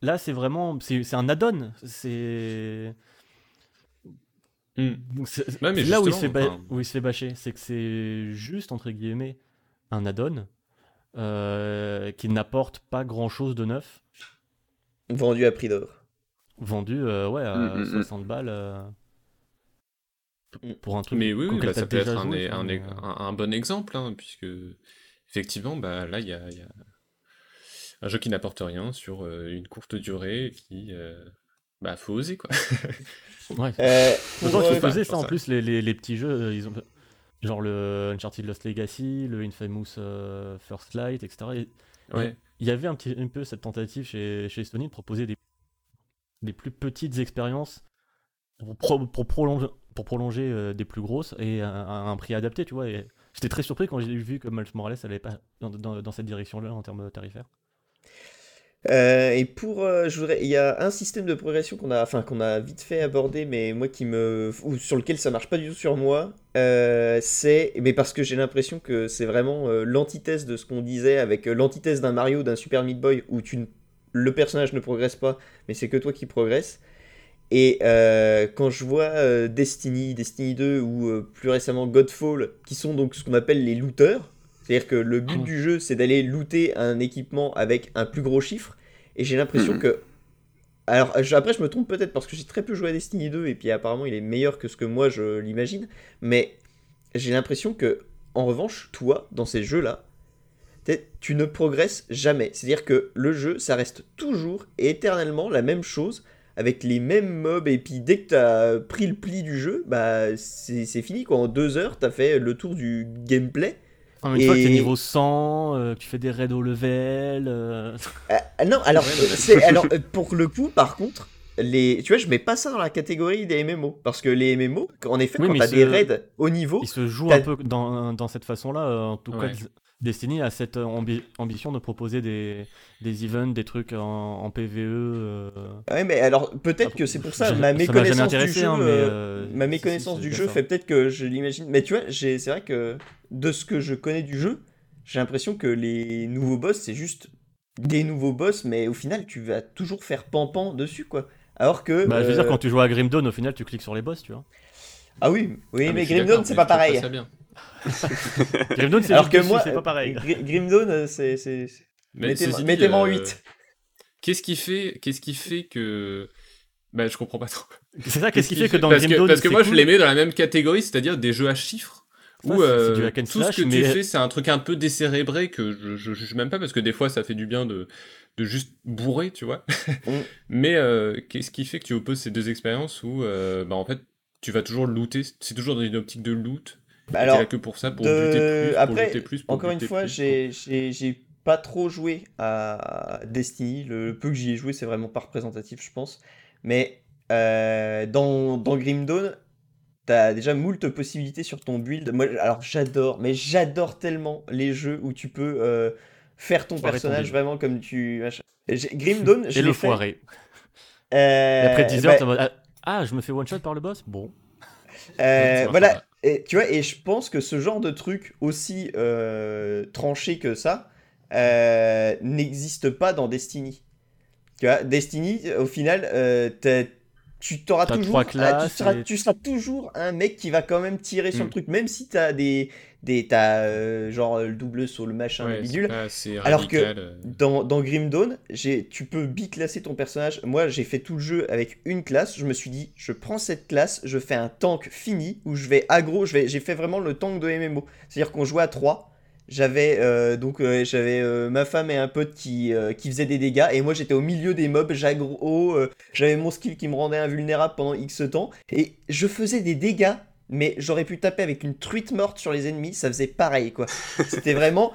Là, c'est vraiment. C'est c'est un add-on. C'est. Donc c'est- Ouais, mais c'est là où il, se fait justement, ba- enfin- où il se fait bâcher. C'est que c'est juste, entre guillemets, un add-on euh, qui n'apporte pas grand-chose de neuf. vendu à prix d'or. Vendu euh, ouais, à Mm, mm, mm. 60 balles. euh, Mm. pour un truc Mais oui, oui, bah, ça peut être un, joué, un, enfin, mais, un- euh, un bon exemple, hein, puisque effectivement, bah, là, il y a, y a un jeu qui n'apporte rien sur euh, une courte durée qui. Bah, faut oser, quoi. ouais. Euh, D'autant pour, qu'ils euh, pour ça en plus, les, les, les petits jeux, euh, ils ont genre le Uncharted Lost Legacy, le Infamous euh, First Light, etc. Et Ouais. Il y avait un petit un peu cette tentative chez, chez Sony de proposer des, des plus petites expériences pour, pro- pour prolonger, pour prolonger euh, des plus grosses et à, à un prix adapté, tu vois. Et j'étais très surpris quand j'ai vu que Miles Morales n'allait pas dans, dans- dans cette direction-là en termes tarifaires. Euh, et pour, euh, je voudrais, il y a un système de progression qu'on a, enfin qu'on a vite fait aborder, mais moi qui me, ou sur lequel ça marche pas du tout sur moi, euh, c'est, mais parce que j'ai l'impression que c'est vraiment l'antithèse de ce qu'on disait avec l'antithèse d'un Mario, d'un Super Meat Boy, où le personnage ne progresse pas, mais c'est que toi qui progresses. Et quand je vois Destiny, Destiny 2 ou plus récemment Godfall, qui sont donc ce qu'on appelle les looters, c'est-à-dire que le but Mm. du jeu c'est d'aller looter un équipement avec un plus gros chiffre, et j'ai l'impression que. Alors après je me trompe peut-être parce que j'ai très peu joué à Destiny 2 et puis apparemment il est meilleur que ce que moi je l'imagine, mais j'ai l'impression que en revanche toi dans ces jeux-là, tu ne progresses jamais. C'est-à-dire que le jeu ça reste toujours et éternellement la même chose avec les mêmes mobs et puis dès que t'as pris le pli du jeu, bah c'est c'est fini quoi. En deux heures t'as fait le tour du gameplay. Enfin, une fois que Et- t'es niveau 100, euh, que tu fais des raids au level. euh, ah, non, alors, euh, c'est, alors euh, pour le coup, par contre, les, tu vois, je mets pas ça dans la catégorie des MMO. Parce que les MMO, en effet, Oui, quand t'as des raids au niveau, Il se joue T'as- un peu dans, dans cette façon-là. euh, En tout Ouais. cas, Destiny a cette euh, ambi- ambition de proposer des, des events, des trucs en, en PVE. euh, ouais, mais alors peut-être Ah, que c'est pour ça, ma méconnaissance du jeu, hein, mais, euh, euh, ma méconnaissance si, du jeu fait peut-être que je l'imagine. Mais tu vois, c'est vrai que de ce que je connais du jeu, j'ai l'impression que les nouveaux boss, c'est juste des nouveaux boss, mais au final, tu vas toujours faire pan-pan dessus, quoi. Alors que. Bah, je veux dire, quand tu joues à Grim Dawn, au final, tu cliques sur les boss, tu vois. Ah oui, oui, Ah, mais suis Grim Dawn, c'est mais pas pareil. ça bien. Grim Dawn, c'est Alors que moi, c'est pas pareil. Gr- Grim Dawn, euh, c'est. Mettez-moi mettez-moi en euh, 8. Qu'est-ce qui fait, qu'est-ce qui fait que, bah, je comprends pas trop. C'est ça, qu'est-ce qui fait que dans parce Grim que, parce que c'est moi je les mets dans la même catégorie, c'est-à-dire des jeux à chiffres. Où euh, du tout slash, ce que tu fais, c'est un truc un peu décérébré que je, je juge même pas parce que des fois ça fait du bien de, de juste bourrer, tu vois. Mm. Mais euh, qu'est-ce qui fait que tu opposes ces deux expériences où euh, bah, en fait tu vas toujours looter, c'est toujours dans une optique de loot. Bah alors, là que pour ça, pour de- buter plus, après, pour plus, pour encore une fois, j'ai j'ai- j'ai pas trop joué à Destiny. Le peu que j'y ai joué, c'est vraiment pas représentatif, je pense. Mais euh, dans, dans Grim Dawn, t'as déjà moult possibilités sur ton build. Moi, alors j'adore, mais j'adore tellement les jeux où tu peux euh, faire ton personnage vraiment comme tu. Grim Dawn, je Et l'ai le fait. foiré. euh, après 10 bah, heures, mode, ah, ah, je me fais one shot par le boss? Bon. Euh, voilà. Et, tu vois, et je pense que ce genre de truc aussi euh, tranché que ça euh, n'existe pas dans Destiny. Tu vois, Destiny, au final, euh, tu t'auras toujours, seras, et- tu seras toujours un mec qui va quand même tirer sur Mm. le truc, même si t'as des, des t'as euh, genre le double saut, le machin, le Ouais, bidule. Alors que euh. Dans, dans Grim Dawn, j'ai- tu peux biclasser ton personnage. Moi, j'ai fait tout le jeu avec une classe. Je me suis dit, je prends cette classe, je fais un tank fini où je vais aggro. je vais- J'ai fait vraiment le tank de MMO. C'est-à-dire qu'on jouait à 3. J'avais euh, donc euh, j'avais euh, ma femme et un pote qui, qui faisaient des dégâts et moi j'étais au milieu des mobs, j'aggro, j'avais mon skill qui me rendait invulnérable pendant X temps et je faisais des dégâts mais j'aurais pu taper avec une truite morte sur les ennemis, ça faisait pareil quoi. C'était vraiment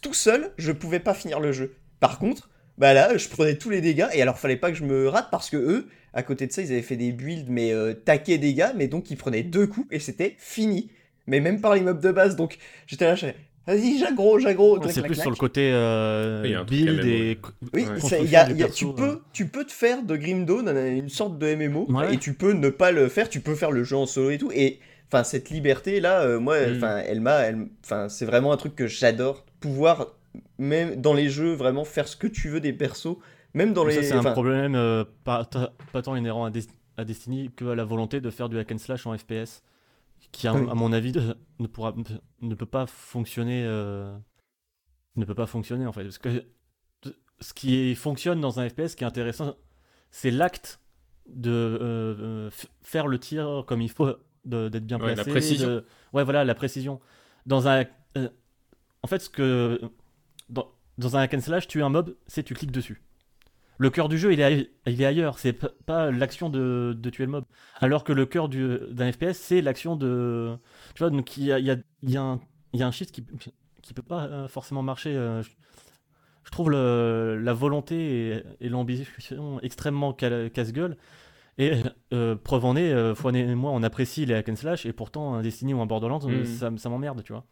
tout seul, je pouvais pas finir le jeu. Par contre, bah là, je prenais tous les dégâts et alors fallait pas que je me rate parce que eux, à côté de ça, ils avaient fait des builds mais taquets dégâts, mais donc ils prenaient deux coups et c'était fini. Mais même par les mobs de base, donc j'étais là, je vas-y, j'aggro, j'aggro. C'est clac, plus sur le côté euh, Oui, build et. Oui, Ouais. y a- y tu, peux, tu peux te faire de Grim Dawn une sorte de MMO Ouais. et tu peux ne pas le faire, tu peux faire le jeu en solo et tout. Et enfin, cette liberté là, euh, moi, Mm. enfin, elle m'a, elle, enfin, c'est vraiment un truc que j'adore. Pouvoir, même dans les jeux, vraiment faire ce que tu veux des persos, même dans Mais les. ça, c'est un problème euh, pas, pas tant inhérent à, Des- à Destiny que à la volonté de faire du hack and slash en FPS, qui, à, Oui. à mon avis, ne, pourra, ne peut pas fonctionner. euh, ne peut pas fonctionner en fait. Parce que ce qui fonctionne dans un FPS, ce qui est intéressant, c'est l'acte de euh, euh, faire le tir comme il faut, d'être bien Ouais, la placé. précision. de- Ouais, voilà, la précision. Dans un, euh, en fait, ce que dans, dans un hack and slash, tuer un mob, c'est tu cliques dessus. Le cœur du jeu, il est, il est ailleurs. C'est pas l'action de, de tuer le mob. Alors que le cœur du- d'un FPS, c'est l'action de. Tu vois, donc il y a, il y a- il y a un, il y a un shift qui, qui peut pas euh, forcément marcher. euh, je, je trouve le- la volonté et, et l'ambition extrêmement casse-gueule. Et euh, preuve en est, euh, Fouane et moi, on apprécie les hack and slash, et pourtant, un Destiny ou un Borderlands, euh, Mm. ça, m- ça m'emmerde, tu vois.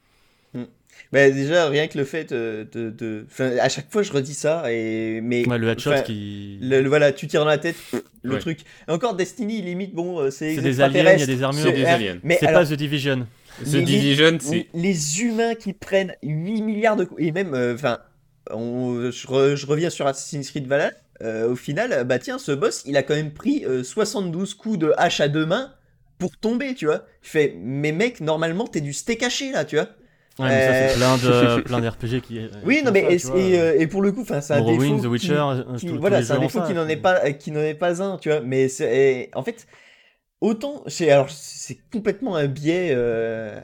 Bah, déjà, rien que le fait de. de, de- enfin, à chaque fois, je redis ça, et. Mais. Ouais, le headshot enfin, qui. le- le- voilà, tu tires dans la tête, le Ouais. truc. Et encore, Destiny, limite, bon, euh, c'est. C'est des aliens, il y a des armures. Des euh, aliens. Mais C'est alors, pas The Division. The Les- Division, c'est. les humains qui prennent 8 milliards de coups, et même, euh, enfin, on- je, re- je reviens sur Assassin's Creed Valhalla, euh, au final, euh, bah tiens, ce boss, il a quand même pris euh, 72 coups de hache à deux mains pour tomber, tu vois. Je fais, mais mec, normalement, t'es du steak haché, là, tu vois. Ouais, mais ça, Euh, c'est plein de, plein d'RPG qui. Oui, qui non, mais ça, et, euh, et pour le coup, enfin, c'est un Morrowind, défaut The Witcher, euh, qui- tous voilà, c'est un défaut ça, qui n'en est pas, qui n'en est pas un, tu vois. Mais et en fait, autant, c'est, alors c'est complètement un biais euh,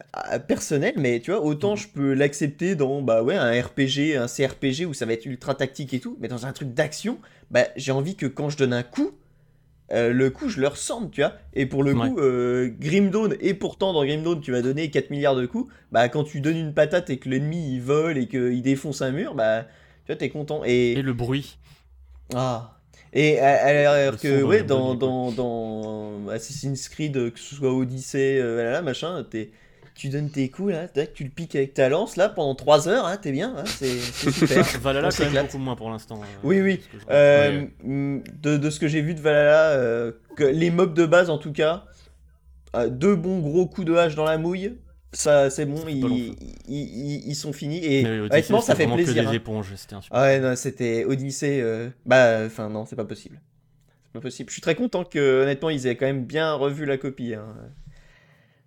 personnel, mais tu vois, Mhm. autant je peux l'accepter dans, bah ouais, un RPG, un CRPG où ça va être ultra tactique et tout, mais dans un truc d'action, bah j'ai envie que quand je donne un coup, euh, le coup je le ressente, tu vois. Et pour le Ouais. coup, euh, Grim Dawn, et pourtant dans Grim Dawn tu vas donner 4 milliards de coups, bah quand tu donnes une patate et que l'ennemi il vole et qu'il défonce un mur, bah tu vois, t'es content. Et le bruit. ah. Et à- alors que ouais, dans dans, dans, dans Assassin's Creed, euh, que ce soit Odyssey, euh, voilà, machin, t'es- tu donnes tes coups là, tu le piques avec ta lance là pendant 3 heures, hein, t'es bien, hein, c'est c'est super. Valhalla, quand même beaucoup moins pour l'instant. euh, Oui, oui. Euh, de, de ce que j'ai vu de Valhalla, euh, que les mobs de base en tout cas, euh, deux bons gros coups de hache dans la mouille, ça c'est bon, ils, pas long, ils, ils- ils sont finis. Et Odyssey, honnêtement, ça fait plaisir. que hein. des éponges, c'était un super. Ah ouais, non, c'était Odyssey. euh, Bah, enfin, non, c'est pas possible. C'est pas possible. Je suis très content que, honnêtement, ils aient quand même bien revu la copie. hein.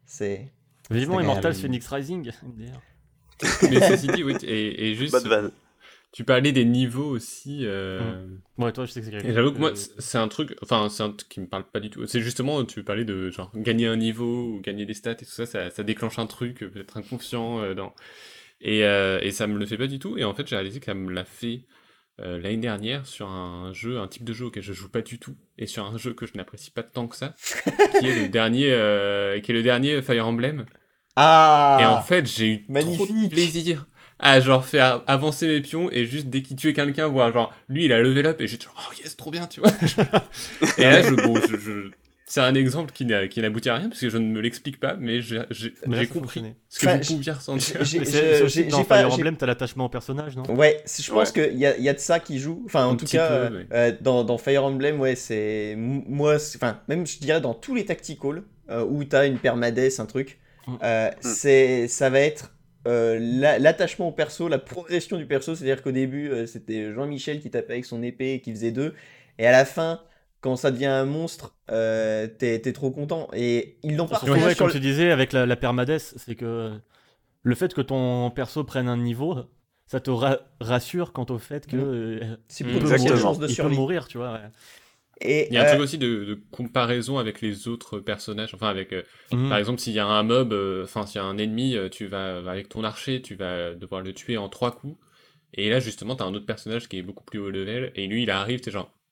C'est. Vivement Immortal. Phoenix Rising, d'ailleurs. Mais ceci dit, oui, et, et juste. Pas de vanne. Tu parlais des niveaux aussi. euh, Ouais, toi, je sais que c'est j'avoue que moi, euh, c'est un truc, enfin, c'est un truc qui me parle pas du tout. C'est justement, tu parlais de genre gagner un niveau ou gagner des stats et tout ça, ça, ça déclenche un truc, euh, peut-être inconscient euh, dans. Et, euh, et ça me le fait pas du tout. Et en fait, j'ai réalisé que ça me l'a fait euh, l'année dernière sur un jeu, un type de jeu auquel je joue pas du tout, et sur un jeu que je n'apprécie pas tant que ça, qui est le dernier, euh, qui est le dernier Fire Emblem. Ah Et en fait, j'ai eu trop magnifique. de plaisir à genre faire avancer mes pions et juste dès qu'il tuait quelqu'un, voir genre lui il a level up et j'ai genre oh yes trop bien tu vois. et là je, bon, je, je- c'est un exemple qui n'a- qui n'aboutit à rien parce que je ne me l'explique pas mais j'ai compris ce que Enfin, vous j'ai- pouviez ressentir. J'ai- dans Fire Emblem, t'as l'attachement au personnage, non? Ouais, je pense Ouais. qu'il y a, il y a de ça qui joue. Enfin, en Un tout cas, peu, euh, ouais. euh, dans, dans Fire Emblem, ouais, c'est. Moi, c'est- enfin, même je dirais dans tous les tacticals euh, où t'as une permadesse, un truc, Mm. euh, c'est ça va être. euh, la- l'attachement au perso, la progression du perso, c'est-à-dire qu'au début euh, c'était Jean-Michel qui tapait avec son épée et qui faisait deux, et à la fin, quand ça devient un monstre, euh, t'es trop content. Et ils l'ont pas ouais, comme le- tu disais, avec la, la c'est que le fait que ton perso prenne un niveau, ça te ra- rassure quant au fait que Mm. euh, Mm. Exactement. une chance de il peut mourir, tu vois. ouais. Et, Il y a un euh, truc aussi de, de comparaison avec les autres personnages. Enfin, avec, euh, Mhm. par exemple, s'il y a un mob, euh, enfin, s'il y a un ennemi, euh, tu vas, avec ton archer, tu vas devoir le tuer en trois coups. Et là, justement, t'as un autre personnage qui est beaucoup plus haut level. Et lui, il arrive, t'es genre, il-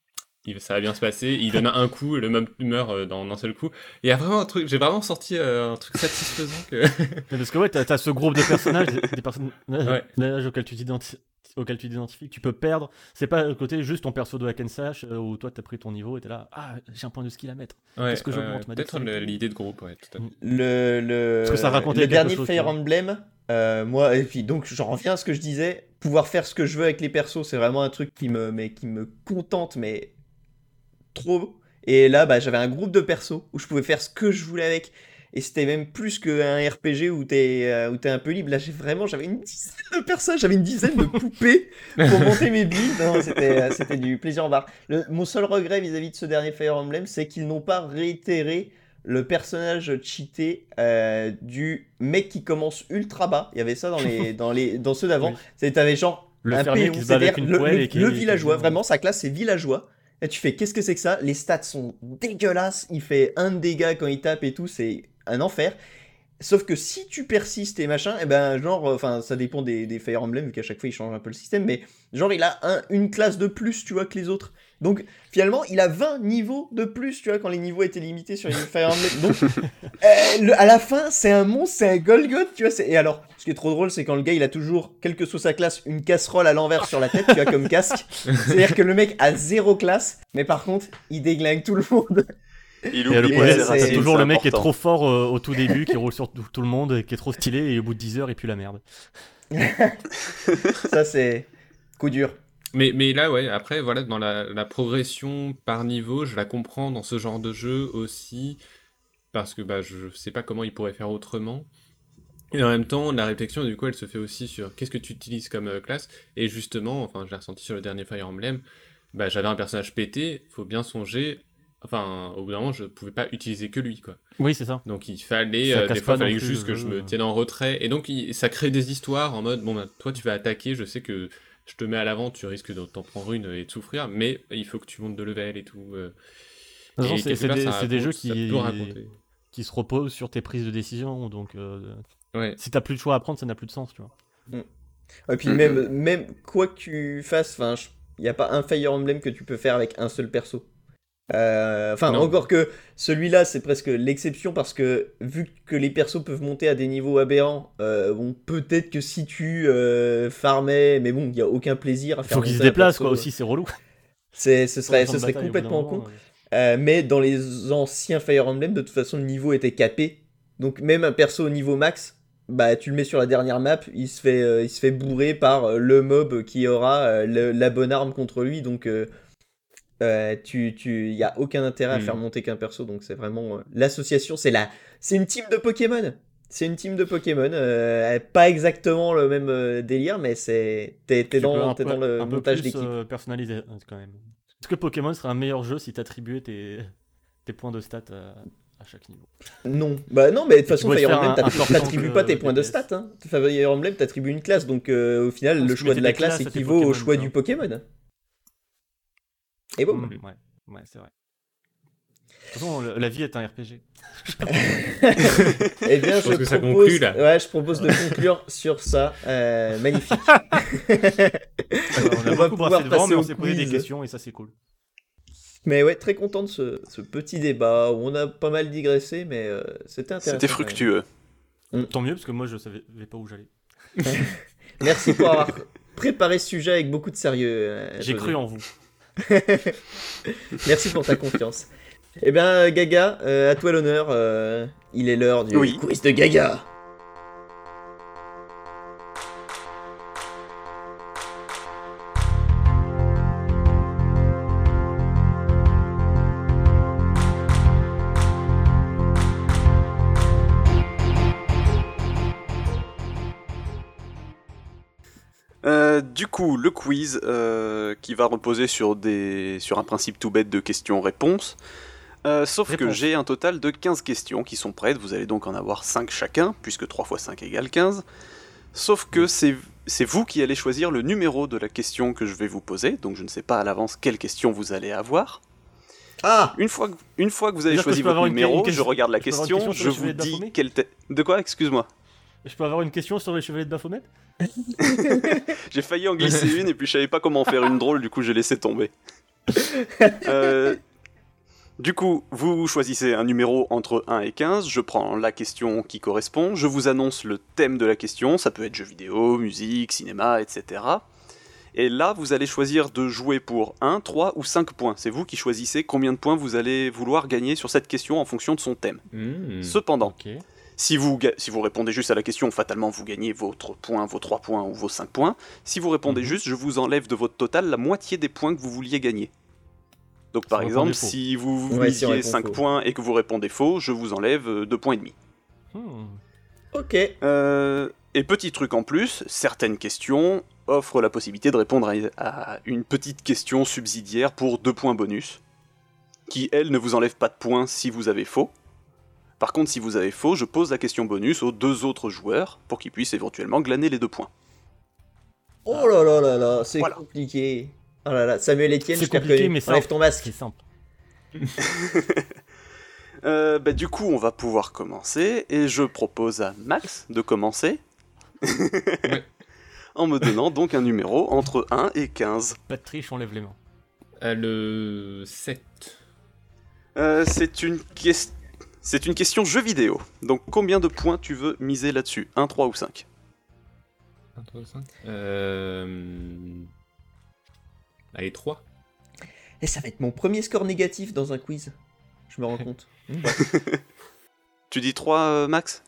ça va bien se passer. Il donne un coup, et le mob meurt euh, dans un seul coup. Et il y a vraiment un truc, j'ai vraiment sorti euh, un truc satisfaisant que. Parce que ouais, t'as as ce groupe de personnages, des, personnages Ouais. auxquels tu t'identi- auxquels tu t'identifies, tu peux perdre. C'est pas le côté juste ton perso de hack and slash euh, où toi t'as pris ton niveau et t'es là, ah j'ai un point de skill à mettre. Ouais, Qu'est-ce que ouais, j'augmente, Peut-être l'idée de groupe, ouais, tout à fait. le, le, Parce que ça racontait le dernier chose, Fire. Emblem, euh, moi, et puis donc j'en reviens à ce que je disais, pouvoir faire ce que je veux avec les persos, c'est vraiment un truc qui me, mais, qui me contente, mais trop. Et là, bah, j'avais un groupe de persos où je pouvais faire ce que je voulais avec. Et c'était même plus qu'un RPG où t'es euh, où t'es un peu libre. Là, j'ai vraiment, j'avais une dizaine de personnes, j'avais une dizaine de poupées pour monter mes builds. Non, c'était, euh, c'était du plaisir en barre. Le- mon seul regret vis-à-vis de ce dernier Fire Emblem, c'est qu'ils n'ont pas réitéré le personnage cheaté euh, du mec qui commence ultra bas. Il y avait ça dans les dans les dans ceux d'avant. Oui. T'avais genre Le un qui se bat avec une le, poêle le- et qui le villageois. Vraiment, sa classe c'est villageois. Tu fais qu'est-ce que c'est que ça? Les stats sont dégueulasses. Il fait un de dégâts quand il tape et tout, c'est un enfer. Sauf que si tu persistes et machin, et ben genre, enfin ça dépend des, des Fire Emblem vu qu'à chaque fois il change un peu le système, mais genre il a un- une classe de plus, tu vois, que les autres. Donc finalement, il a 20 niveaux de plus, tu vois, quand les niveaux étaient limités sur les Fire Emblem. Donc euh, le- à la fin, c'est un monstre, c'est un Golgoth, tu vois. Et alors, ce qui est trop drôle, c'est quand le gars, il a toujours, quelle que soit sa classe, une casserole à l'envers sur la tête, tu vois, comme casque. C'est-à-dire que le mec a zéro classe, mais par contre, il déglingue tout le monde. Il oublie c'est- toujours le mec qui est trop fort euh, au tout début, qui roule sur tout, tout le monde, et qui est trop stylé, et au bout de 10 heures, il pue la merde. Ça, c'est coup dur. Mais, mais là, ouais, après, voilà, dans la, la progression par niveau, je la comprends dans ce genre de jeu aussi, parce que bah, je sais pas comment ils pourraient faire autrement. Et en même temps, la réflexion, du coup, elle se fait aussi sur qu'est-ce que tu utilises comme euh, classe. Et justement, enfin, je l'ai ressenti sur le dernier Fire Emblem, bah, j'avais un personnage pété, faut bien songer. Enfin, au bout d'un moment, je pouvais pas utiliser que lui, quoi. Oui, c'est ça. Donc il fallait, euh, des fois, il fallait juste que je me tienne en retrait. Et donc il- ça crée des histoires en mode, bon, bah, toi tu vas attaquer, je sais que je te mets à l'avant, tu risques de t'en prendre une et de souffrir, mais il faut que tu montes de level et tout. euh. C'est- des, jeux qui, peut raconter. qui se reposent sur tes prises de décision, donc euh, Ouais. si t'as plus de choix à prendre, ça n'a plus de sens, tu vois. Et puis même, même quoi que tu fasses, il n'y a pas un Fire Emblem que tu peux faire avec un seul perso. Euh, Enfin, Non. encore que celui-là, c'est presque l'exception parce que vu que les persos peuvent monter à des niveaux aberrants, euh, bon, peut-être que si tu euh, farmais, mais bon, il n'y a aucun plaisir à Il faire faut qu'ils se déplacent, quoi, aussi, c'est relou. C'est, ce serait, ce serait complètement moment, con. mais dans les anciens Fire Emblem, de toute façon, le niveau était capé. Donc même un perso au niveau max, bah tu le mets sur la dernière map, il se fait, euh, il se fait bourrer par le mob qui aura euh, le- la bonne arme contre lui. Donc euh, tu, tu, y a aucun intérêt à faire monter qu'un perso. Donc c'est vraiment euh, l'association, c'est la, c'est une team de Pokémon. C'est une team de Pokémon, euh, pas exactement le même euh, délire, mais c'est t'es, dans, peu- dans le un montage d'équipe. personnalisé, quand même. Est-ce que Pokémon serait un meilleur jeu si t'attribuais tes, tes points de stats à, à chaque niveau? Non, bah non, mais de toute façon, Fire Emblem, t'attribues- pas tes points de DPS. stats. Hein. Fire Emblem, t'attribues une classe, donc au final, le choix de la classe équivaut au choix du Pokémon. Et bon. Mm, Ouais, ouais c'est vrai. De toute façon, le- la vie est un RPG. Eh bien, Je pense que ça propose, conclut, là. Ouais, je propose de conclure sur ça. Euh, magnifique. on a On va beaucoup pouvoir brassé devant, passer mais on s'est posé des questions et ça c'est cool. Mais ouais, très content de ce, ce petit débat où on a pas mal digressé, mais euh, c'était intéressant. C'était fructueux. Tant mieux parce que moi je savais pas où j'allais. Merci pour avoir préparé ce sujet avec beaucoup de sérieux. euh, J'ai cru en vous. Merci pour ta confiance. Eh bien, Gaga, euh, à toi l'honneur. euh, il est l'heure du Oui. quiz de Gaga. Du coup, le quiz euh, qui va reposer sur, des, sur un principe tout bête de questions-réponses. Euh, sauf que j'ai un total de 15 questions qui sont prêtes, vous allez donc en avoir 5 chacun, puisque 3 x 5 égale 15. Sauf que c'est c'est vous qui allez choisir le numéro de la question que je vais vous poser, donc je ne sais pas à l'avance quelle question vous allez avoir. Ah Une fois que, une fois que vous avez choisi votre une- numéro, une je regarde la je question, je vous dis Baphomet quel... te- De quoi? Excuse-moi. Je peux avoir une question sur les chevaliers de Baphomet? J'ai failli en glisser une et puis je savais pas comment en faire une drôle, du coup j'ai laissé tomber. Euh, du coup, vous choisissez un numéro entre 1 et 15, je prends la question qui correspond, je vous annonce le thème de la question, ça peut être jeux vidéo, musique, cinéma, etc. Et là, vous allez choisir de jouer pour 1, 3 ou 5 points. C'est vous qui choisissez combien de points vous allez vouloir gagner sur cette question en fonction de son thème. Mmh. Cependant, Ok. Si vous, si vous répondez juste à la question, fatalement vous gagnez votre point, vos 3 points ou vos 5 points. Si vous répondez Mhm. juste, je vous enlève de votre total la moitié des points que vous vouliez gagner. Donc par exemple, si vous Ouais, si misiez répond 5 faux. points et que vous répondez faux, je vous enlève 2 points et demi. Hmm. Ok. Euh, et petit truc en plus, certaines questions offrent la possibilité de répondre à, à une petite question subsidiaire pour 2 points bonus, qui elle ne vous enlève pas de points si vous avez faux. Par contre, si vous avez faux, je pose la question bonus aux deux autres joueurs pour qu'ils puissent éventuellement glaner les deux points. Oh là là là là, c'est Voilà. compliqué. Oh là là, Samuel Etienne, C'est je t'ai compliqué, reconnu. mais ça- Enlève ton masque. C'est simple. Euh, bah, du coup, on va pouvoir commencer, et je propose à Max de commencer. En me donnant donc un numéro entre 1 et 15. Pas de triche, on lève les mains. Euh, le 7. Euh, c'est une question. C'est une question jeu vidéo. Donc combien de points tu veux miser là-dessus? 1, 3 ou 5 1, 3, 5. Euh... Allez, 3. Et ça va être mon premier score négatif dans un quiz. Je me rends compte. Mmh. Tu dis 3 Max?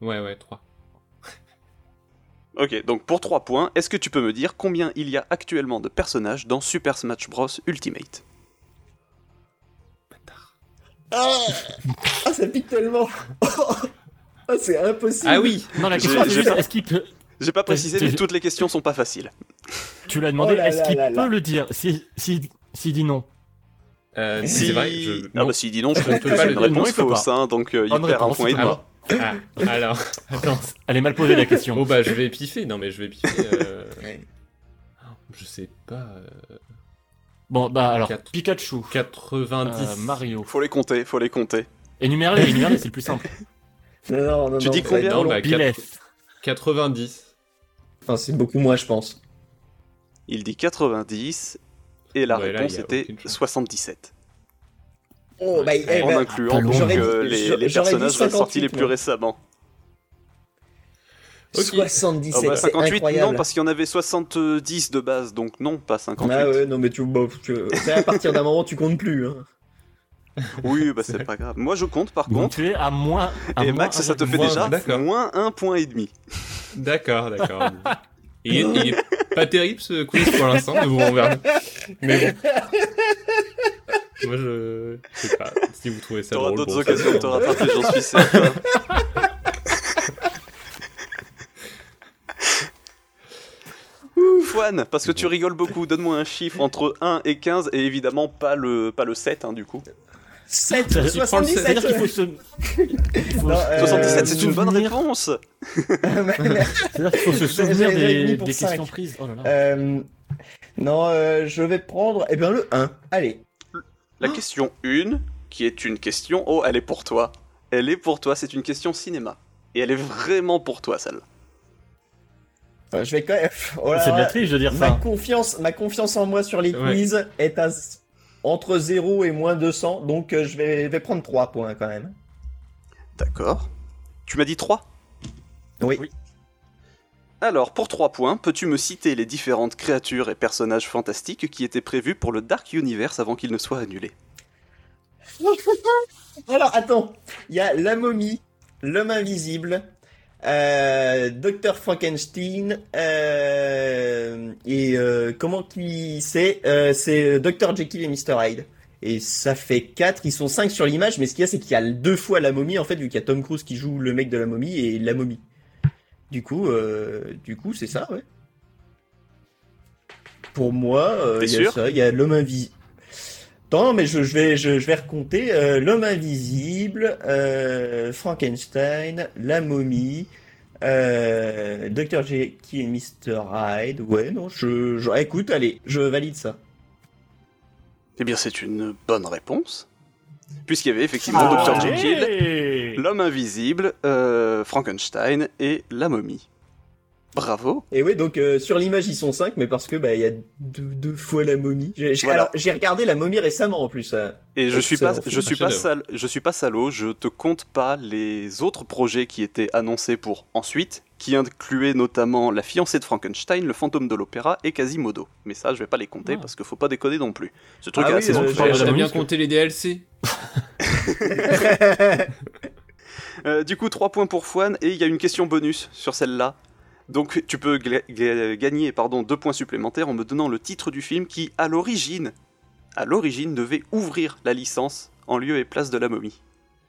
Ouais, ouais, 3. Ok, donc pour 3 points, est-ce que tu peux me dire combien il y a actuellement de personnages dans Super Smash Bros Ultimate? Ah, Ah, ça pique tellement. Ah, c'est impossible. Ah oui Non, la question c'est est-ce qu'il peut... J'ai pas précisé, mais toutes les questions sont pas faciles. Tu l'as demandé, Oh est-ce qu'il peut là. le dire Si, si, s'il dit non. euh, Si... C'est vrai, je... Ah non. bah s'il dit non, je compte peux pas c'est le une dire. Non, réponse fausse, hein, donc euh, il perd un point et demi. pas. Ah, alors... Attends, elle est mal posée la question. Bon bah je vais piffer, non mais je vais piffer... Euh... Je sais pas... Bon, bah alors, Quatre. Pikachu, 90. euh, Mario. Faut les compter, faut les compter. Énumère-les, énumère-les, c'est le plus simple. Non, non, non, Tu non, dis combien long. bah, Billet. 90. Enfin, c'est beaucoup moins, je pense. Il dit 90 et la Ouais, là, réponse a était aucune chance. 77. Oh, bah, eh en ben, incluant pas donc euh, les, personnages 58, sortis les plus récemment. Ok. 77, Ah bah, c'est 58 incroyable. non parce qu'il y en avait 70 de base donc non pas 58. Ah ouais, non, mais tu, bon, tu- c'est à partir d'un moment, tu comptes plus. Hein. Oui bah c'est pas grave. Moi je compte par Donc contre tu es à moins. à et moins Max ça te fait moins- déjà d'accord. moins un point et demi. D'accord, d'accord. Il, est- il est pas terrible ce quiz pour l'instant, mais bon, on verra. Mais bon. Moi je... je sais pas si vous trouvez ça T'auras drôle. d'autres occasions de te rattraper j'en suis certain. Fouane, parce que tu rigoles beaucoup, donne-moi un chiffre entre 1 et 15 et évidemment pas le, pas le 7 hein, du coup. 7, Ça- il prend le- 77. C'est-à-dire qu'il faut se. il faut Non, euh, 77 c'est une bonne réponse C'est-dire qu'il faut se souvenir des, des questions prises. Oh là là. Euh, non, euh, je vais prendre eh bien, le 1. Allez. La question 1, qui est une question... Oh, elle est pour toi. Elle est pour toi, c'est une question cinéma. Et elle est vraiment pour toi, celle-là. Enfin, je vais quand même... oh là c'est de la triche de dire ma, ça. confiance, ma confiance en moi sur les Ouais. quiz est à entre 0 et moins 200, donc euh, je vais, vais prendre 3 points quand même. D'accord. Tu m'as dit 3 Oui. Oui. Alors, pour 3 points, peux-tu me citer les différentes créatures et personnages fantastiques qui étaient prévus pour le Dark Universe avant qu'il ne soit annulé Alors, attends. Il y a la momie, l'homme invisible, euh, Dr. Frankenstein, euh, et euh, comment qui c'est euh, C'est Dr. Jekyll et Mr. Hyde. Et ça fait 4, ils sont 5 sur l'image, mais ce qu'il y a, c'est qu'il y a deux fois la momie, en fait, vu qu'il y a Tom Cruise qui joue le mec de la momie et la momie. Du coup, du coup, c'est ça, ouais. Pour moi, il y a sûr? ça, il y a l'homme invisible. Attends, mais je, je vais, je, je vais recompter. euh, l'homme invisible, euh, Frankenstein, la momie, euh, Dr. Jekyll et Mr. Hyde. Ouais, non, je, je, écoute, allez, je valide ça. Eh bien, c'est une bonne réponse. Puisqu'il y avait effectivement Ah. Dr. Jekyll, l'homme invisible, euh, Frankenstein et la momie. Bravo Et ouais, donc euh, sur l'image ils sont 5, mais parce que bah il y a deux, deux fois la momie. J'ai, j'ai- Voilà. alors, j'ai regardé la momie récemment en plus. euh. Et je suis pas, je suis pas sal, je suis pas salaud. Je te compte pas les autres projets qui étaient annoncés pour ensuite, qui incluaient notamment la fiancée de Frankenstein, le fantôme de l'opéra et Quasimodo. Mais ça, je vais pas les compter Ah. parce qu'il faut pas déconner non plus. Ce truc Ah est oui, assez euh, j'ai- J'ai bien compté les DLC. Euh, du coup, 3 points pour Fouane et il y a une question bonus sur celle-là. Donc tu peux gagner pardon, 2 points supplémentaires en me donnant le titre du film qui, à l'origine, à l'origine devait ouvrir la licence en lieu et place de la momie.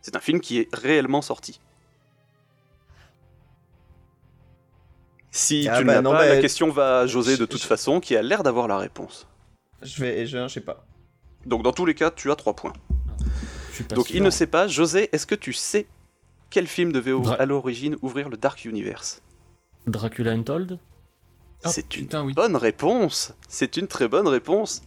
C'est un film qui est réellement sorti. Si Ah tu ne bah l'as pas, bah, la question va à José de toute façon, qui a l'air d'avoir la réponse. je vais, je, je sais pas. Donc dans tous les cas, tu as 3 points. Donc sûr. il ne sait pas. José, est-ce que tu sais quel film devait ouvrir- à l'origine ouvrir le Dark Universe? Dracula Untold Ah, C'est une putain, oui. bonne réponse. C'est une très bonne réponse.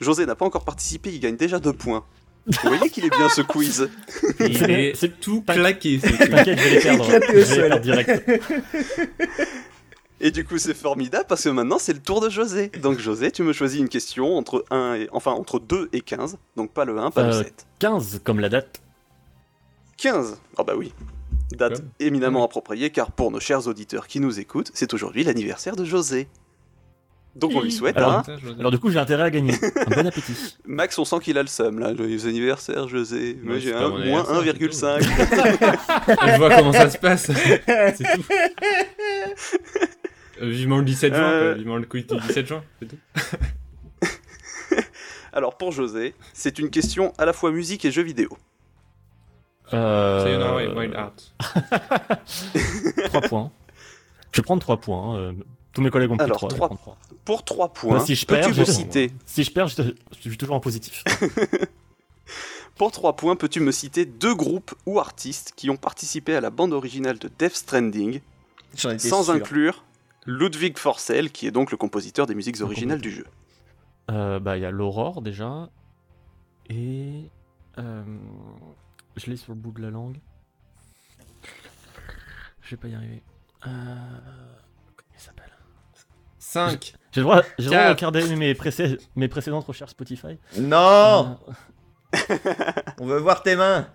José n'a pas encore participé, il gagne déjà deux points. Vous voyez qu'il est bien ce quiz. C'est- est c'est tout pas- claqué. T'inquiète, je vais les perdre. Éclaté au je vais les perdre direct. Et du coup, c'est formidable parce que maintenant, c'est le tour de José. Donc, José, tu me choisis une question entre 1 et... Enfin, entre 2 et 15. Donc, pas le 1, pas le Euh, 7. 15 comme la date. 15 Ah bah oui. Date éminemment appropriée car pour nos chers auditeurs qui nous écoutent, c'est aujourd'hui l'anniversaire de José. Donc on lui souhaite Alors, je- Alors du coup, j'ai intérêt à gagner. Un bon appétit. Max, on sent qu'il a le seum là. Joyeux anniversaire José. Moi j'ai un moins anniversaire, 1,5. Je vois comment ça se passe. c'est tout. Euh, vivement le 17 juin, Euh. vivement le quiz du 17 juin, c'est tout. Alors pour José, c'est une question à la fois musique et jeux vidéo. Euh, Sayonara et Wild Heart. 3 points. Je vais prendre 3 points. euh, tous mes collègues ont pris Alors, 3. trois- Pour 3 points, Bah, si je perds, peux-tu me citer Si je perds, je, je suis toujours en positif. Pour 3 points, peux-tu me citer deux groupes ou artistes qui ont participé à la bande originale de Death Stranding sans sûr. inclure Ludwig Forssell qui est donc le compositeur des musiques Le originales du jeu. Euh, bah, il y a l'Aurore déjà. Et. euh, je l'ai sur le bout de la langue. Je vais pas y arriver. Euh, Comment il s'appelle? 5. J'ai le droit, j'ai le droit de regarder mes, précé- mes précédentes recherches Spotify. Non Euh, On veut voir tes mains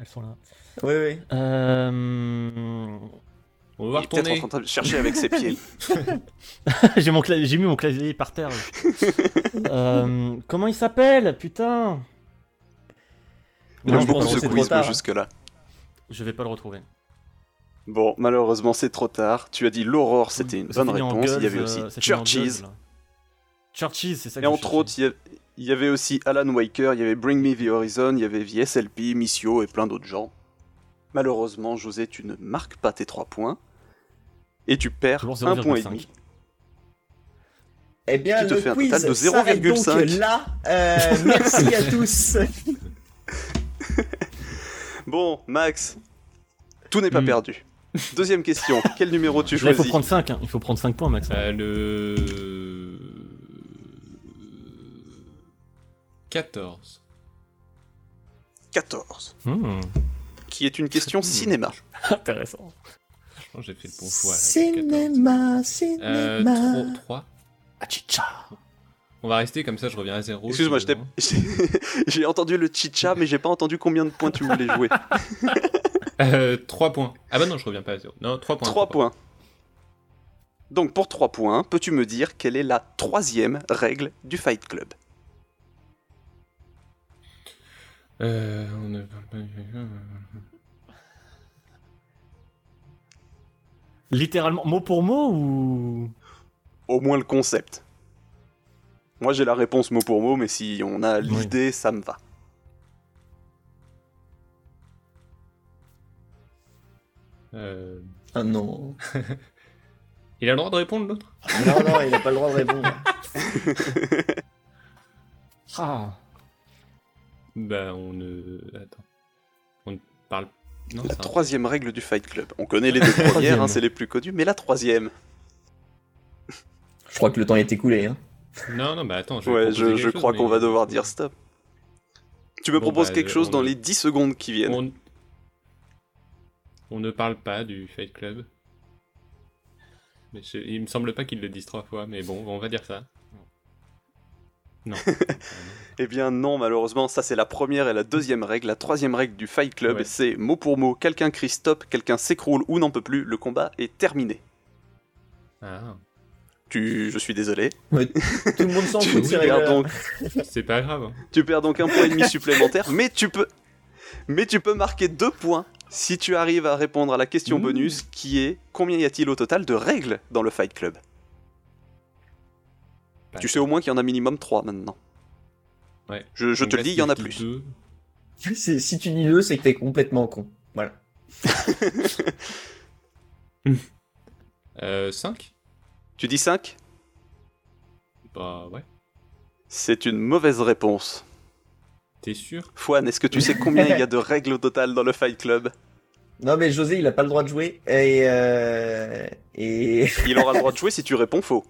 elles sont là. Oui, oui. Euh, On va Il voir est peut-être tourner. en train de chercher avec ses pieds. j'ai mis mon clavier par terre. Euh, comment il s'appelle? Putain Il Non, aime je beaucoup ce quiz, jusque-là. Je vais pas le retrouver. Bon, malheureusement, c'est trop tard. Tu as dit l'Aurore, c'était une bonne réponse. il y avait aussi euh, Churches. Là. Churches, c'est ça que Et je entre autres, il y, a- il y avait aussi Alan Waker, il y avait Bring Me the Horizon, il y avait The SLP, Missio et plein d'autres gens. Malheureusement, José, tu ne marques pas tes 3 points. Et tu perds Toujours un point et 0,5. demi. Eh bien, Qui te le fait un quiz total de s'arrête 0,5. donc là. Euh, merci à tous. Bon, Max, tout n'est pas Hmm. perdu. Deuxième question, quel numéro tu Là, il faut choisis prendre 5, il faut prendre 5 points, Max. Euh, le. 14. 14, Hmm, qui est une question cinéma. intéressant. Je pense que j'ai fait le bon choix. là, 14. Cinéma, Euh, cinéma. 3. Achicha. On va rester comme ça, je reviens à 0. Excuse-moi, j'ai entendu le chicha, mais j'ai pas entendu combien de points tu voulais jouer. Euh, 3 points. Ah bah non, je reviens pas à 0. Non, 3 points. 3 points. Donc pour 3 points, peux-tu me dire quelle est la troisième règle du Fight Club? Euh, on ne parle pas. Littéralement, mot pour mot ou? Au moins le concept. Moi j'ai la réponse mot pour mot, mais si on a Oui. l'idée, ça me va. Euh, Ah non. Il a le droit de répondre l'autre? Non, non, il n'a pas le droit de répondre. Ah. Bah on ne. Attends. On ne parle. Non, La troisième règle du Fight Club. On connaît les deux premières, hein, c'est les plus connues, mais la troisième. Je crois que le temps est écoulé. Hein. Non, non, bah attends. Je Ouais, je, quelque je chose, crois mais- qu'on va devoir dire stop. Tu me Bon, proposes bah, quelque chose on dans les 10 secondes qui viennent. On... on ne parle pas du Fight Club. Mais je- il me semble pas qu'ils le disent trois fois, mais bon, on va dire ça. Non. Eh bien non, malheureusement, ça c'est la première et la deuxième règle. La troisième règle du Fight Club, Ouais. c'est mot pour mot, quelqu'un crie stop, quelqu'un s'écroule ou n'en peut plus, le combat est terminé. ah, Tu... Je suis désolé. Tout le monde s'en Tu, fout de ces perds donc, c'est pas grave. tu perds donc un point et demi supplémentaire, mais tu peux... Mais tu peux marquer deux points si tu arrives à répondre à la question Mmh. bonus qui est combien y a-t-il au total de règles dans le Fight Club? Bah, Tu sais au moins qu'il y en a minimum 3 maintenant. Ouais. Je, te là, le dis, il y en a plus. deux, Si tu dis deux, c'est que t'es complètement con. Voilà. Euh, 5 Tu dis 5 Bah ouais. C'est une mauvaise réponse. T'es sûr? Fouane, est-ce que tu sais combien il y a de règles au total dans le Fight Club? Non, mais José, il a pas le droit de jouer. Et. Euh... Et. Il aura le droit de jouer si tu réponds faux.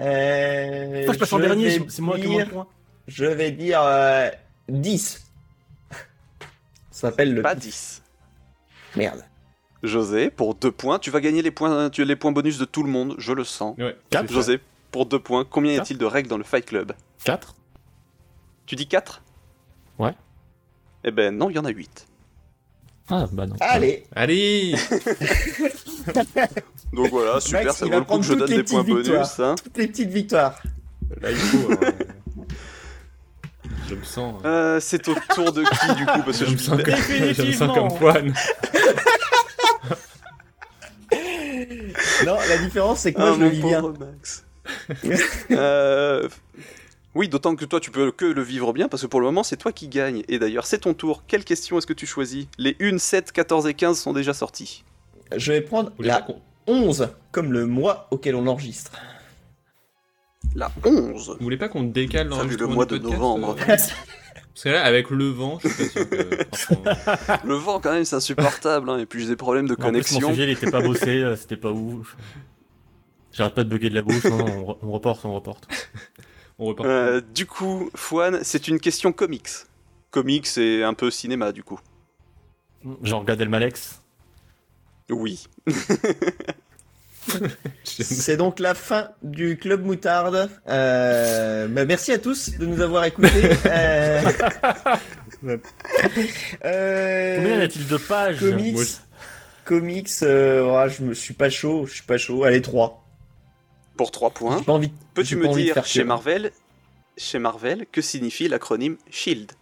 Euh... Pourquoi je passe en dernier C'est moi qui. Je vais dire euh, 10. Ça s'appelle le. Pas 10. Merde. José, pour 2 points. Tu vas gagner les points, tu as les points bonus de tout le monde, je le sens. Ouais. Quatre. José, pour 2 points, combien y a-t-il de règles dans le Fight Club? 4 Tu dis 4 Ouais. Eh ben non, il y en a 8. Ah, bah non. Allez, Allez Donc voilà, super, Max, ça vaut va le coup que je donne les des points bonus. hein. toutes les petites victoires. Là, il faut. hein. Je me sens. hein. Euh, c'est au tour de qui du coup? Parce que Je je me sens me comme, je me sens comme Définitivement. Juan. Non, la différence, c'est que moi, Ah, je le vis bien. Max. Euh, Oui, d'autant que toi, tu peux que le vivre bien, parce que pour le moment, c'est toi qui gagne. Et d'ailleurs, c'est ton tour. Quelle question est-ce que tu choisis? Les 1, 7, 14 et 15 sont déjà sorties. Je vais prendre Vous la qu'on- 11, comme le mois auquel on enregistre. La 11 Vous voulez pas qu'on décale vu le l'enregistrement mois de podcast, novembre. euh, Parce que là, avec le vent, je suis pas sûr que. franchement, Le vent, quand même, c'est insupportable. hein, Et puis, j'ai des problèmes de En plus, mon connexion. sujet, il était pas bossé, euh, c'était pas ouf. J'arrête pas de bugger de la bouche, non, on, re- on reporte, on reporte. On. Euh, du coup, Fouane, c'est une question comics. Comics et un peu cinéma, du coup. Genre Gad Elmaleh. Oui. C'est donc la fin du Club Moutarde. Euh, bah, merci à tous de nous avoir écoutés. Euh... euh, Combien y a-t-il de pages Comics, Moi, comics, euh, ah, je me suis pas chaud, je suis pas chaud. Allez, 3. Pour 3 points. J'ai pas envie. Peux-tu me envie dire, chez Marvel, chez Marvel, que signifie l'acronyme SHIELD?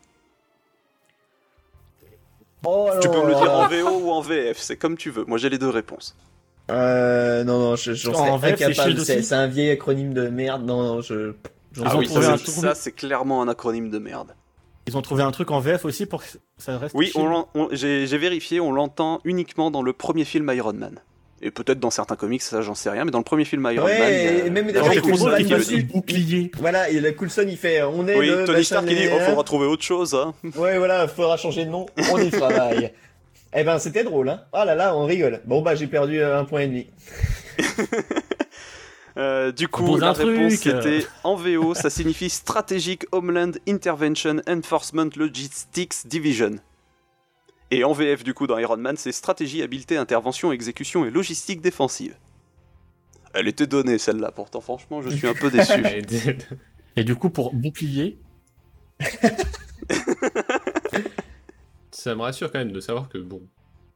Oh, Tu peux me le dire en VO ou en VF, c'est comme tu veux. Moi, j'ai les deux réponses. Euh, non, non, je- j'en En c'est incapable. C'est c'est un vieil acronyme de merde. Non, non, je. j'en Ils sais ont rien. trouvé ça, un c'est- truc- ça, c'est clairement un acronyme de merde. Ils ont trouvé un truc en VF aussi pour que ça reste. Oui, on on- j'ai j'ai vérifié, on l'entend uniquement dans le premier film Iron Man. Et peut-être dans certains comics, ça j'en sais rien, mais dans le premier film Iron Ouais, Man. il et même il il faut Coulson qui qu'il le bouclier. Voilà, et la Coulson il fait on est Oui, le Tony Stark il dit Oh, faudra trouver autre chose. Hein. Ouais, voilà, faudra changer de nom, on y travaille. eh ben, c'était drôle, hein. Ah là là, on rigole. Bon, bah, j'ai perdu euh, un point et demi. Euh, du coup, la réponse truc. c'était en VO, ça signifie Strategic Homeland Intervention Enforcement Logistics Division. Et en VF, du coup, dans Iron Man, c'est Stratégie, Habileté, Intervention, Exécution et Logistique Défensive. Elle était donnée celle-là, pourtant, franchement, je suis un peu déçu. Et du coup, pour bouclier, Ça me rassure quand même de savoir que, bon,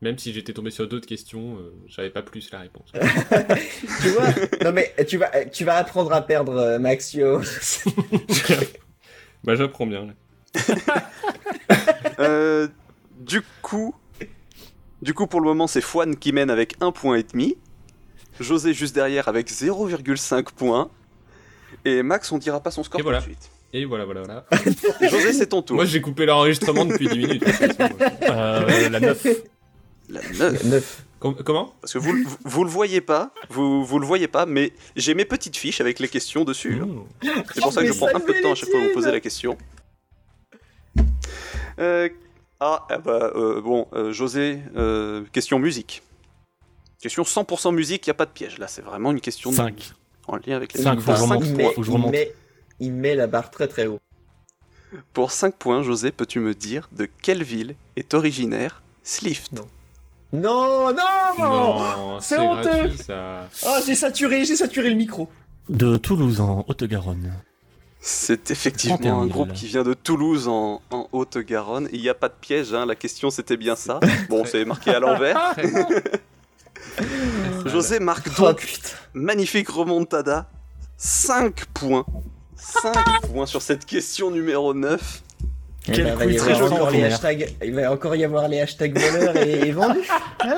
même si j'étais tombé sur d'autres questions, euh, j'avais pas plus la réponse. tu vois Non, mais tu vas, tu vas apprendre à perdre, euh, Maxio. bah, j'apprends bien. Là. Euh, du coup, du coup, pour le moment, c'est Fouane qui mène avec un point et demi. José juste derrière avec 0,5 points. Et Max, on dira pas son score Et voilà. tout de suite. Et voilà, voilà, voilà. José, c'est ton tour. Moi, j'ai coupé l'enregistrement depuis 10 minutes. de euh, la 9. La 9. 9. Com- comment? Parce que vous, vous, vous le voyez pas, vous, vous le voyez pas, mais j'ai mes petites fiches avec les questions dessus. hein. Mmh. C'est pour ça que je Mais prends un peu de temps à chaque fois à vous poser la question. Euh, ah, eh bah, euh, bon, euh, José, euh, question musique. Question 100% musique, il a pas de piège. Là, c'est vraiment une question de- 5. en lien avec les Cinq, faut que je remonte. faut que je remonte. met, il met la barre très très haut. Pour 5 points, José, peux-tu me dire de quelle ville est originaire Slift? Non, non, Non, c'est c'est honteux. ça. Oh, j'ai saturé, j'ai saturé le micro. De Toulouse en Haute-Garonne. C'est effectivement 31 un 000. groupe qui vient de Toulouse en, en Haute-Garonne. Il n'y a pas de piège, hein, la question c'était bien ça. Bon, c'est marqué à l'envers. José marque Oh donc putain. magnifique remontada. 5 points. 5 points sur cette question numéro 9. Eh Quel ben, va quiz y très avoir joli encore en les hashtags, il va encore y avoir les hashtags voleurs et, et vendus.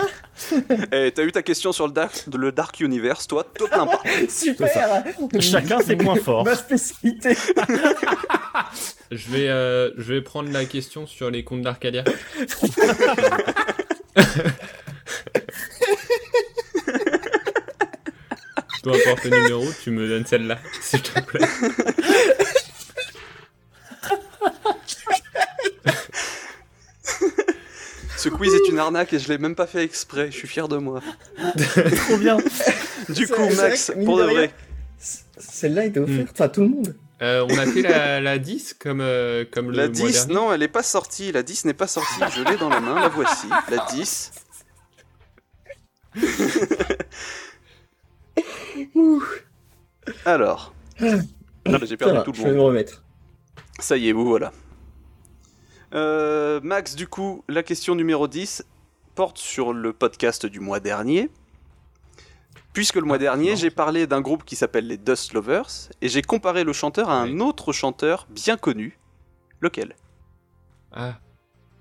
Eh, t'as eu ta question sur le Dark, le dark Universe, toi, te plains pas. Super. Chacun ses points forts. Ma spécialité. Je vais, euh, je vais prendre la question sur les comptes d'Arcadia. Peu importe le numéro, tu me donnes celle-là, s'il te plaît. Une arnaque et je l'ai même pas fait exprès. Je suis fier de moi. Trop bien. Du coup, Max, pour de vrai, Celle-là était offerte à tout le monde. Euh, on a fait la, la 10 comme, euh, comme le la mois 10, dernier. non, elle est pas sortie. La 10 n'est pas sortie. Je l'ai dans la main, la voici. La 10. Alors. Ah, bah, j'ai Ça perdu va, tout je le vais monde. me remettre. Ça y est, vous voilà. Euh, Max, du coup, la question numéro 10 porte sur le podcast du mois dernier. Puisque le mois dernier, non. j'ai parlé d'un groupe qui s'appelle les Dust Lovers, et j'ai comparé le chanteur à un Oui. autre chanteur bien connu. Lequel? Ah.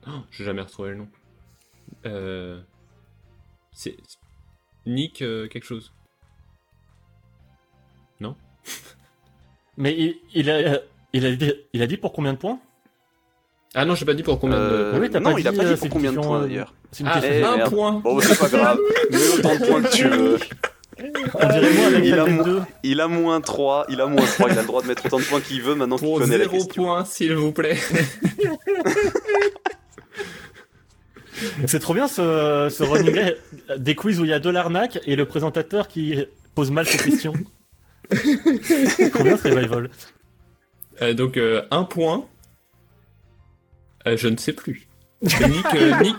Oh, j'ai jamais retrouvé le nom. Euh... C'est... Nick euh, quelque chose. Non? Mais il, il a, il, a dit, il a dit pour combien de points? Ah non, j'ai pas dit pour combien Euh, de... Oui, t'as Non, pas il a pas euh, dit c'est pour combien de points euh, d'ailleurs. C'est une Ah, question. un merde. point Bon, c'est pas grave. Mets autant de points que tu veux. On dirait moi avec Il a tête mo- deux. Il a moins 3, il a moins 3, il a le droit de mettre autant de points qu'il veut maintenant qu'il connaît la zéro question. point, s'il vous plaît. C'est trop bien ce, ce running des quiz où il y a de l'arnaque et le présentateur qui pose mal ses questions. C'est trop bien ce revival. Euh, donc, euh, un point. Euh, je ne sais plus. Nick... euh, Nick...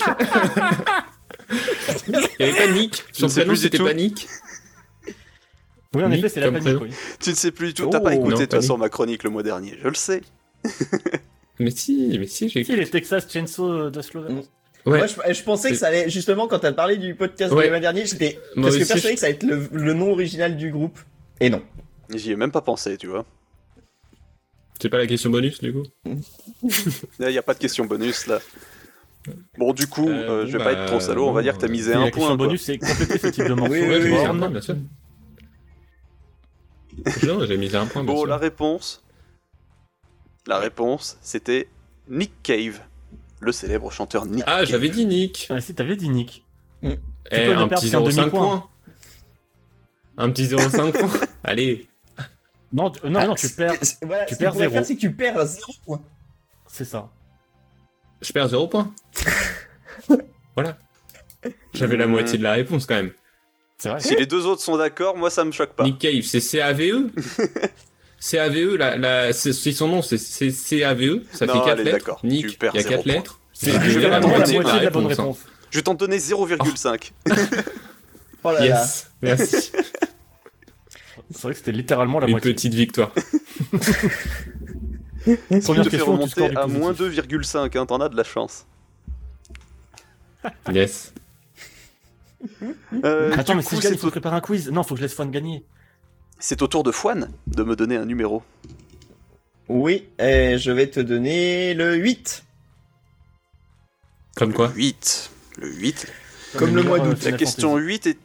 Il y avait pas Nick. Je Son ne sais prénom, plus du c'était tout. pas Nick. Oui, en Nick effet, c'est la panique. oui. Tu ne sais plus du tout, t'as Oh, pas écouté non, de toute façon ma chronique le mois dernier, je le sais. Mais si, mais si, j'ai... Si, les Texas Chainsaw de Slovenia. Mm. Ouais. Moi, je, je pensais que ça allait, justement, quand t'as parlé du podcast Ouais. de l'année dernière, j'étais presque persuadé je- que ça allait être le, le nom original du groupe. Et non. J'y ai même pas pensé, tu vois. C'est pas la question bonus, du coup Il n'y a pas de question bonus là. Bon, du coup, Euh, euh, je vais pas bah, être trop salaud, on va dire que t'as misé un la point. quoi. bonus, c'est compléter ce type de morceau. Oui, oui, j'ai mis un point, bien sûr. Non, j'ai mis un point, bien Bon, sûr. la réponse. La réponse, c'était Nick Cave, le célèbre chanteur Nick Ah, Cave. j'avais dit Nick. Ah, si, t'avais dit Nick. Eh, peux le un perdre, petit c'est un 0,5 demi-point. points. Un petit 0,5 points. Allez. Non, tu- non, non, tu perds. C'est- Voilà, tu ce perds zéro. c'est que tu perds zéro point. C'est ça. Je perds 0 points. voilà. J'avais la moitié de la réponse quand même. C'est vrai. Si les deux autres sont d'accord, moi ça me choque pas. Nick Cave, c'est CAVE CAVE, la, la, c'est c'est son nom, c'est CAVE, ça Non, fait 4 allez, lettres. Nick, il y a zéro 4 point. lettres. C'est Je vais la la moitié de de la bonne réponse, hein. réponse. Je vais t'en donner 0,5. Oh là là. Yes, merci. C'est vrai que c'était littéralement la Une moitié. petite victoire. Première question, remonter à moins positif. 2,5, hein, t'en as de la chance. Yes. Euh, Attends, mais coup, si je gagne, c'est il faut au- préparer un quiz. Non, faut que je laisse Fun gagner. c'est au tour de Fouane de me donner un numéro. Oui, et je vais te donner le 8. Comme quoi 8. Le 8. Comme le mois meilleur, d'août. euh, La question Fantasy. 8 est...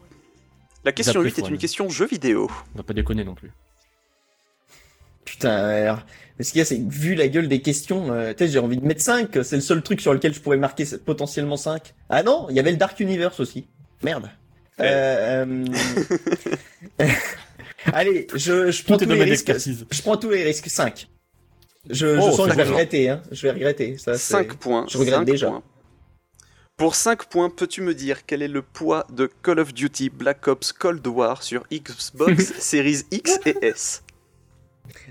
La question D'après 8 est une question jeu vidéo. On va pas déconner non plus. Putain, alors, mais ce qu'il y a, c'est que vu la gueule des questions, euh, tu sais, j'ai envie de mettre 5. C'est le seul truc sur lequel je pourrais marquer potentiellement 5. Ah non, il y avait le Dark Universe aussi. Merde. Euh, euh, Allez, je, je prends tous les risques. Je prends tous les risques. 5. Je, je Oh, sens que je vais d'accord. regretter, hein. Je vais regretter. Ça, c'est- 5 points. je regrette déjà. points. Pour 5 points, peux-tu me dire quel est le poids de Call of Duty Black Ops Cold War sur Xbox Series X et S?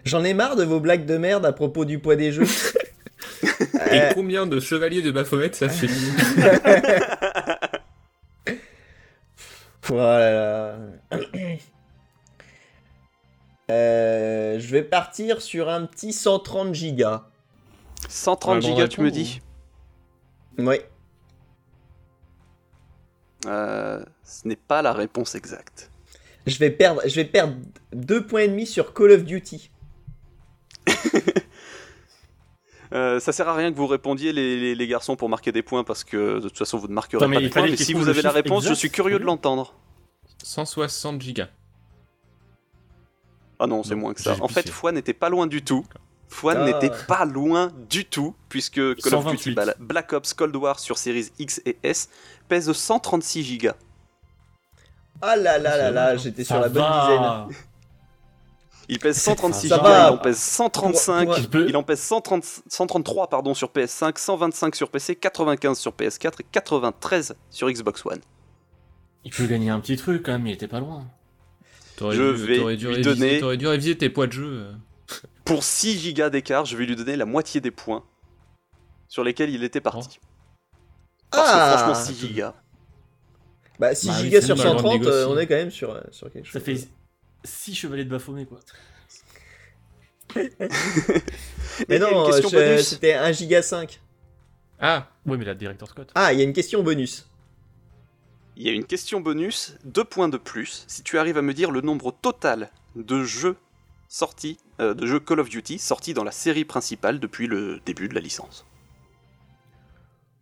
J'en ai marre de vos blagues de merde à propos du poids des jeux. Et Euh, combien de chevaliers de Baphomet ça fait Voilà. Euh, je vais partir sur un petit 130 gigas. 130 Ouais, bon, gigas, tu me dis? Oui. Euh, Ce n'est pas la réponse exacte. Je vais perdre, je vais perdre deux points et demi sur Call of Duty. Euh, ça sert à rien que vous répondiez les, les- les garçons pour marquer des points parce que de toute façon vous ne marquerez pas de points. Mais si vous avez la réponse, je suis curieux de oui. l'entendre. 160 gigas. Ah non, c'est moins que ça. En fait. Fouane n'était pas loin du tout. Fouane Ah. n'était pas loin du tout, puisque Call of 128. Duty Bla- Black Ops Cold War sur Series X et S pèse 136 gigas. Ah là là là là, j'étais sur la va. bonne dizaine. Il pèse 136 Ça gigas, va. il en pèse 135, Pour- pour- il en pèse 130 133 pardon, sur PS5, 125 sur PC, 95 sur PS4 et 93 sur Xbox One. Il peut gagner un petit truc quand même, il était pas loin. T'aurais Je dû- vais t'aurais dû lui réviser- donner- T'aurais dû réviser tes poids de jeu. Euh. Pour 6 gigas d'écart, je vais lui donner la moitié des points sur lesquels il était parti. Parce Ah. que franchement, 6 gigas. Bah 6 Bah gigas sur bon, bah, on 130, négocie. euh, on est quand même sur, euh, sur quelque chose. Ça fait 6 chevaliers de Baphomet, quoi. Mais Et il y a non, une question je- bonus. c'était 1 giga 5. Ah, Oui, mais la Director's Cut. Ah, il y a une question bonus. Il y a une question bonus, deux points de plus, si tu arrives à me dire le nombre total de jeux sortis, euh, de jeux Call of Duty sortis dans la série principale depuis le début de la licence.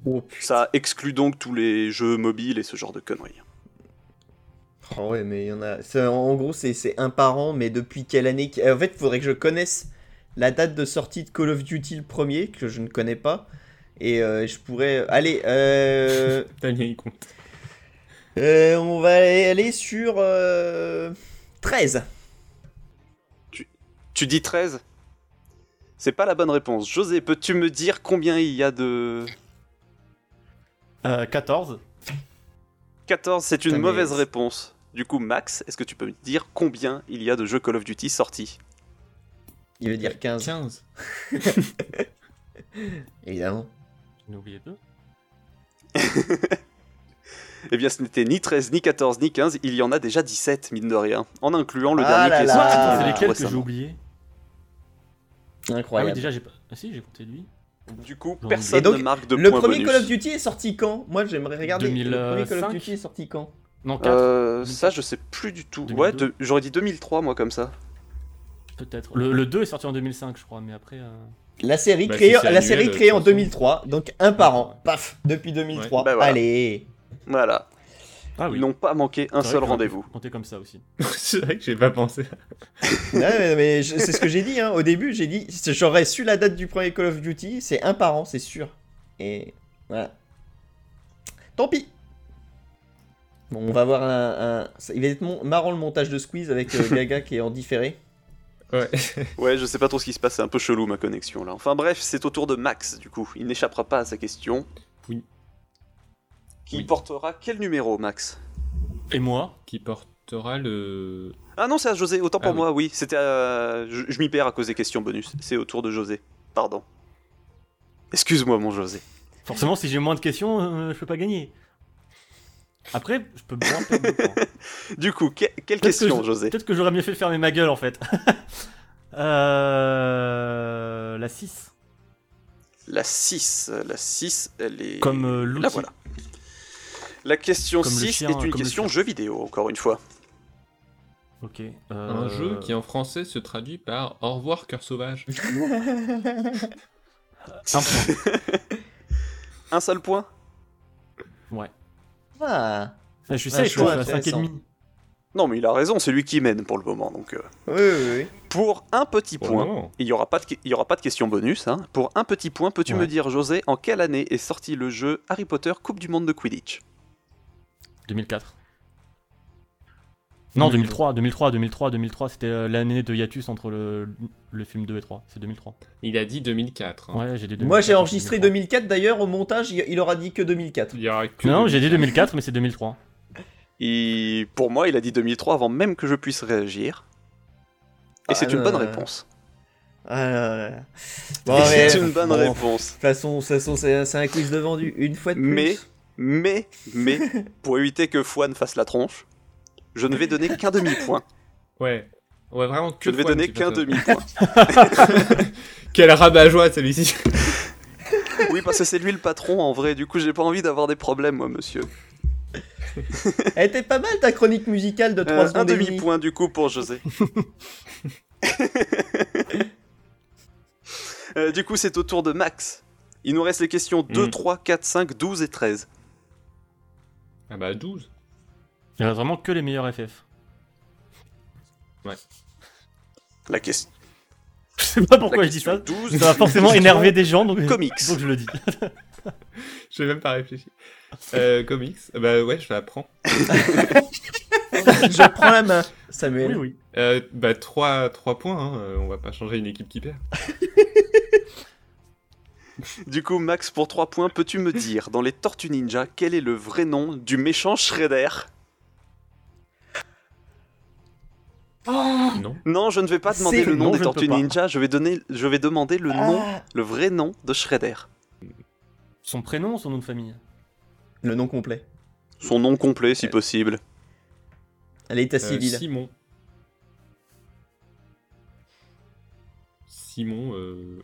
Oh, Ça exclut donc tous les jeux mobiles et ce genre de conneries. Oh ouais, mais il y en a. En gros, c'est un par an, mais depuis quelle année En fait, il faudrait que je connaisse la date de sortie de Call of Duty le premier, que je ne connais pas. Et euh, je pourrais. Allez, euh, Daniel, il compte. euh, on va aller aller sur. euh, 13. Tu dis 13 C'est pas la bonne réponse. José, peux-tu me dire combien il y a de... Euh, 14. 14, c'est une mais- mauvaise réponse. Du coup, Max, est-ce que tu peux me dire combien il y a de jeux Call of Duty sortis? Il veut dire 15, 15. évidemment. Oublié deux. Eh bien, ce n'était ni 13, ni 14, ni 15, il y en a déjà 17, mine de rien, en incluant le Ah dernier là qui est là. sorti. C'est lesquels que j'ai. Oubliés Ah Incroyable. oui, déjà, j'ai pas. Ah si, j'ai compté lui. Du coup, J'en personne Et donc, ne marque de le premier bonus. Call of Duty est sorti quand? Moi, j'aimerais regarder. Le premier Call of 2005? Duty est sorti quand? Non, 4, Euh, ça, je sais plus du tout. 2002. Ouais, de- j'aurais dit 2003, moi, comme ça. peut-être. Le, le 2 est sorti en 2005, je crois, mais après. euh, La série Bah, créée, si c'est la annuel, série de créée en toute façon. 2003, donc un par an. Paf, depuis 2003. Ouais. Bah voilà. Allez. Voilà. Ah Ils n'ont pas manqué un C'est vrai seul rendez-vous. pu compter comme ça aussi. c'est vrai que j'ai pas pensé. Ouais, mais, mais je- c'est ce que j'ai dit. Hein. Au début, j'ai dit j'aurais su la date du premier Call of Duty. C'est un par an, c'est sûr. Et voilà. Tant pis. Bon, on va voir un. Il va être mon- marrant le montage de Squeeze avec euh, Gaga qui est en différé. Ouais. Ouais, je sais pas trop ce qui se passe, c'est un peu chelou ma connexion là. Enfin bref, c'est au tour de Max, du coup. Il n'échappera pas à sa question. Qui Oui. portera quel numéro, Max Et moi Qui portera le. Ah non, c'est à José, autant pour Ah moi, oui. C'était à... Je, je m'y perds à cause des questions bonus. C'est au tour de José. Pardon. Excuse-moi, mon José. Forcément, si j'ai moins de questions, euh, je peux pas gagner. Après, je peux bien perdre deux points. Du coup, que- quelle Peut-être question, que José Peut-être que j'aurais mieux fait de fermer ma gueule en fait. euh... La 6. La 6. La 6, elle est... Comme euh, l'outil. Là, voilà. La question Comme le 6 chien, est une question jeu vidéo, encore une fois. Ok. Un euh, jeu qui en français se traduit par Au revoir, cœur sauvage. Un point. Un seul point? Ouais. Ah. Je suis Ah, sec, je suis à intéressant. 5,5. Non, mais il a raison, c'est lui qui mène pour le moment. Donc, euh, Oui, oui, oui. Pour un petit point, il n'y aura, pas de il y aura pas de question bonus. hein. Pour un petit point, peux-tu Ouais. me dire, José, en quelle année est sorti le jeu Harry Potter Coupe du Monde de Quidditch? 2004. Non, 2003, 2003, 2003, 2003, c'était euh, l'année de hiatus entre le, le film 2 et 3. C'est 2003. Il a dit 2004. hein. Ouais, j'ai dit 2004. Moi, j'ai enregistré 2003. 2004 d'ailleurs. Au montage, il, aura dit que 2004. Il y aura que Non, j'ai dit 2004. 2004, mais c'est 2003. Et pour moi, il a dit 2003 avant même que je puisse réagir. Et Ah, c'est une non, bonne non, réponse. Ah, là, là, là. Bon, c'est une bonne bon, réponse. façon, de toute façon, c'est c'est un quiz de vendu. Une fois de plus. Mais, mais, mais, pour éviter que Fouane fasse la tronche, je ne vais donner qu'un demi-point. Ouais. Ouais, vraiment que Je ne vais donner qu'un demi-point. Quel rabat-joie celui-ci. Oui, parce que c'est lui le patron en vrai, du coup j'ai pas envie d'avoir des problèmes, moi, monsieur. Elle était pas mal ta chronique musicale de 3 Euh, un secondes et demie. demi-point du coup pour José. Euh, du coup, c'est au tour de Max. Il nous reste les questions 2, Mm. 3, 4, 5, 12 et 13. Ah bah 12. Il reste vraiment que les meilleurs FF. La question. Je sais pas pourquoi je dis ça. 12. Ça va forcément énerver des gens, donc, Comics. donc je le dis. J'ai même pas réfléchi. Euh, comics. Bah ouais, je la prends. Je prends la main, Samuel. Oui, oui. Euh, bah 3, points, hein. euh, on va pas changer une équipe qui perd. Du coup, Max, pour 3 points, peux-tu me dire, dans les Tortues Ninja, quel est le vrai nom du méchant Shredder? Non Non, je ne vais pas demander le nom non, des Tortues. Ninja, je vais, donner, je vais demander le nom, Ah, le vrai nom de Shredder. Son prénom ou son nom de famille? Le nom complet. Son nom complet, si possible. À l'état Euh, civil. Simon. Simon euh...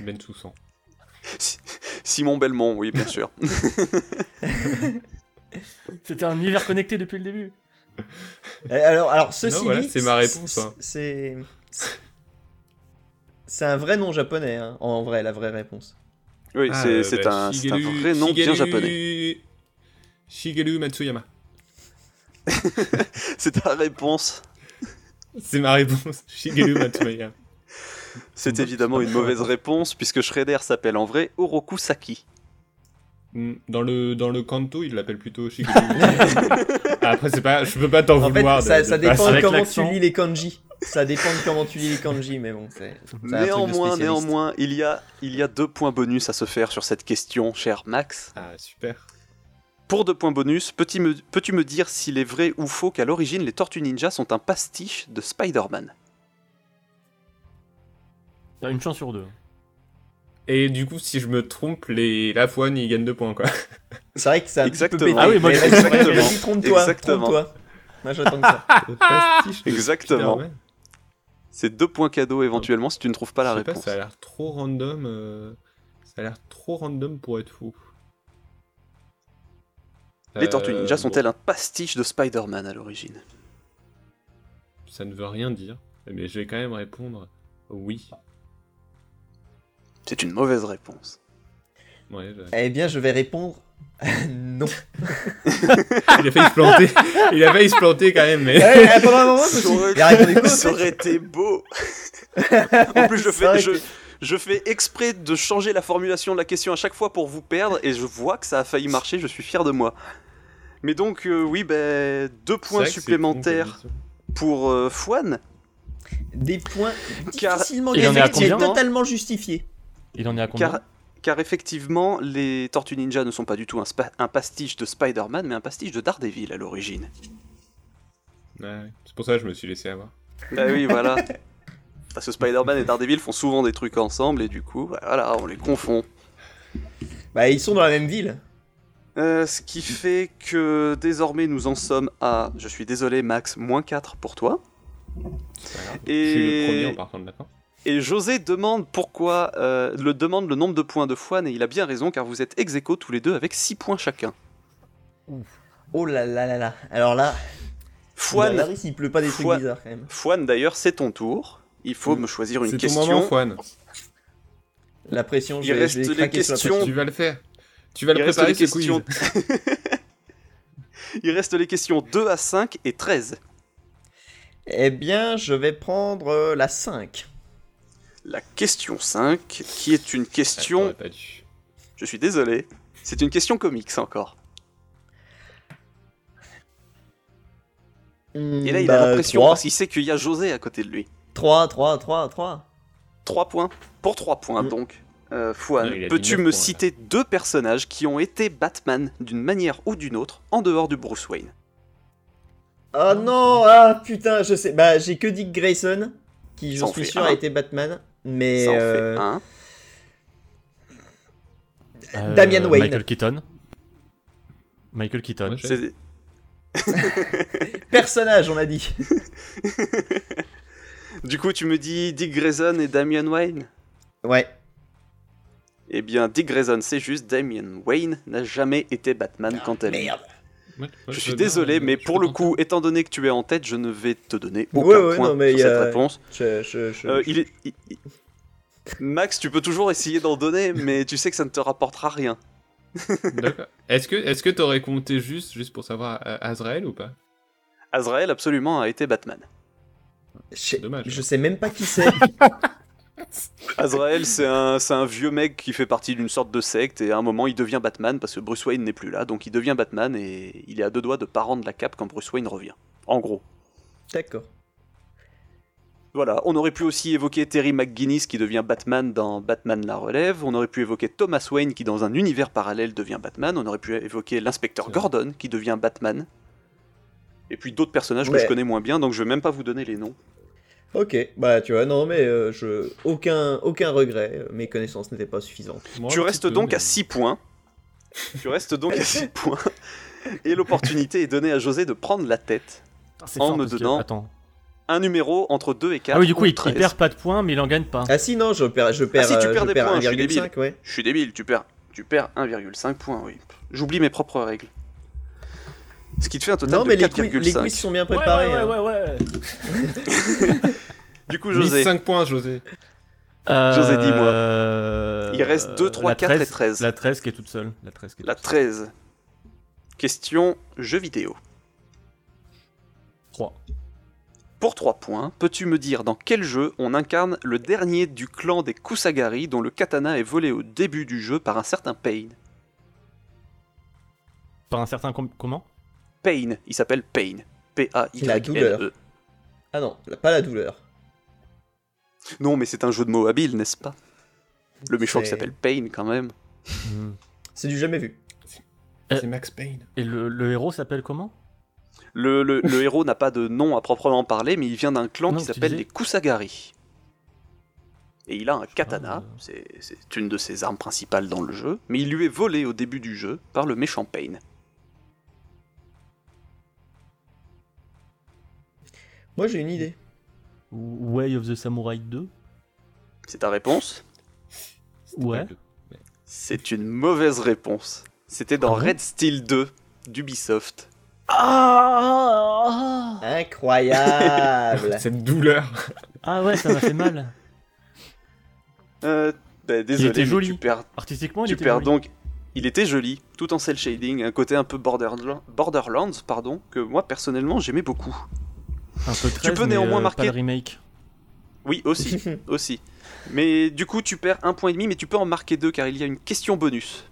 Bensoussan. Si- Simon Belmont, oui, bien sûr. C'était un univers connecté depuis le début. Alors, alors ceci Non, voilà, dit, c'est ma réponse, hein. C'est. C'est un vrai nom japonais, hein, en vrai, la vraie réponse. Oui, Ah, c'est euh, c'est bah, un, c'est un Shigeru- vrai nom bien japonais. Shigeru Matsuyama. C'est ta réponse. C'est ma réponse. Shigeru Matsuyama. C'est Bon, évidemment une mauvaise réponse, puisque Shredder s'appelle en vrai Oroku Saki. Hmm, Dans le, dans le kanto, il l'appelle plutôt Shigeru. Matsuyama. Après, c'est pas, je peux pas t'en En vouloir. fait, ça, de- ça de dépend de comment tu lis les kanji. Ça dépend de comment tu lis les kanji, mais bon, c'est. Néanmoins, néanmoins, il y, a, il y a deux points bonus à se faire sur cette question, cher Max. Ah, super. Pour deux points bonus, peux-tu me, peux-tu me dire s'il est vrai ou faux qu'à l'origine les Tortues Ninja sont un pastiche de Spider-Man? Une chance sur deux. Et du coup, si je me trompe, les Lafoine, ils gagnent deux points, quoi. C'est vrai que c'est un petit peu Exactement. Ah oui, moi, mais je- vas-y, trompe-toi. Exactement. Trompe-toi. Moi, j'attends que ça. Pastiche Exactement. C'est deux points cadeaux éventuellement si tu ne trouves pas la Je sais pas, réponse. ça a l'air trop random. euh, Ça a l'air trop random pour être fou. Les Tortues Euh, Ninja bon, sont-elles un pastiche de Spider-Man à l'origine? Ça ne veut rien dire, mais je vais quand même répondre oui. C'est une mauvaise réponse. Ouais, je- Eh bien, je vais répondre non. Il a failli se planter. Il a failli se planter quand même, mais. Ouais, eh, pendant un moment, Ça aurait, il a répondu quoi, en ça aurait été beau En plus, je fais, je, que- je fais exprès de changer la formulation de la question à chaque fois pour vous perdre, et je vois que ça a failli marcher, je suis fier de moi. Mais donc, euh, oui, ben, deux points supplémentaires pour euh, Fouane. Des points Car- difficilement à gagnés, mais totalement justifiés. Il en est à combien Car, car effectivement, les Tortues Ninja ne sont pas du tout un, spa- un pastiche de Spider-Man, mais un pastiche de Daredevil à l'origine. Ouais, c'est pour ça que je me suis laissé avoir. Bah oui, voilà. Parce que Spider-Man et Daredevil font souvent des trucs ensemble, et du coup, bah, voilà, on les confond. Bah, ils sont dans la même ville. Euh, ce qui fait que désormais nous en sommes à, je suis désolé Max, moins 4 pour toi. Et- Je suis le premier en partant de maintenant. Et José demande pourquoi, euh, le demande le nombre de points de Fouane, et il a bien raison car vous êtes ex aequo tous les deux avec 6 points chacun. Oh là là là là. Alors là, Fouane, Là, il pleut pas des trucs Fouane- bizarres quand même. Fouane d'ailleurs, c'est ton tour. Il faut me choisir une C'est ton question. moment, Fouane. La pression, Il je vais, reste je vais les questions. Tu vas le faire. Tu vas Il le reste préparer, les questions. Il reste les questions 2 à 5 et 13. Eh bien, je vais prendre euh, la 5. La question 5, qui est une Ah, question t'aurais pas dû. Je suis désolé. C'est une question comics encore. Et là, il a la pression parce qu'il sait qu'il y a José à côté de lui. 3, 3, 3, 3. 3 points. Pour 3 points, Mm. donc. Euh, peux-tu me points, là. citer deux personnages qui ont été Batman d'une manière ou d'une autre en dehors du Bruce Wayne? Oh non, ah putain, je sais. Bah, j'ai que Dick Grayson, qui, en suis sûr, un. a été Batman. Mais. Ça en euh, fait un. Euh, Damian Wayne. Michael Keaton. Michael Keaton. Ouais, Personnage, on a dit. Du coup, tu me dis Dick Grayson et Damian Wayne Ouais. Eh bien, Dick Grayson, c'est juste. Damian Wayne n'a jamais été Batman quant à lui. Merde. Ouais, ouais, Je je suis bien, désolé, euh, mais pour le tenter. coup, étant donné que tu es en tête, je ne vais te donner aucun Ouais, ouais, point non, mais sur y a- cette réponse. Je, je, je- Euh, il est... il- il- Max, tu peux toujours essayer d'en donner, mais tu sais que ça ne te rapportera rien. D'accord. Est-ce que est-ce que t'aurais compté juste juste pour savoir euh, Azrael ou pas? Azrael, absolument, a été Batman. je, dommage. je sais même pas qui c'est. Azrael, c'est un, un vieux mec qui fait partie d'une sorte de secte, et à un moment, il devient Batman parce que Bruce Wayne n'est plus là, donc il devient Batman, et il est à deux doigts de pas rendre la cape quand Bruce Wayne revient. En gros. D'accord. Voilà, on aurait pu aussi évoquer Terry McGuinness qui devient Batman dans Batman la relève, on aurait pu évoquer Thomas Wayne qui dans un univers parallèle devient Batman, on aurait pu évoquer l'inspecteur. Gordon qui devient Batman, et puis d'autres personnages que je connais moins bien, donc je vais même pas vous donner les noms. Ok, bah tu vois, non, mais euh, je... aucun, aucun regret. euh, Mes connaissances n'étaient pas suffisantes. Moi, tu restes peu, donc mais- à 6 points. tu restes donc à 6 points. Et l'opportunité est donnée à José de prendre la tête. Ah, En fort me que- donnant Attends. Un numéro entre 2 et 4. Ah oui, du coup, ou il, il 13. perd pas de points, mais il en gagne pas. Ah si, non, je perds, je perds, si, tu euh, perds je des perds points, je suis 1,5, ouais. Je suis débile, tu perds, tu perds 1,5 points, oui. J'oublie mes propres règles. Ce qui te fait un total Non, mais de les quiz, les 4,5. quiz sont bien préparés. ouais, hein. ouais, ouais, ouais. Du coup, José, 5 points, José. José, dis-moi. Euh, Il reste deux, trois, la quatre et 13, 13. La 13 qui est toute seule. La 13 qui est la toute seule. 13. Question jeux vidéo. 3. Pour 3 points, peux-tu me dire dans quel jeu on incarne le dernier du clan des Kusagari dont le katana est volé au début du jeu par un certain Pain? Par un certain com- comment? Pain, il s'appelle Pain. La douleur. P-A-Y-N-E. Ah non, pas la douleur. Non, mais c'est un jeu de mots habile, n'est-ce pas? Le méchant qui s'appelle Pain, quand même. Hmm. C'est du jamais vu. Euh. C'est Max Payne. Et le, le héros s'appelle comment? Le, le- le héros n'a pas de nom à proprement parler, mais il vient d'un clan Non, qui s'appelle les Kusagari. Et il a un katana, Ah, c'est c'est une de ses armes principales dans le jeu, mais il lui est volé au début du jeu par le méchant Pain. Moi, j'ai une idée. Way of the Samurai 2 C'est ta réponse Ouais. C'est une mauvaise réponse. C'était dans Ah Red Steel 2 d'Ubisoft. Ah, Incroyable. Cette douleur. ah ouais, ça m'a fait mal. Euh, bah, désolé, était mais joli. tu perds, Artistiquement, il tu était perds joli. donc. Il était joli, tout en cel shading, un côté un peu Borderla- Borderlands, pardon, que moi personnellement j'aimais beaucoup. Un peu 13, peux mais, néanmoins euh, marquer- Pas le remake. Oui, aussi, aussi. Mais du coup, tu perds un point et demi, mais tu peux en marquer deux car il y a une question bonus.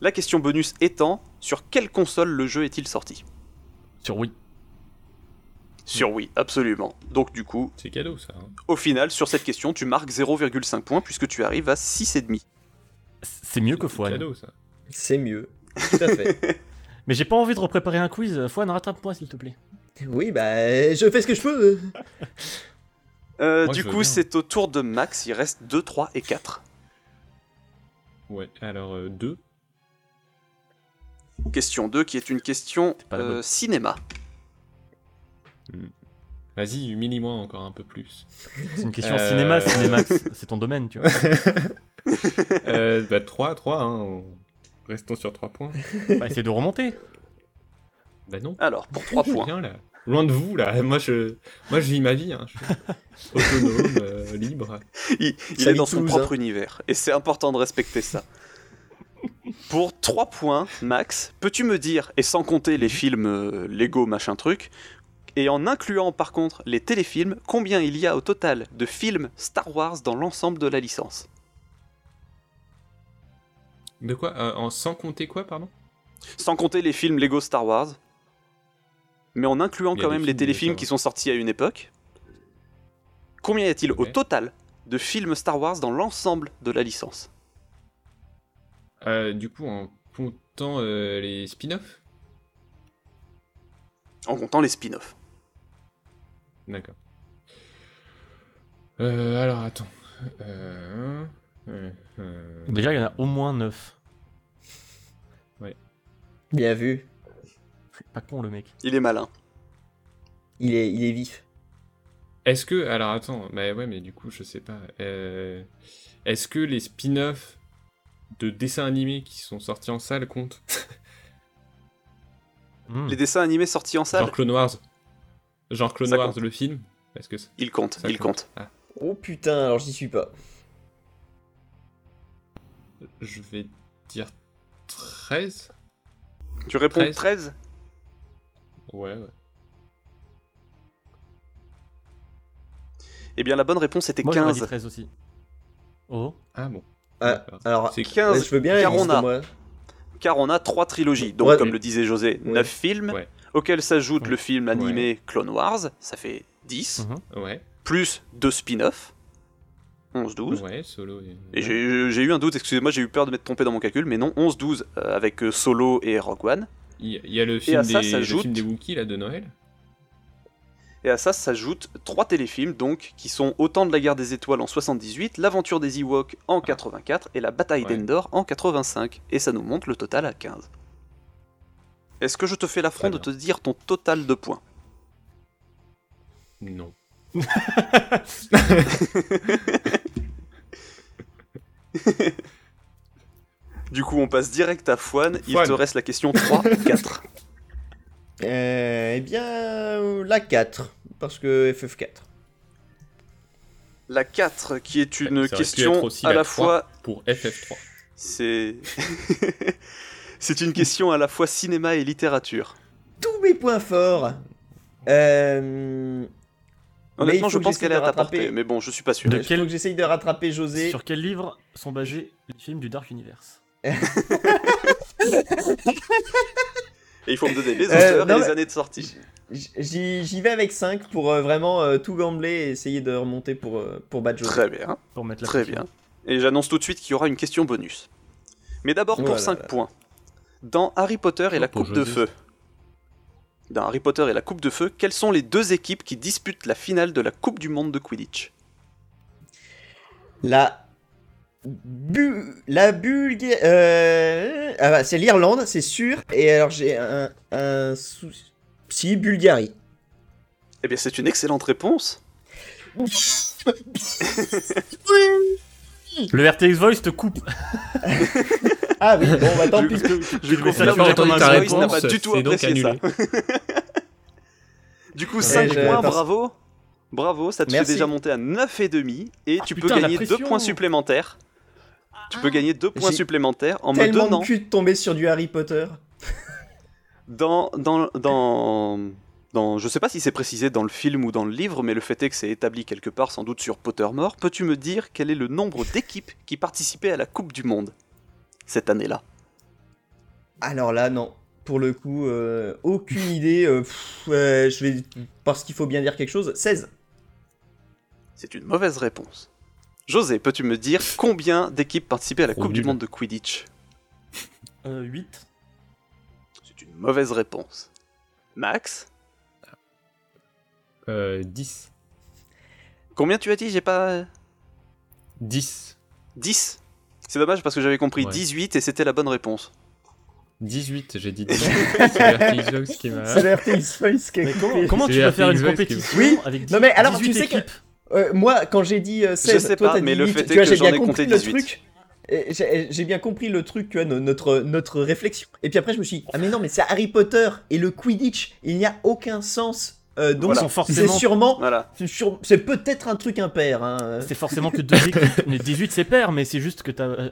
La question bonus étant sur quelle console le jeu est-il sorti? Sur Wii. Sur Wii, absolument. Donc du coup, C'est cadeau, ça. hein. au final, sur cette question, tu marques 0,5 points puisque tu arrives à 6,5. C'est mieux que C'est Fouane. cadeau, ça. C'est mieux. Tout à fait. Mais j'ai pas envie de repréparer un quiz. Fouane, rattrape-moi s'il te plaît. Oui, bah, je fais ce que je peux. Euh, Moi, du je coup, c'est au tour de Max, il reste 2, 3 et 4. Ouais, alors 2. Question 2 qui est une question euh, cinéma. Vas-y, humilie-moi encore un peu plus. C'est une question Euh, cinéma, Cinémax. C'est ton domaine, tu vois. euh, bah 3, 3, hein. on- Restons sur 3 points. Bah, essaye de remonter. Bah non. Alors, pour 3 Je suis points. bien, là. Loin de vous, là. Moi, je, Moi, je vis ma vie. Hein. Je suis autonome, euh, libre. Il, est dans son Toulouse, propre hein. univers. Et c'est important de respecter ça. Pour 3 points, Max, peux-tu me dire, et sans compter les films euh, Lego machin truc, et en incluant par contre les téléfilms, combien il y a au total de films Star Wars dans l'ensemble de la licence? De quoi? Euh, en, Sans compter quoi, pardon? Sans compter les films Lego Star Wars, mais en incluant quand même les téléfilms qui sont sortis à une époque, combien y a-t-il au total de films Star Wars dans l'ensemble de la licence Euh, Du coup, en comptant euh, les spin-offs En comptant les spin-offs. D'accord. Euh, alors, attends. Euh, euh, euh, Déjà, il y en a au moins 9. Bien vu. Pas con le mec. Il est malin. Il est, il est vif. Est-ce que... Alors, attends. Bah ouais, mais du coup, je sais pas. Euh, Est-ce que les spin-offs de dessins animés qui sont sortis en salle comptent Hmm. Les dessins animés sortis en salle, Genre Clone Wars Genre Clone Ça Wars, compte. le film Est-ce que ça- il compte, ça il compte. Ah, Oh putain, alors j'y suis pas. je vais dire 13 Tu réponds 13. 13 Ouais, ouais. Eh bien, la bonne réponse était Moi, j'aurais dit 15. 13 aussi. Oh. Ah bon. Ah, alors, C'est 15, je veux bien la car on a- moi. Car on a trois trilogies. Donc, Ouais. comme le disait José, Ouais. 9 films, Ouais. auxquels s'ajoute Ouais. le film animé Clone Wars, ça fait 10, Mhm. Ouais, plus deux spin-offs, 11-12. ouais, solo et... Et j'ai eu un doute, excusez-moi, j'ai eu peur de m'être trompé dans mon calcul, mais non, 11-12 euh, avec euh, Solo et Rogue One. Il y a le film, ça des, le s'ajoute- film des Wookiees, là, de Noël Et à ça s'ajoutent trois téléfilms, donc, qui sont Autant de la guerre des étoiles en 78, L'aventure des Ewoks en 84 et La bataille Ouais. d'Endor en 85. Et ça nous monte le total à 15. Est-ce que je te fais l'affront de te dire ton total de points? Non. Du coup, on passe direct à Fouane. Il Fouane. te reste la question 3, 4. Euh, eh bien, euh, la 4, parce que FF4. La 4, qui est une question aussi à la la 3. fois. Pour FF3. C'est. C'est une question à la fois cinéma et littérature. Tous mes points forts. Euh... Mais il Honnêtement, je pense qu'elle est à rattraper. mais bon, je suis pas sûr. De Il quel- faut que j'essaye de rattraper José. Sur quel livre sont basés les films du Dark Universe? Et il faut me donner les Euh, auteurs non, et les mais- années de sortie. J'y j'y vais avec 5 pour euh, vraiment euh, tout gambler et essayer de remonter pour, euh, pour battre José. Très bien, pour mettre la très bien. Et j'annonce tout de suite qu'il y aura une question bonus. Mais d'abord pour Voilà. 5 points. Dans Harry Potter et la pour Coupe de. Feu. Dans Harry Potter et la Coupe de Feu, quelles sont les deux équipes qui disputent la finale de la Coupe du Monde de Quidditch? La. Bu... La Bulgarie. Euh... Ah bah, c'est l'Irlande, c'est sûr. Et alors j'ai un, un souci. Si, Bulgarie. Eh bien, c'est une excellente réponse. Le RTX Voice te coupe. Ah oui, bon bah tant pis. Je vais confirme faire que ta Joyce n'a pas réponse, du tout c'est donc ça. annulé. Du coup, 5 je- points, bravo. Bravo, ça te Merci. fait déjà monter à 9,5 et Ah, tu putain, peux gagner 2 pression. points supplémentaires. Tu peux gagner 2 points supplémentaires en me Tellement donnant de cul de tomber sur du Harry Potter. dans dans dans dans je sais pas si c'est précisé dans le film ou dans le livre mais le fait est que c'est établi quelque part sans doute sur Pottermore. Peux-tu me dire quel est le nombre d'équipes qui participaient à la Coupe du monde cette année-là? Alors là, non. Pour le coup, euh, aucune idée. euh, pff, ouais, je vais. Parce qu'il faut bien dire quelque chose. 16. C'est une mauvaise réponse. José, peux-tu me dire combien d'équipes participaient à la Coupe du monde de Quidditch Euh, 8. C'est une mauvaise réponse. Max Euh, 10. Combien tu as dit J'ai pas 10. 10 C'est dommage parce que j'avais compris Ouais. 18 et c'était la bonne réponse. 18, j'ai dit 18. c'est RTX Vox qui m'a... C'est qui a comment, comment tu veux faire une qui- compétition Oui, avec non, mais alors, 18 tu sais que- équipes Euh, moi, quand j'ai dit euh, 16, sais toi pas, t'as dit mais le 8. fait tu est vois, que j'en ai compris compté le 18. truc. J'ai bien compris le truc, tu vois, no- notre, notre réflexion. Et puis après, je me suis dit, ah mais non, mais c'est Harry Potter et le Quidditch, il n'y a aucun sens. Euh, donc, sont c'est forcément. sûrement, Voilà. c'est peut-être un truc impair. Hein. C'est forcément que deux équipes. Les 18 c'est pair, mais c'est juste que t'as.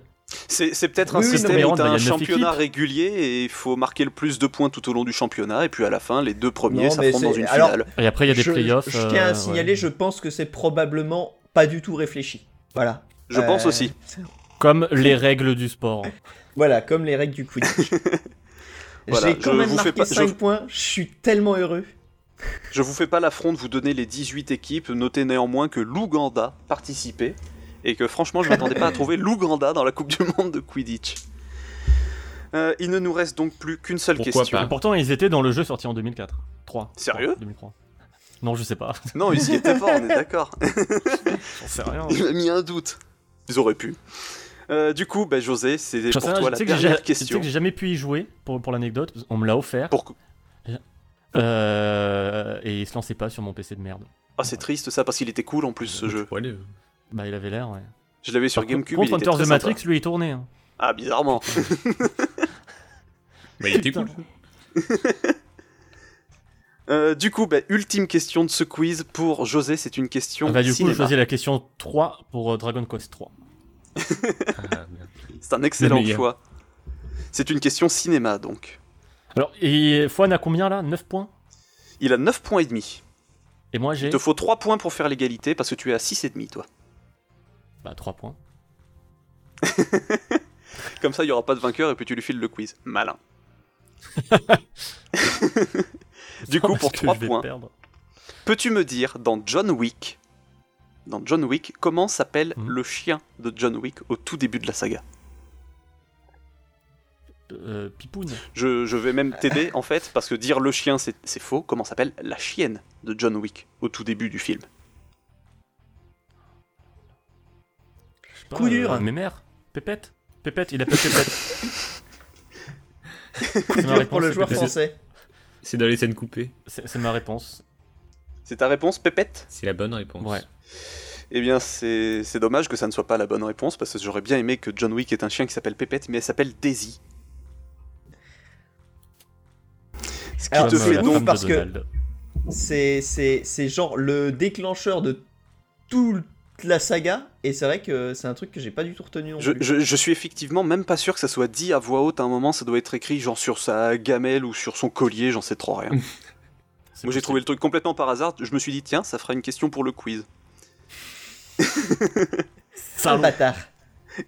C'est peut-être un Oui, non, système mais où rentre, tu as un il y a neuf championnat équipes. régulier et il faut marquer le plus de points tout au long du championnat et puis à la fin, les deux premiers Non, s'affrontent dans une alors, finale. Et après il y a des je, playoffs. je tiens à euh, signaler, ouais. je pense que c'est probablement pas du tout réfléchi. Voilà. Je pense Euh, aussi. Comme les règles du sport. Voilà, comme les règles du Quidditch. Voilà, J'ai quand je même marqué pas- 5 je- points, je suis tellement heureux. Je vous fais pas l'affront de vous donner les 18 équipes. Notez néanmoins que l'Ouganda participait et que franchement, je m'attendais pas à trouver l'Ouganda dans la Coupe du Monde de Quidditch. Euh, il ne nous reste donc plus qu'une seule Pourquoi question. pas Et pourtant ils étaient dans le jeu sorti en 2004. 3. Sérieux 2003. Non, je sais pas. Non, ils y étaient pas, on est d'accord. J'en sais rien. Il m'a mis un doute. Ils auraient pu. Euh, du coup, bah, José, c'est pour rien, toi la sais que j'ai dernière ja- tu sais question. que j'ai jamais pu y jouer pour, pour l'anecdote. qu'on me l'a offert. Pour... Euh, et il se lançait pas sur mon PC de merde. Ah, c'est triste ça parce qu'il était cool en plus ce jeu. Aller, Bah il avait l'air, ouais. Je l'avais sur Par GameCube. contre, il était Hunter the sympa. Matrix, lui, il tournait. hein. Ah, bizarrement. Bah, il était cool. Euh, du coup, bah, ultime question de ce quiz pour José. C'est une question Ah bah, du coup, je cinéma. choisis la question 3 pour euh, Dragon Quest 3. Ah, merde. C'est un excellent choix. C'est une question cinéma donc. Alors, et Fouane a combien là? 9 points? Il a 9 points et demi. Et moi j'ai Il te faut 3 points pour faire l'égalité parce que tu es à 6 et demi toi. Bah 3 points. Comme ça, il y aura pas de vainqueur et puis tu lui files le quiz. Malin. du coup, pour que 3 je vais points, peux-tu me dire dans John Wick, dans John Wick, comment s'appelle Mhm. le chien de John Wick au tout début de la saga? Euh, Pipoune. je, je vais même t'aider en fait parce que dire le chien c'est faux. Comment s'appelle la chienne de John Wick au tout début du film? Pas, Coup dur. Euh, Mémère Pépette Pépette, il appelle Pépette. C'est ma Dur réponse. pour le joueur c'est- français. C'est dans les scènes coupées. C'est ma réponse. C'est ta réponse, Pépette? C'est la bonne réponse. Ouais. Eh bien, c'est c'est dommage que ça ne soit pas la bonne réponse, parce que j'aurais bien aimé que John Wick ait un chien qui s'appelle Pépette, mais elle s'appelle Daisy. Ce qui Alors, te euh, fait donc... parce que-. C'est c'est- c'est genre le déclencheur de toute la saga, et c'est vrai que c'est un truc que j'ai pas du tout retenu non Je, plus. je- je suis effectivement même pas sûr que ça soit dit à voix haute à un moment, ça doit être écrit genre sur sa gamelle ou sur son collier, j'en sais trop rien. Moi j'ai trouvé le truc complètement par hasard, je me suis dit tiens, ça fera une question pour le quiz. Bâtard.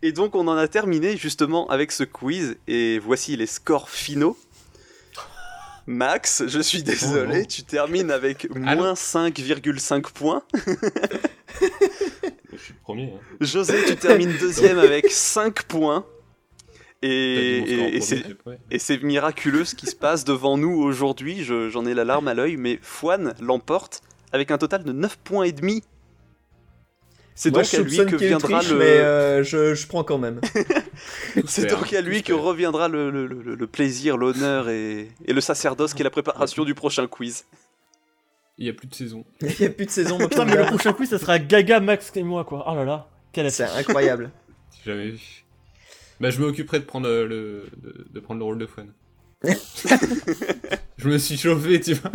Et donc on en a terminé justement avec ce quiz et voici les scores finaux. Max, je suis désolé, Oh tu termines avec moins 5,5 points. Je suis le premier. hein. José, tu termines deuxième avec 5 points. Et, c'est miraculeux ce qui se passe devant nous aujourd'hui, je- j'en ai la larme à l'œil, mais Fouane l'emporte avec un total de 9 points et demi. C'est donc à lui que viendra triche, le... mais euh, je, je prends quand même. C'est donc à lui que reviendra le, le- le- le plaisir, l'honneur et, et le sacerdoce qui est la préparation du prochain quiz. Il y a plus de saison. Il n'y a plus de saison. Putain, mais le prochain quiz, ça sera Gaga, Max et moi, quoi. Oh là là, quelle. C'est incroyable. J'ai jamais vu. Bah, je m'occuperai de prendre le, de, de prendre le rôle de Fun. je me suis chauffé, tu vois.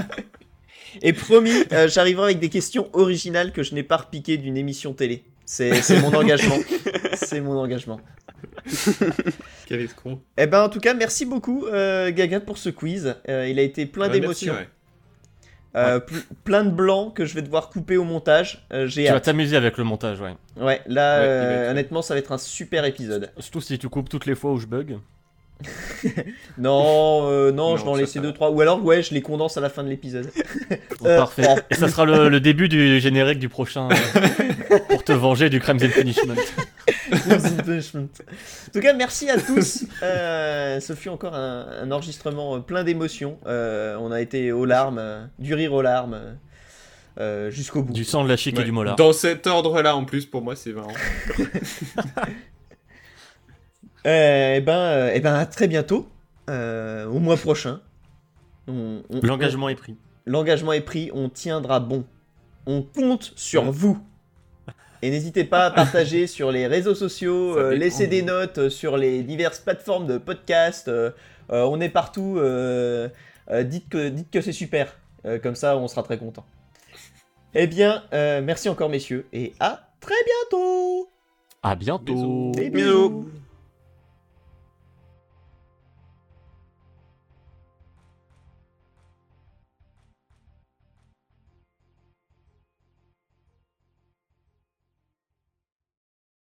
Et promis, euh, j'arriverai avec des questions originales que je n'ai pas repiquées d'une émission télé. C'est mon engagement. C'est mon engagement. Quel escroc. Eh ben, en tout cas, merci beaucoup, euh, Gaga, pour ce quiz. Euh, il a été plein Ouais, d'émotions. merci, ouais. Euh, pl- plein de blancs que je vais devoir couper au montage. Euh, J'ai Tu vas t'amuser avec le montage, ouais. Ouais, là, euh, honnêtement, ça va être un super épisode. Surtout si tu coupes toutes les fois où je bug. Non, euh, non, Non, je vais en ça, laisser ça deux, va. trois. Ou alors, ouais, je les condense à la fin de l'épisode. Oh, Euh, parfait. oh. Et ça sera le, le début du générique du prochain euh, pour te venger du Crimes and Punishment. en tout cas, merci à tous. Euh, ce fut encore un, un enregistrement euh, plein d'émotions. Euh, on a été aux larmes, euh, du rire aux larmes, euh, euh, jusqu'au bout. Du sang, de la chic et du molar. Dans cet ordre-là, en plus, pour moi, c'est marrant. Eh ben, eh ben, à très bientôt, euh, au mois prochain. L'engagement est pris. L'engagement est pris, on tiendra bon. On compte sur Ouais. vous. Et n'hésitez pas à partager sur les réseaux sociaux, euh, laisser des notes euh, sur les diverses plateformes de podcast. euh, euh, on est partout. euh, euh, dites que, dites que c'est super. Euh, comme ça, on sera très content. Eh bien, euh, merci encore, messieurs, et à très bientôt. À bientôt. Bisous. Des Bisous. bisous.